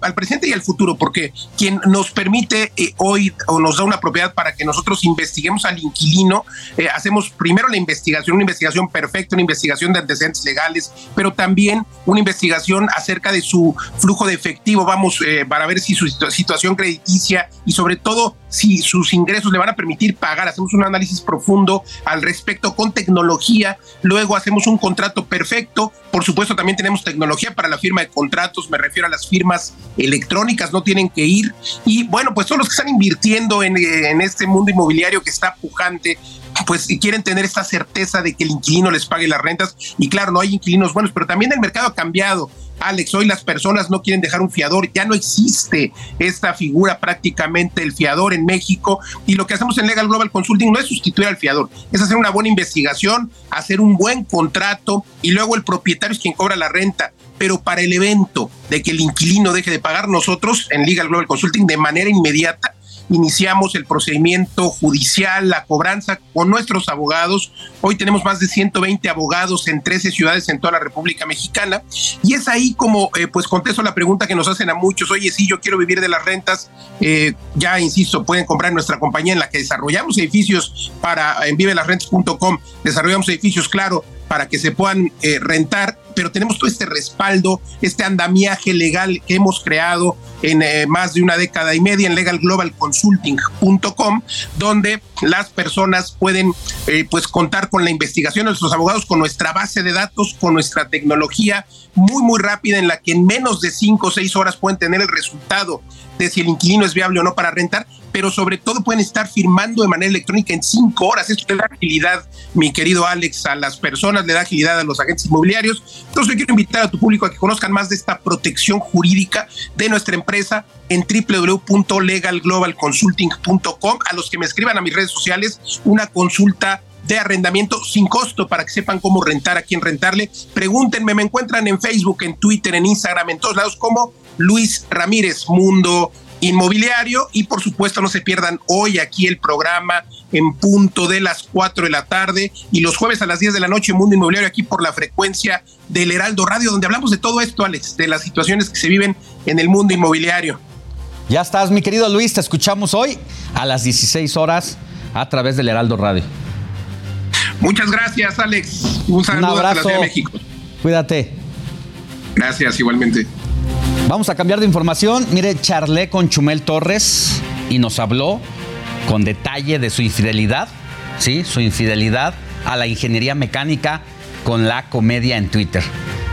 al, presente y al futuro, porque quien nos permite eh, hoy o nos da una propiedad para que nosotros investiguemos al inquilino, eh, hacemos primero la investigación, una investigación perfecta, una investigación de antecedentes legales, pero también una investigación acerca de su flujo de efectivo, vamos, para ver si su situación crediticia y sobre todo si sus ingresos le van a permitir pagar. Hacemos un análisis profundo al respecto con tecnología, luego hacemos un contrato perfecto. Por supuesto, también tenemos tecnología para la firma de contratos, me refiero a las firmas electrónicas, no tienen que ir. Y bueno, pues todos los que están invirtiendo en, en este mundo inmobiliario que está pujante, pues quieren tener esta certeza de que el inquilino les pague las rentas. Y claro, no hay inquilinos buenos, pero también el mercado ha cambiado. Alex, hoy las personas no quieren dejar un fiador, ya no existe esta figura prácticamente el fiador en México y lo que hacemos en Legal Global Consulting no es sustituir al fiador, es hacer una buena investigación, hacer un buen contrato y luego el propietario es quien cobra la renta. Pero para el evento de que el inquilino deje de pagar nosotros en Legal Global Consulting de manera inmediata, iniciamos el procedimiento judicial, la cobranza con nuestros abogados. Hoy tenemos más de 120 abogados en 13 ciudades en toda la República Mexicana. Y es ahí como, eh, pues contesto la pregunta que nos hacen a muchos. Oye, sí, yo quiero vivir de las rentas. Eh, ya, insisto, pueden comprar nuestra compañía en la que desarrollamos edificios para, en vivelasrentas.com, desarrollamos edificios, claro, para que se puedan eh, rentar, pero tenemos todo este respaldo, este andamiaje legal que hemos creado en eh, más de una década y media en legalglobalconsulting.com, donde las personas pueden eh, pues contar con la investigación de nuestros abogados, con nuestra base de datos, con nuestra tecnología muy, muy rápida en la que en menos de cinco o seis horas pueden tener el resultado de si el inquilino es viable o no para rentar, pero sobre todo pueden estar firmando de manera electrónica en cinco horas. Esto le da agilidad, mi querido Alex, a las personas, le da agilidad a los agentes inmobiliarios. Entonces, yo quiero invitar a tu público a que conozcan más de esta protección jurídica de nuestra empresa en www.legalglobalconsulting.com. A los que me escriban a mis redes sociales, una consulta de arrendamiento sin costo para que sepan cómo rentar, a quién rentarle. Pregúntenme, me encuentran en Facebook, en Twitter, en Instagram, en todos lados como Luis Ramírez Mundo Inmobiliario y por supuesto no se pierdan hoy aquí el programa en punto de las 4 de la tarde y los jueves a las 10 de la noche Mundo Inmobiliario aquí por la frecuencia del Heraldo Radio donde hablamos de todo esto Alex, de las situaciones que se viven en el mundo inmobiliario. Ya estás mi querido Luis, te escuchamos hoy a las 16 horas a través del Heraldo Radio. Muchas gracias Alex, un saludo un abrazo. a la México. Cuídate. Gracias igualmente. Vamos a cambiar de información. Mire, charlé con Chumel Torres y nos habló con detalle de su infidelidad, ¿sí? Su infidelidad a la ingeniería mecánica con la comedia en Twitter,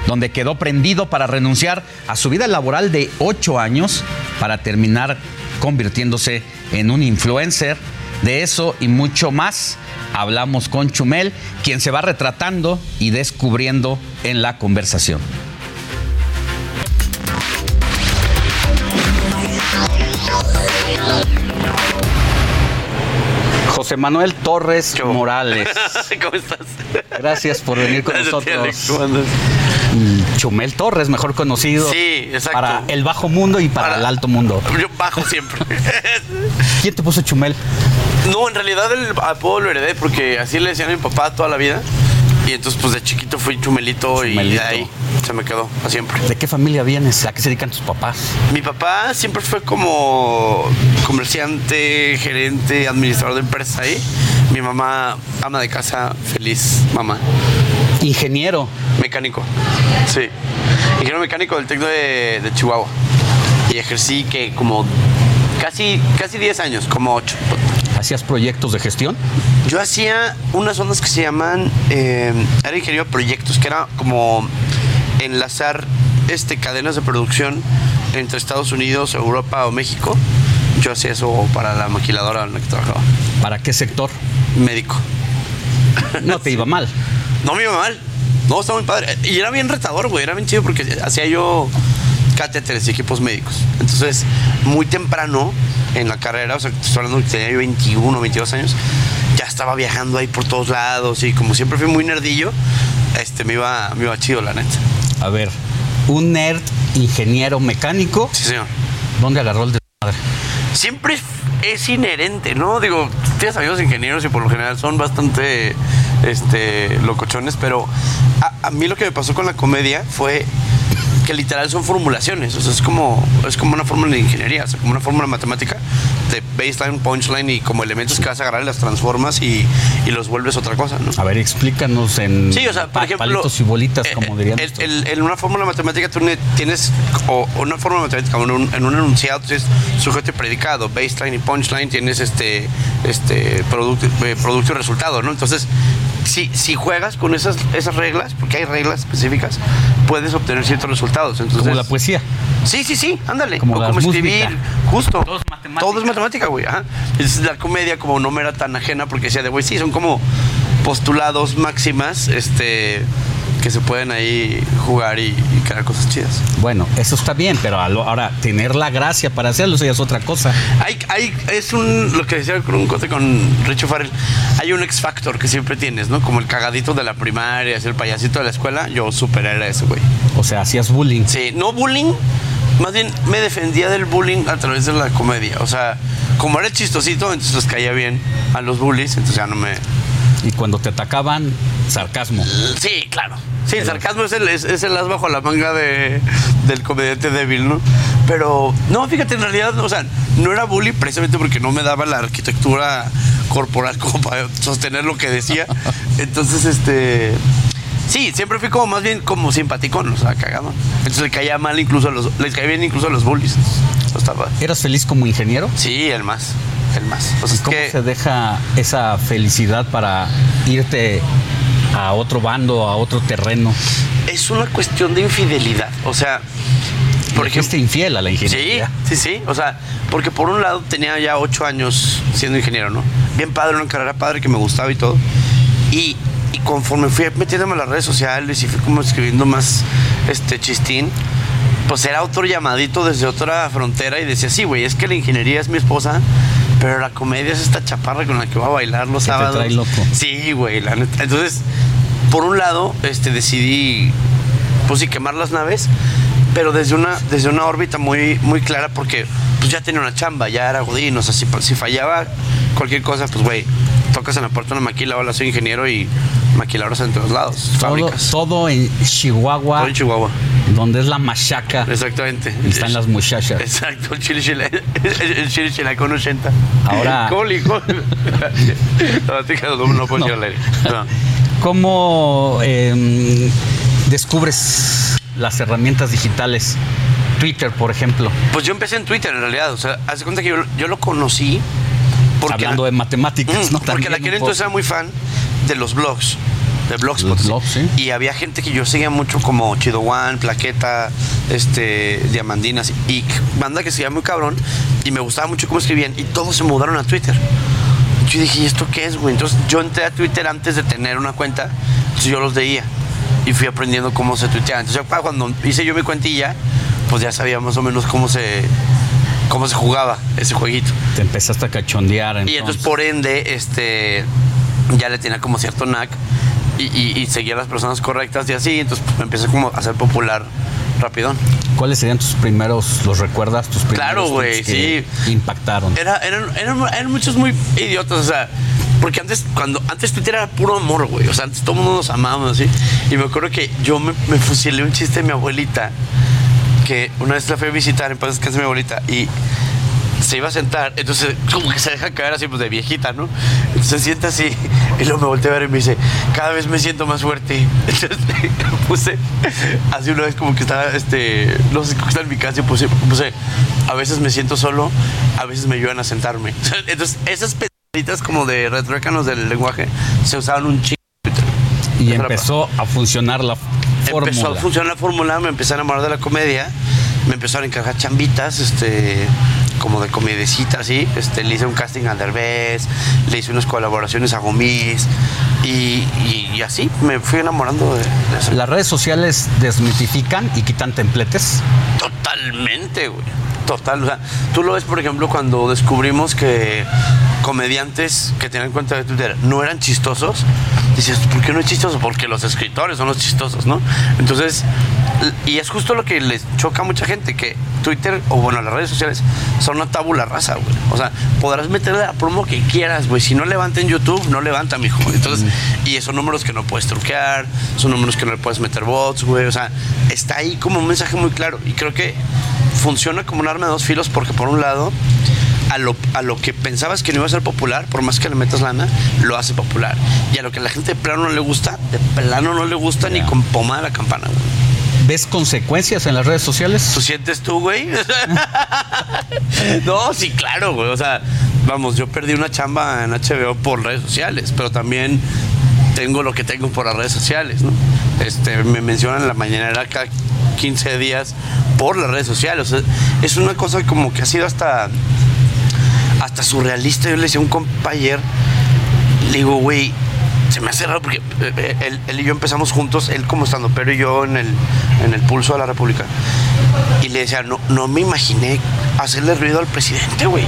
donde quedó prendido para renunciar a su vida laboral de ocho años para terminar convirtiéndose en un influencer. De eso y mucho más hablamos con Chumel, quien se va retratando y descubriendo en la conversación. José Manuel Torres Morales. <laughs> ¿Cómo estás? Gracias por venir con Gracias nosotros. Alex. ¿Cómo andas? Mm, Chumel Torres, mejor conocido. Sí, exacto. Para el bajo mundo y para, el alto mundo. Yo bajo siempre. <laughs> ¿Quién te puso Chumel? No, en realidad el apodo lo heredé porque así le decían a mi papá toda la vida. Y entonces, pues de chiquito fui chumelito, y de ahí se me quedó para siempre. ¿De qué familia vienes? ¿A qué se dedican tus papás? Mi papá siempre fue como comerciante, gerente, administrador de empresa ahí. Mi mamá, ama de casa, feliz mamá. Ingeniero. Mecánico, sí. Ingeniero mecánico del de, de Chihuahua. Y ejercí que como casi, casi 10 años, como 8. ¿Hacías proyectos de gestión? Yo hacía unas ondas que se llaman, eh, era ingeniero de proyectos, que era como enlazar este, cadenas de producción entre Estados Unidos, Europa o México. Yo hacía eso para la maquiladora en la que trabajaba. ¿Para qué sector? Médico. No te iba mal. <laughs> No me iba mal. No, estaba muy padre. Y era bien retador, güey. Era bien chido porque hacía yo catéteres y equipos médicos. Entonces, muy temprano en la carrera, o sea, estoy hablando que tenía yo 21, 22 años, ya estaba viajando ahí por todos lados y como siempre fui muy nerdillo, este, me iba, me iba chido, la neta. A ver, un nerd ingeniero mecánico. Sí, señor. ¿Dónde agarró el desmadre? Siempre es inherente, ¿no? Digo, tienes amigos ingenieros y por lo general son bastante este, locochones, pero a, a mí lo que me pasó con la comedia fue que literal son formulaciones, o sea, es como, es como una fórmula de ingeniería, o sea, como una fórmula matemática de baseline, punchline y como elementos que vas a agarrar y las transformas y, y los vuelves otra cosa, ¿no? A ver, explícanos en Sí, o sea, por ejemplo, palitos y bolitas, como dirían. el- el- en una fórmula matemática tú ne- tienes, o o una fórmula matemática, en un, en un enunciado tienes sujeto y predicado, baseline y punchline, tienes este, este producto, eh, producto y resultado, ¿no? Entonces, si, si juegas con esas, esas reglas, porque hay reglas específicas, puedes obtener ciertos resultados. Entonces, Como la poesía. Sí, sí, sí, ándale. Como o la como música. escribir, justo. Todo es matemática. Todo es matemática, güey. ajá. Es la comedia como no me era tan ajena porque decía de, güey, sí, son como postulados máximas, este, que se pueden ahí jugar y, y crear cosas chidas. Bueno, eso está bien, pero a ahora tener la gracia para hacerlo eso ya es otra cosa. Hay, hay, es un, lo que decía con un cote con Richo Farrell, hay un X Factor que siempre tienes, ¿no? Como el cagadito de la primaria, es el payasito de la escuela, yo super era ese, güey. O sea, hacías bullying. Sí, no bullying, más bien me defendía del bullying a través de la comedia. O sea, como era chistosito, entonces les caía bien a los bullies, entonces ya no me... Y cuando te atacaban, sarcasmo. Sí, claro. Sí, el sarcasmo es el, es, es el as bajo la manga de, del comediante débil, ¿no? Pero, no, fíjate, en realidad, o sea, no era bully precisamente porque no me daba la arquitectura corporal <laughs> como para sostener lo que decía. Entonces, este... Sí, siempre fui como más bien como simpaticón, o sea, cagado. Entonces le caía mal incluso a los... Les caía bien incluso a los bullies. Estaba... ¿Eras feliz como ingeniero? Sí, el más. Más. ¿Y cómo que... se deja esa felicidad para irte a otro bando, a otro terreno? es una cuestión de infidelidad. O sea, por fuiste infiel a la Sí, ingeniería. sí, sí. O sea, porque por un lado tenía ya ocho años siendo ingeniero, ¿no? Bien padre, una carrera padre que me gustaba y todo. Y, y conforme fui metiéndome en las redes sociales y fui como escribiendo más este chistín, pues era otro llamadito desde otra frontera y decía, sí, güey, es que la ingeniería es mi esposa, pero la comedia es esta chaparra con la que voy a bailar los Que te sábados. trae loco. Sí, güey, la neta. Entonces, por un lado, este, decidí, pues sí, quemar las naves, pero desde una, desde una órbita muy, muy clara porque pues ya tenía una chamba, ya era godín, o sea, si, si fallaba cualquier cosa, pues güey, tocas en la puerta de una maquila, hola, soy ingeniero y maquiladores en todos lados, Todo, fábricas. todo en Chihuahua. Todo en Chihuahua. Donde es la machaca. Exactamente. Están las muchachas. Exacto, el chile chile, <laughs> el chile chile con 80. Ahora- <laughs> ¿Cómo le dijo? <laughs> No, no, puedo No. No. ¿Cómo em, descubres las herramientas digitales? Twitter, por ejemplo. Pues yo empecé en Twitter en realidad, o sea, haz de cuenta que yo, yo lo conocí porque Hablando de matemáticas, Mm, ¿no? Porque la un entonces era muy fan de los blogs, de Blogspot. Sí. Y había gente que yo seguía mucho como Chido One, Plaqueta, este, Diamandinas y banda que escribía muy cabrón y me gustaba mucho cómo escribían y todos se mudaron a Twitter. Yo dije, ¿y esto qué es, güey? Entonces yo entré a Twitter antes de tener una cuenta, entonces yo los veía y fui aprendiendo cómo se tuiteaba. Entonces cuando hice yo mi cuentilla, pues ya sabía más o menos cómo se cómo se jugaba ese jueguito. Te empezaste a cachondear. Y Entonces. entonces por ende, este, ya le tenía como cierto knack y, y- y seguía a las personas correctas y así, entonces pues, me empecé como a ser popular rapidón. ¿Cuáles serían tus primeros, los recuerdas, tus primeros Claro, güey, que impactaron? Era, eran, eran, eran muchos muy idiotas, o sea, porque antes, cuando, antes Twitter era puro amor, güey, o sea, antes todo el mundo nos amábamos así, y me acuerdo que yo me, me fusilé un chiste de mi abuelita, que una vez la fui a visitar en paz descanse mi abuelita, y se iba a sentar, entonces como que se deja caer así pues de viejita, ¿no? Entonces se sienta así y luego me volteé a ver y me dice, cada vez me siento más fuerte. <laughs> Entonces puse así una vez como que estaba, este, no sé cómo está en mi casa y puse, puse, a veces me siento solo, a veces me ayudan a sentarme. <laughs> Entonces esas peditas como de retrócanos del lenguaje se usaban un chingo. Y empezó a funcionar la fórmula. Empezó a funcionar la fórmula, me empecé a enamorar de la comedia, me empezaron a encargar chambitas, este, como de comedecita, así. Este, le hice un casting a Derbez, le hice unas colaboraciones a Gomis y, y- y así me fui enamorando de, de eso. Las redes sociales desmitifican y quitan templetes. Totalmente, güey. Total. O sea, tú lo ves, por ejemplo, cuando descubrimos que comediantes que tenían cuenta de Twitter no eran chistosos. Dices, ¿por qué no es chistoso? Porque los escritores son los chistosos, ¿no? Entonces, y es justo lo que les choca a mucha gente, que Twitter, o bueno, las redes sociales, son una tabula rasa, güey. O sea, podrás meterle la promo que quieras, güey. Si no levanta en YouTube, no levanta, mijo. Entonces, y son números que no puedes truquear, son números que no le puedes meter bots, güey. O sea, está ahí como un mensaje muy claro. Y creo que funciona como un arma de dos filos porque por un lado a lo, a lo que pensabas que no iba a ser popular, por más que le metas lana, lo hace popular. Y a lo que a la gente de plano no le gusta, de plano no le gusta ni con pomada la campana, güey. ¿Ves consecuencias en las redes sociales? ¿Tú sientes tú, güey? <laughs> no, sí, claro, güey. O sea, vamos, yo perdí una chamba en HBO por redes sociales, pero también tengo lo que tengo por las redes sociales, ¿no? Este, me mencionan en la mañanera cada 15 días por las redes sociales. O sea, es una cosa como que ha sido hasta, hasta surrealista. Yo le decía a un compa ayer, le digo, güey, se me hace raro porque eh, él, él y yo empezamos juntos, él como estando, pero yo en el, en el pulso de la República. Y le decía, no, no me imaginé hacerle ruido al presidente, güey.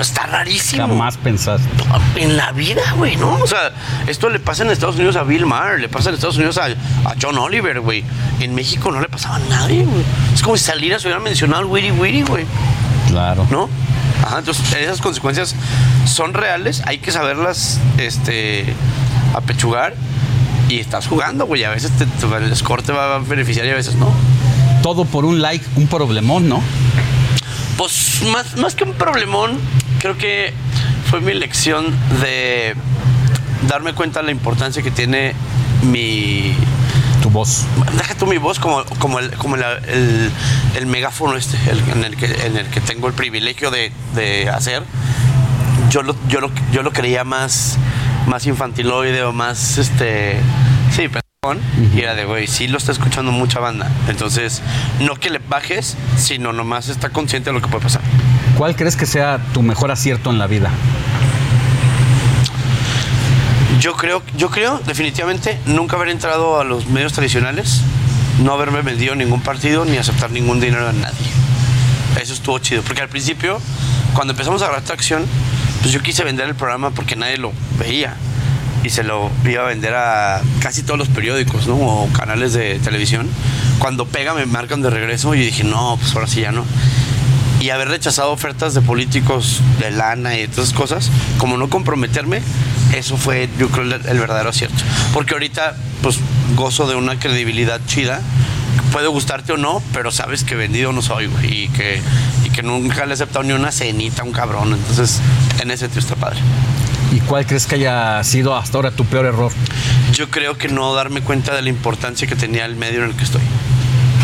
Está rarísimo. Jamás pensaste. En la vida, güey, ¿no? O sea, esto le pasa en Estados Unidos a Bill Maher, le pasa en Estados Unidos a, a John Oliver, güey. En México no le pasaba a nadie, güey. Es como si Salinas hubiera mencionado al Wiri Wiri, güey. Claro. ¿No? Ajá, entonces esas consecuencias son reales, hay que saberlas este, apechugar y estás jugando, güey. A veces te- te- el score te va a beneficiar y a veces no. Todo por un like, un problemón, ¿no? Pues más, más que un problemón, creo que fue mi lección de darme cuenta de la importancia que tiene mi... Tu voz. Deja tú mi voz como, como, el, como el, el- el megáfono este, el- en, el que, en el que tengo el privilegio de, de hacer. Yo lo, yo, lo, yo lo creía más, más infantiloide o más, este... Sí, perdón. Y era de, güey, sí lo está escuchando mucha banda. Entonces, no que le bajes, sino nomás está consciente de lo que puede pasar. ¿Cuál crees que sea tu mejor acierto en la vida? Yo creo, yo creo definitivamente nunca haber entrado a los medios tradicionales, no haberme vendido ningún partido ni aceptar ningún dinero de nadie. Eso estuvo chido, porque al principio, cuando empezamos a agarrar tracción, pues yo quise vender el programa porque nadie lo veía y se lo iba a vender a casi todos los periódicos, ¿no? O canales de televisión. Cuando pega me marcan de regreso y dije, no, pues ahora sí ya no. Y haber rechazado ofertas de políticos de lana y todas esas cosas, como no comprometerme, eso fue, yo creo, el, el verdadero acierto. Porque ahorita, pues, gozo de una credibilidad chida. Puede gustarte o no, pero sabes que vendido no soy, güey. Y que, y que nunca le he aceptado ni una cenita a un cabrón. Entonces, en ese sentido está padre. ¿Y cuál crees que haya sido hasta ahora tu peor error? Yo creo que no darme cuenta de la importancia que tenía el medio en el que estoy.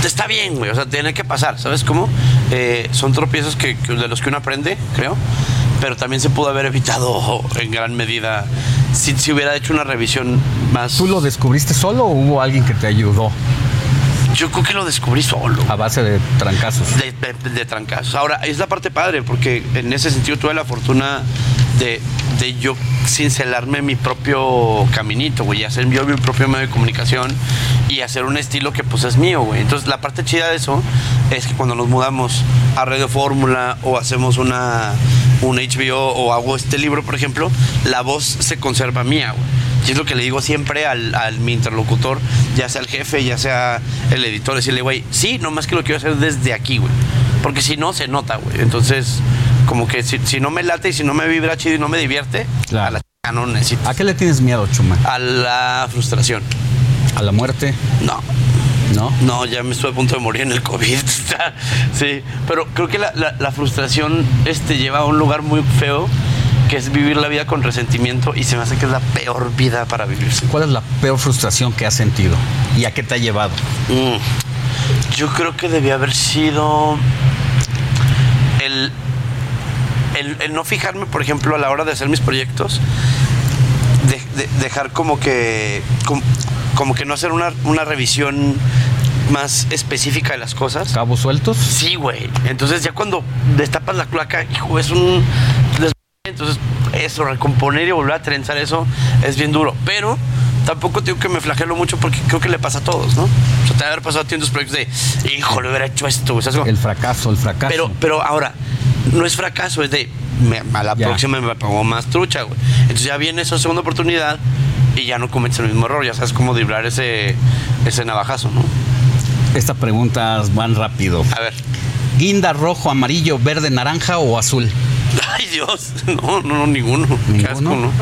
Está bien, güey, o sea, tiene que pasar, ¿sabes cómo? Eh, son tropiezos que, de los que uno aprende, creo, pero también se pudo haber evitado en gran medida si, si hubiera hecho una revisión más... ¿Tú lo descubriste solo o hubo alguien que te ayudó? Yo creo que lo descubrí solo. A base de trancazos. De, de- de trancazos. Ahora, es la parte padre, porque en ese sentido tuve la fortuna de, de yo cincelarme mi propio caminito, güey, hacer yo mi propio medio de comunicación y hacer un estilo que pues es mío, güey. Entonces, la parte chida de eso es que cuando nos mudamos a Radio Fórmula o hacemos una un HBO o hago este libro, por ejemplo, la voz se conserva mía, güey. Y es lo que le digo siempre al, al mi interlocutor, ya sea el jefe, ya sea el editor, decirle, güey, sí, nomás que lo quiero hacer desde aquí, güey. Porque si no, se nota, güey. Entonces, como que si, si no me late y si no me vibra chido y no me divierte, a la chica no necesito. ¿A qué le tienes miedo, Chuma? A la frustración. ¿A la muerte? No. ¿No? No, ya me estoy a punto de morir en el COVID. <laughs> sí, pero creo que la, la- la frustración este, lleva a un lugar muy feo, que es vivir la vida con resentimiento y se me hace que es la peor vida para vivirse. ¿Cuál es la peor frustración que has sentido? ¿Y a qué te ha llevado? Mm, Yo creo que debía haber sido el, el, el no fijarme, por ejemplo, a la hora de hacer mis proyectos, de- de- dejar como que, como, como que no hacer una, una revisión más específica de las cosas. ¿Cabos sueltos? Sí, güey. Entonces ya cuando destapas la cloaca, hijo, es un... Entonces eso, recomponer y volver a trenzar eso es bien duro. Pero tampoco tengo que me flagelo mucho porque creo que le pasa a todos, ¿no? O sea, te haber pasado a ti en tus proyectos de, hijo, le hubiera hecho esto. güey", ¿sabes cómo? El fracaso, el fracaso. Pero, pero ahora, no es fracaso, es de, me- a la Ya. próxima me pongo más trucha, güey. Entonces ya viene esa segunda oportunidad y ya no cometes el mismo error, ya sabes cómo driblar ese, ese navajazo, ¿no? Estas preguntas van rápido. A ver. ¿Guinda rojo, amarillo, verde, naranja o azul? Ay, Dios. <laughs> No, no, no, ninguno. Qué asco, ¿no?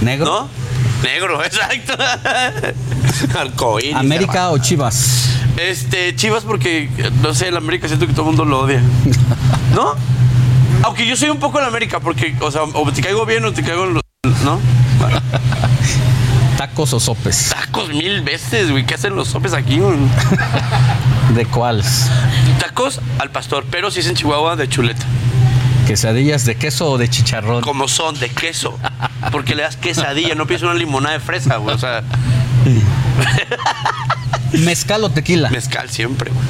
¿Negro? ¿No? Negro, <laughs> exacto. Arcoíris. ¿América o Chivas? Este, Chivas porque, no sé, el América siento que todo el mundo lo odia. <laughs> ¿No? Aunque yo soy un poco el América porque, o sea, o te caigo bien o te caigo... en los- ¿No? ¿Tacos o sopes? Tacos mil veces, güey. ¿Qué hacen los sopes aquí, güey? ¿De cuáles? Tacos al pastor, pero si es en Chihuahua, de chuleta. ¿Quesadillas de queso o de chicharrón? Como son, de queso. Porque le das quesadilla, no pides una limonada de fresa, güey. O sea, ¿Mezcal o tequila? mezcal siempre, güey.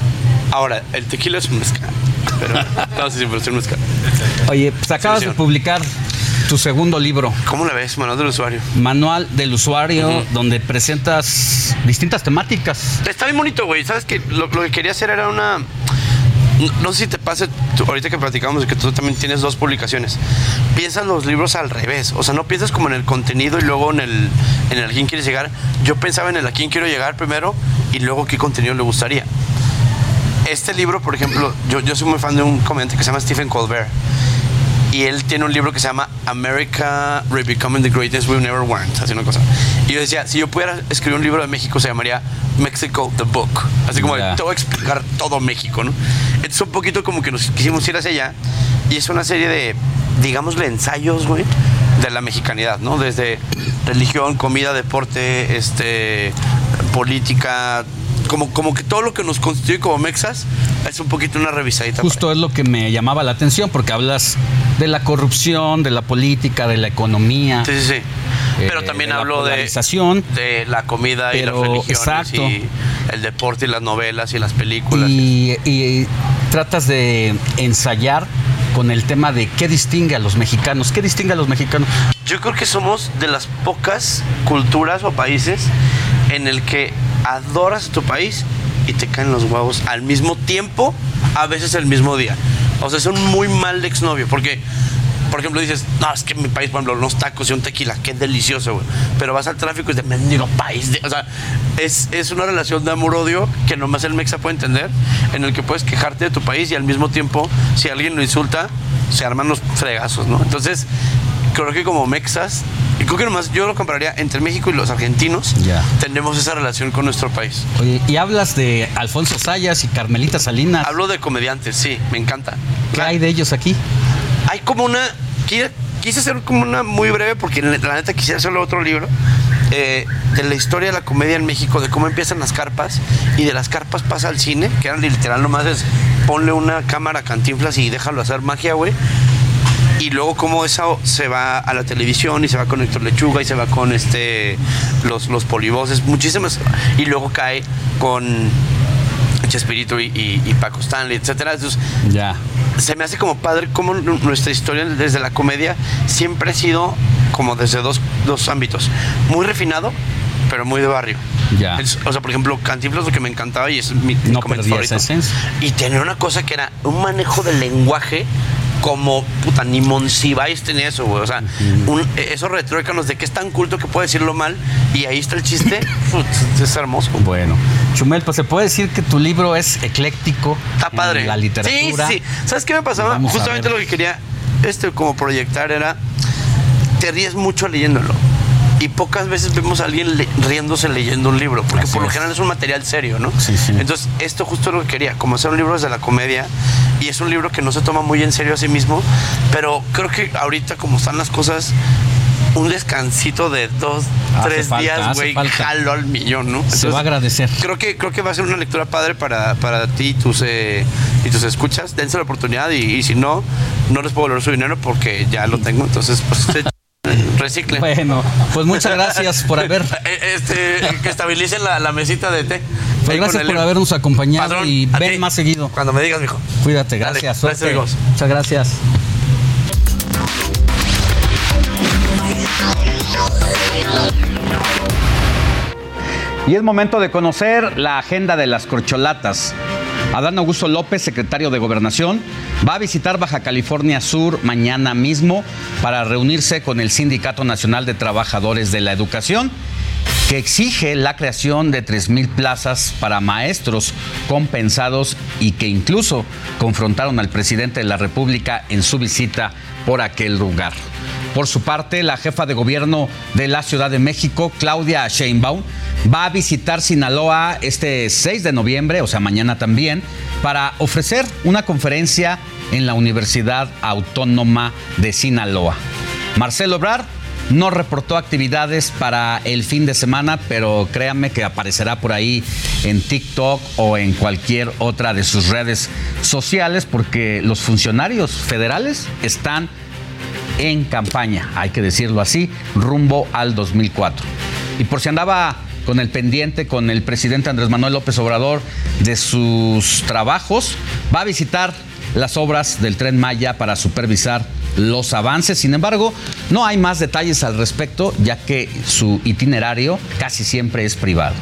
Ahora, el tequila es un mezcal. Pero, no, sí, sí, pero es un mezcal. Oye, pues acabas de publicar tu segundo libro. ¿Cómo la ves, manual del usuario? Manual del usuario, donde presentas distintas temáticas. Está bien bonito, güey. ¿Sabes que lo, lo que quería hacer era una. No, sé si te pase, tú- ahorita que platicamos que tú también tienes dos publicaciones. Piensas los libros al revés. O sea, no piensas como en el contenido y luego en el, en el a quién quieres llegar. Yo pensaba en el a quién quiero llegar primero y luego qué contenido le gustaría. Este libro, por ejemplo, yo, yo soy muy fan de un comediante que se llama Stephen Colbert. Y él tiene un libro que se llama America Rebecoming the Greatest We've Never Weren't. Así una cosa. Y yo decía, si yo pudiera escribir un libro de México, se llamaría Mexico the Book. Así como, te voy a explicar todo México, ¿no? Entonces, un poquito como que nos quisimos ir hacia allá. Y es una serie de, digámosle, ensayos, güey, de la mexicanidad, ¿no? Desde religión, comida, deporte, este, política. Como, como que todo lo que nos constituye como mexas es un poquito una revisadita. Justo es lo que me llamaba la atención, porque hablas de la corrupción, de la política, de la economía. Sí, sí, sí. eh, Pero también de la hablo de, de la comida y las religiones exacto. y el deporte y las novelas y las películas. Y, y tratas de ensayar con el tema de qué distingue a los mexicanos. ¿Qué distingue a los mexicanos? Yo creo que somos de las pocas culturas o países en el que adoras tu país y te caen los huevos al mismo tiempo, a veces el mismo día. O sea, son muy mal exnovio, porque, por ejemplo, dices, no, es que mi país, por ejemplo, unos tacos y un tequila, qué delicioso, güey. Pero vas al tráfico y es de mendigo país. de-". o sea, es, es una relación de amor-odio que nomás el mexa puede entender, en el que puedes quejarte de tu país y al mismo tiempo, si alguien lo insulta, se arman los fregazos, ¿no? Entonces, creo que como mexas, y creo que nomás yo lo compararía entre México y los argentinos, Ya. tenemos esa relación con nuestro país. Oye, y hablas de Alfonso Sayas y Carmelita Salinas. Hablo de comediantes, sí, me encanta. ¿Qué hay de ellos aquí? Hay como una. Quise, hacer como una muy breve, porque la neta quisiera hacerlo otro libro. eh, de la historia de la comedia en México, de cómo empiezan las carpas y de las carpas pasa al cine, que eran literal nomás es ponle una cámara a cantinflas y déjalo hacer magia, güey. Y luego cómo eso se va a la televisión y se va con Héctor Lechuga y se va con este los, los polivoces, muchísimas. Y luego cae con Chespirito y, y- y Paco Stanley, etcétera. Entonces, Ya. se me hace como padre como nuestra historia desde la comedia siempre ha sido como desde dos, dos ámbitos. Muy refinado, pero muy de barrio. Ya. Es- o sea, por ejemplo, Cantinflas lo que me encantaba y es mi, mi No esa favorito. Y tenía una cosa que era un manejo del lenguaje como, puta, ni Monsiváis tenía eso, güey. O sea, un- esos retrócanos de que es tan culto que puede decirlo mal y ahí está el chiste. <laughs> <laughs> Es hermoso. Bueno, Chumel, pues se puede decir que tu libro es ecléctico. Está padre. en La literatura. Sí, sí. ¿Sabes qué me pasaba? Vamos Justamente lo que quería este como proyectar era te ríes mucho leyéndolo. Y pocas veces vemos a alguien le- riéndose leyendo un libro, porque Así por lo es. general es un material serio, ¿no? Sí, sí. Entonces, esto justo es lo que quería, como hacer un libro desde la comedia, y es un libro que no se toma muy en serio a sí mismo, pero creo que ahorita como están las cosas, un descansito de dos, Hace tres falta, días, güey, jalo al millón, ¿no? Se va a agradecer. Creo que, creo que va a ser una lectura padre para, para ti y tus, eh, y tus escuchas. Dense la oportunidad y, y si no, no les puedo volver su dinero porque ya lo tengo. Entonces, pues <laughs> recicle. Bueno, pues muchas gracias por haber. <laughs> Eh, Este, que estabilicen la, la mesita de té. Pues gracias por habernos acompañado y ven más seguido. Cuando me digas, mijo. Cuídate, Dale, gracias. amigos. Muchas gracias. Y es momento de conocer la agenda de las corcholatas. Adán Augusto López, secretario de Gobernación, va a visitar Baja California Sur mañana mismo para reunirse con el Sindicato Nacional de Trabajadores de la Educación, que exige la creación de 3.000 plazas para maestros compensados y que incluso confrontaron al presidente de la República en su visita por aquel lugar. Por su parte, la jefa de gobierno de la Ciudad de México, Claudia Sheinbaum, va a visitar Sinaloa este 6 de noviembre, o sea, mañana también, para ofrecer una conferencia en la Universidad Autónoma de Sinaloa. Marcelo Obrar no reportó actividades para el fin de semana, pero créanme que aparecerá por ahí en TikTok o en cualquier otra de sus redes sociales, porque los funcionarios federales están en campaña, hay que decirlo así, rumbo al 2004. Y por si andaba con el pendiente con el presidente Andrés Manuel López Obrador de sus trabajos, va a visitar las obras del tren Maya para supervisar los avances. Sin embargo, no hay más detalles al respecto, ya que su itinerario casi siempre es privado.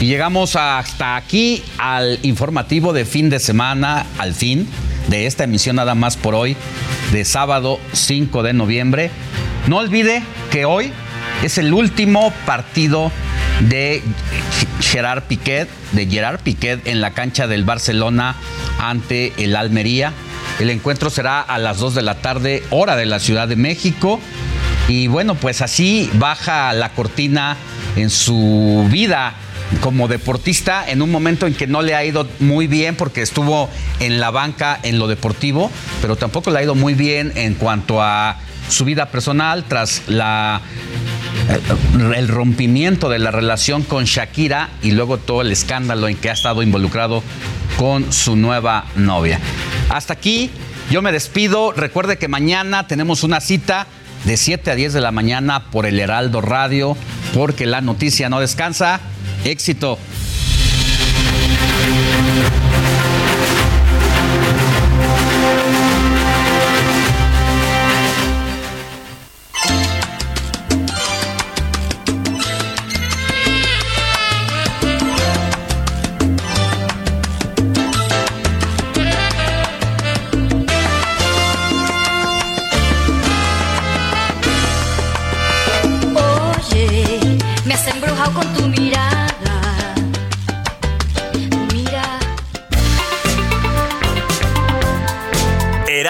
Y llegamos hasta aquí al informativo de fin de semana, al fin de esta emisión nada más por hoy, de sábado 5 de noviembre. No olvide que hoy es el último partido de Gerard Piquet, de Gerard Piquet en la cancha del Barcelona ante el Almería. El encuentro será a las 2 de la tarde, hora de la Ciudad de México. Y bueno, pues así baja la cortina en su vida como deportista en un momento en que no le ha ido muy bien porque estuvo en la banca en lo deportivo, pero tampoco le ha ido muy bien en cuanto a su vida personal tras la el rompimiento de la relación con Shakira y luego todo el escándalo en que ha estado involucrado con su nueva novia. Hasta aquí, yo me despido. Recuerde que mañana tenemos una cita de 7 a 10 de la mañana por el Heraldo Radio, porque la noticia no descansa. Éxito.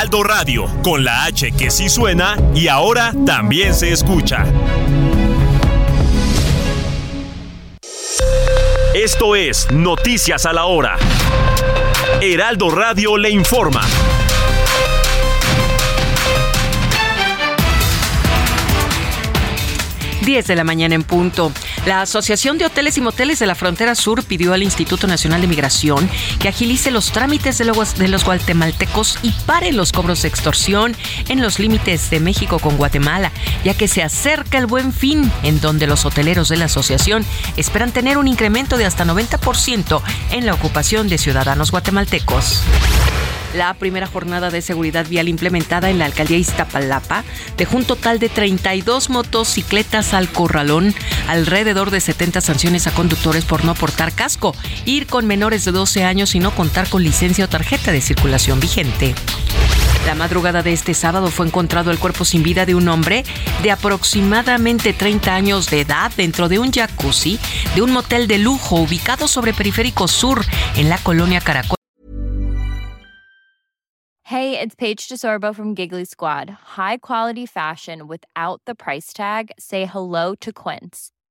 Heraldo Radio, con la H que sí suena y ahora también se escucha. Esto es Noticias a la Hora. Heraldo Radio le informa. 10 de la mañana en punto. La Asociación de Hoteles y Moteles de la Frontera Sur pidió al Instituto Nacional de Migración que agilice los trámites de los, guatemaltecos y pare los cobros de extorsión en los límites de México con Guatemala, ya que se acerca el buen fin, en donde los hoteleros de la asociación esperan tener un incremento de hasta 90% en la ocupación de ciudadanos guatemaltecos. La primera jornada de seguridad vial implementada en la alcaldía Iztapalapa dejó un total de 32 motocicletas al corralón, alrededor de 70 sanciones a conductores por no portar casco, ir con menores de 12 años y no contar con licencia o tarjeta de circulación vigente. La madrugada de este sábado fue encontrado el cuerpo sin vida de un hombre de aproximadamente 30 años de edad dentro de un jacuzzi de un motel de lujo ubicado sobre Periférico Sur en la colonia Caracol. Hey, it's Paige DeSorbo from Giggly Squad. High quality fashion without the price tag. Say hello to Quince.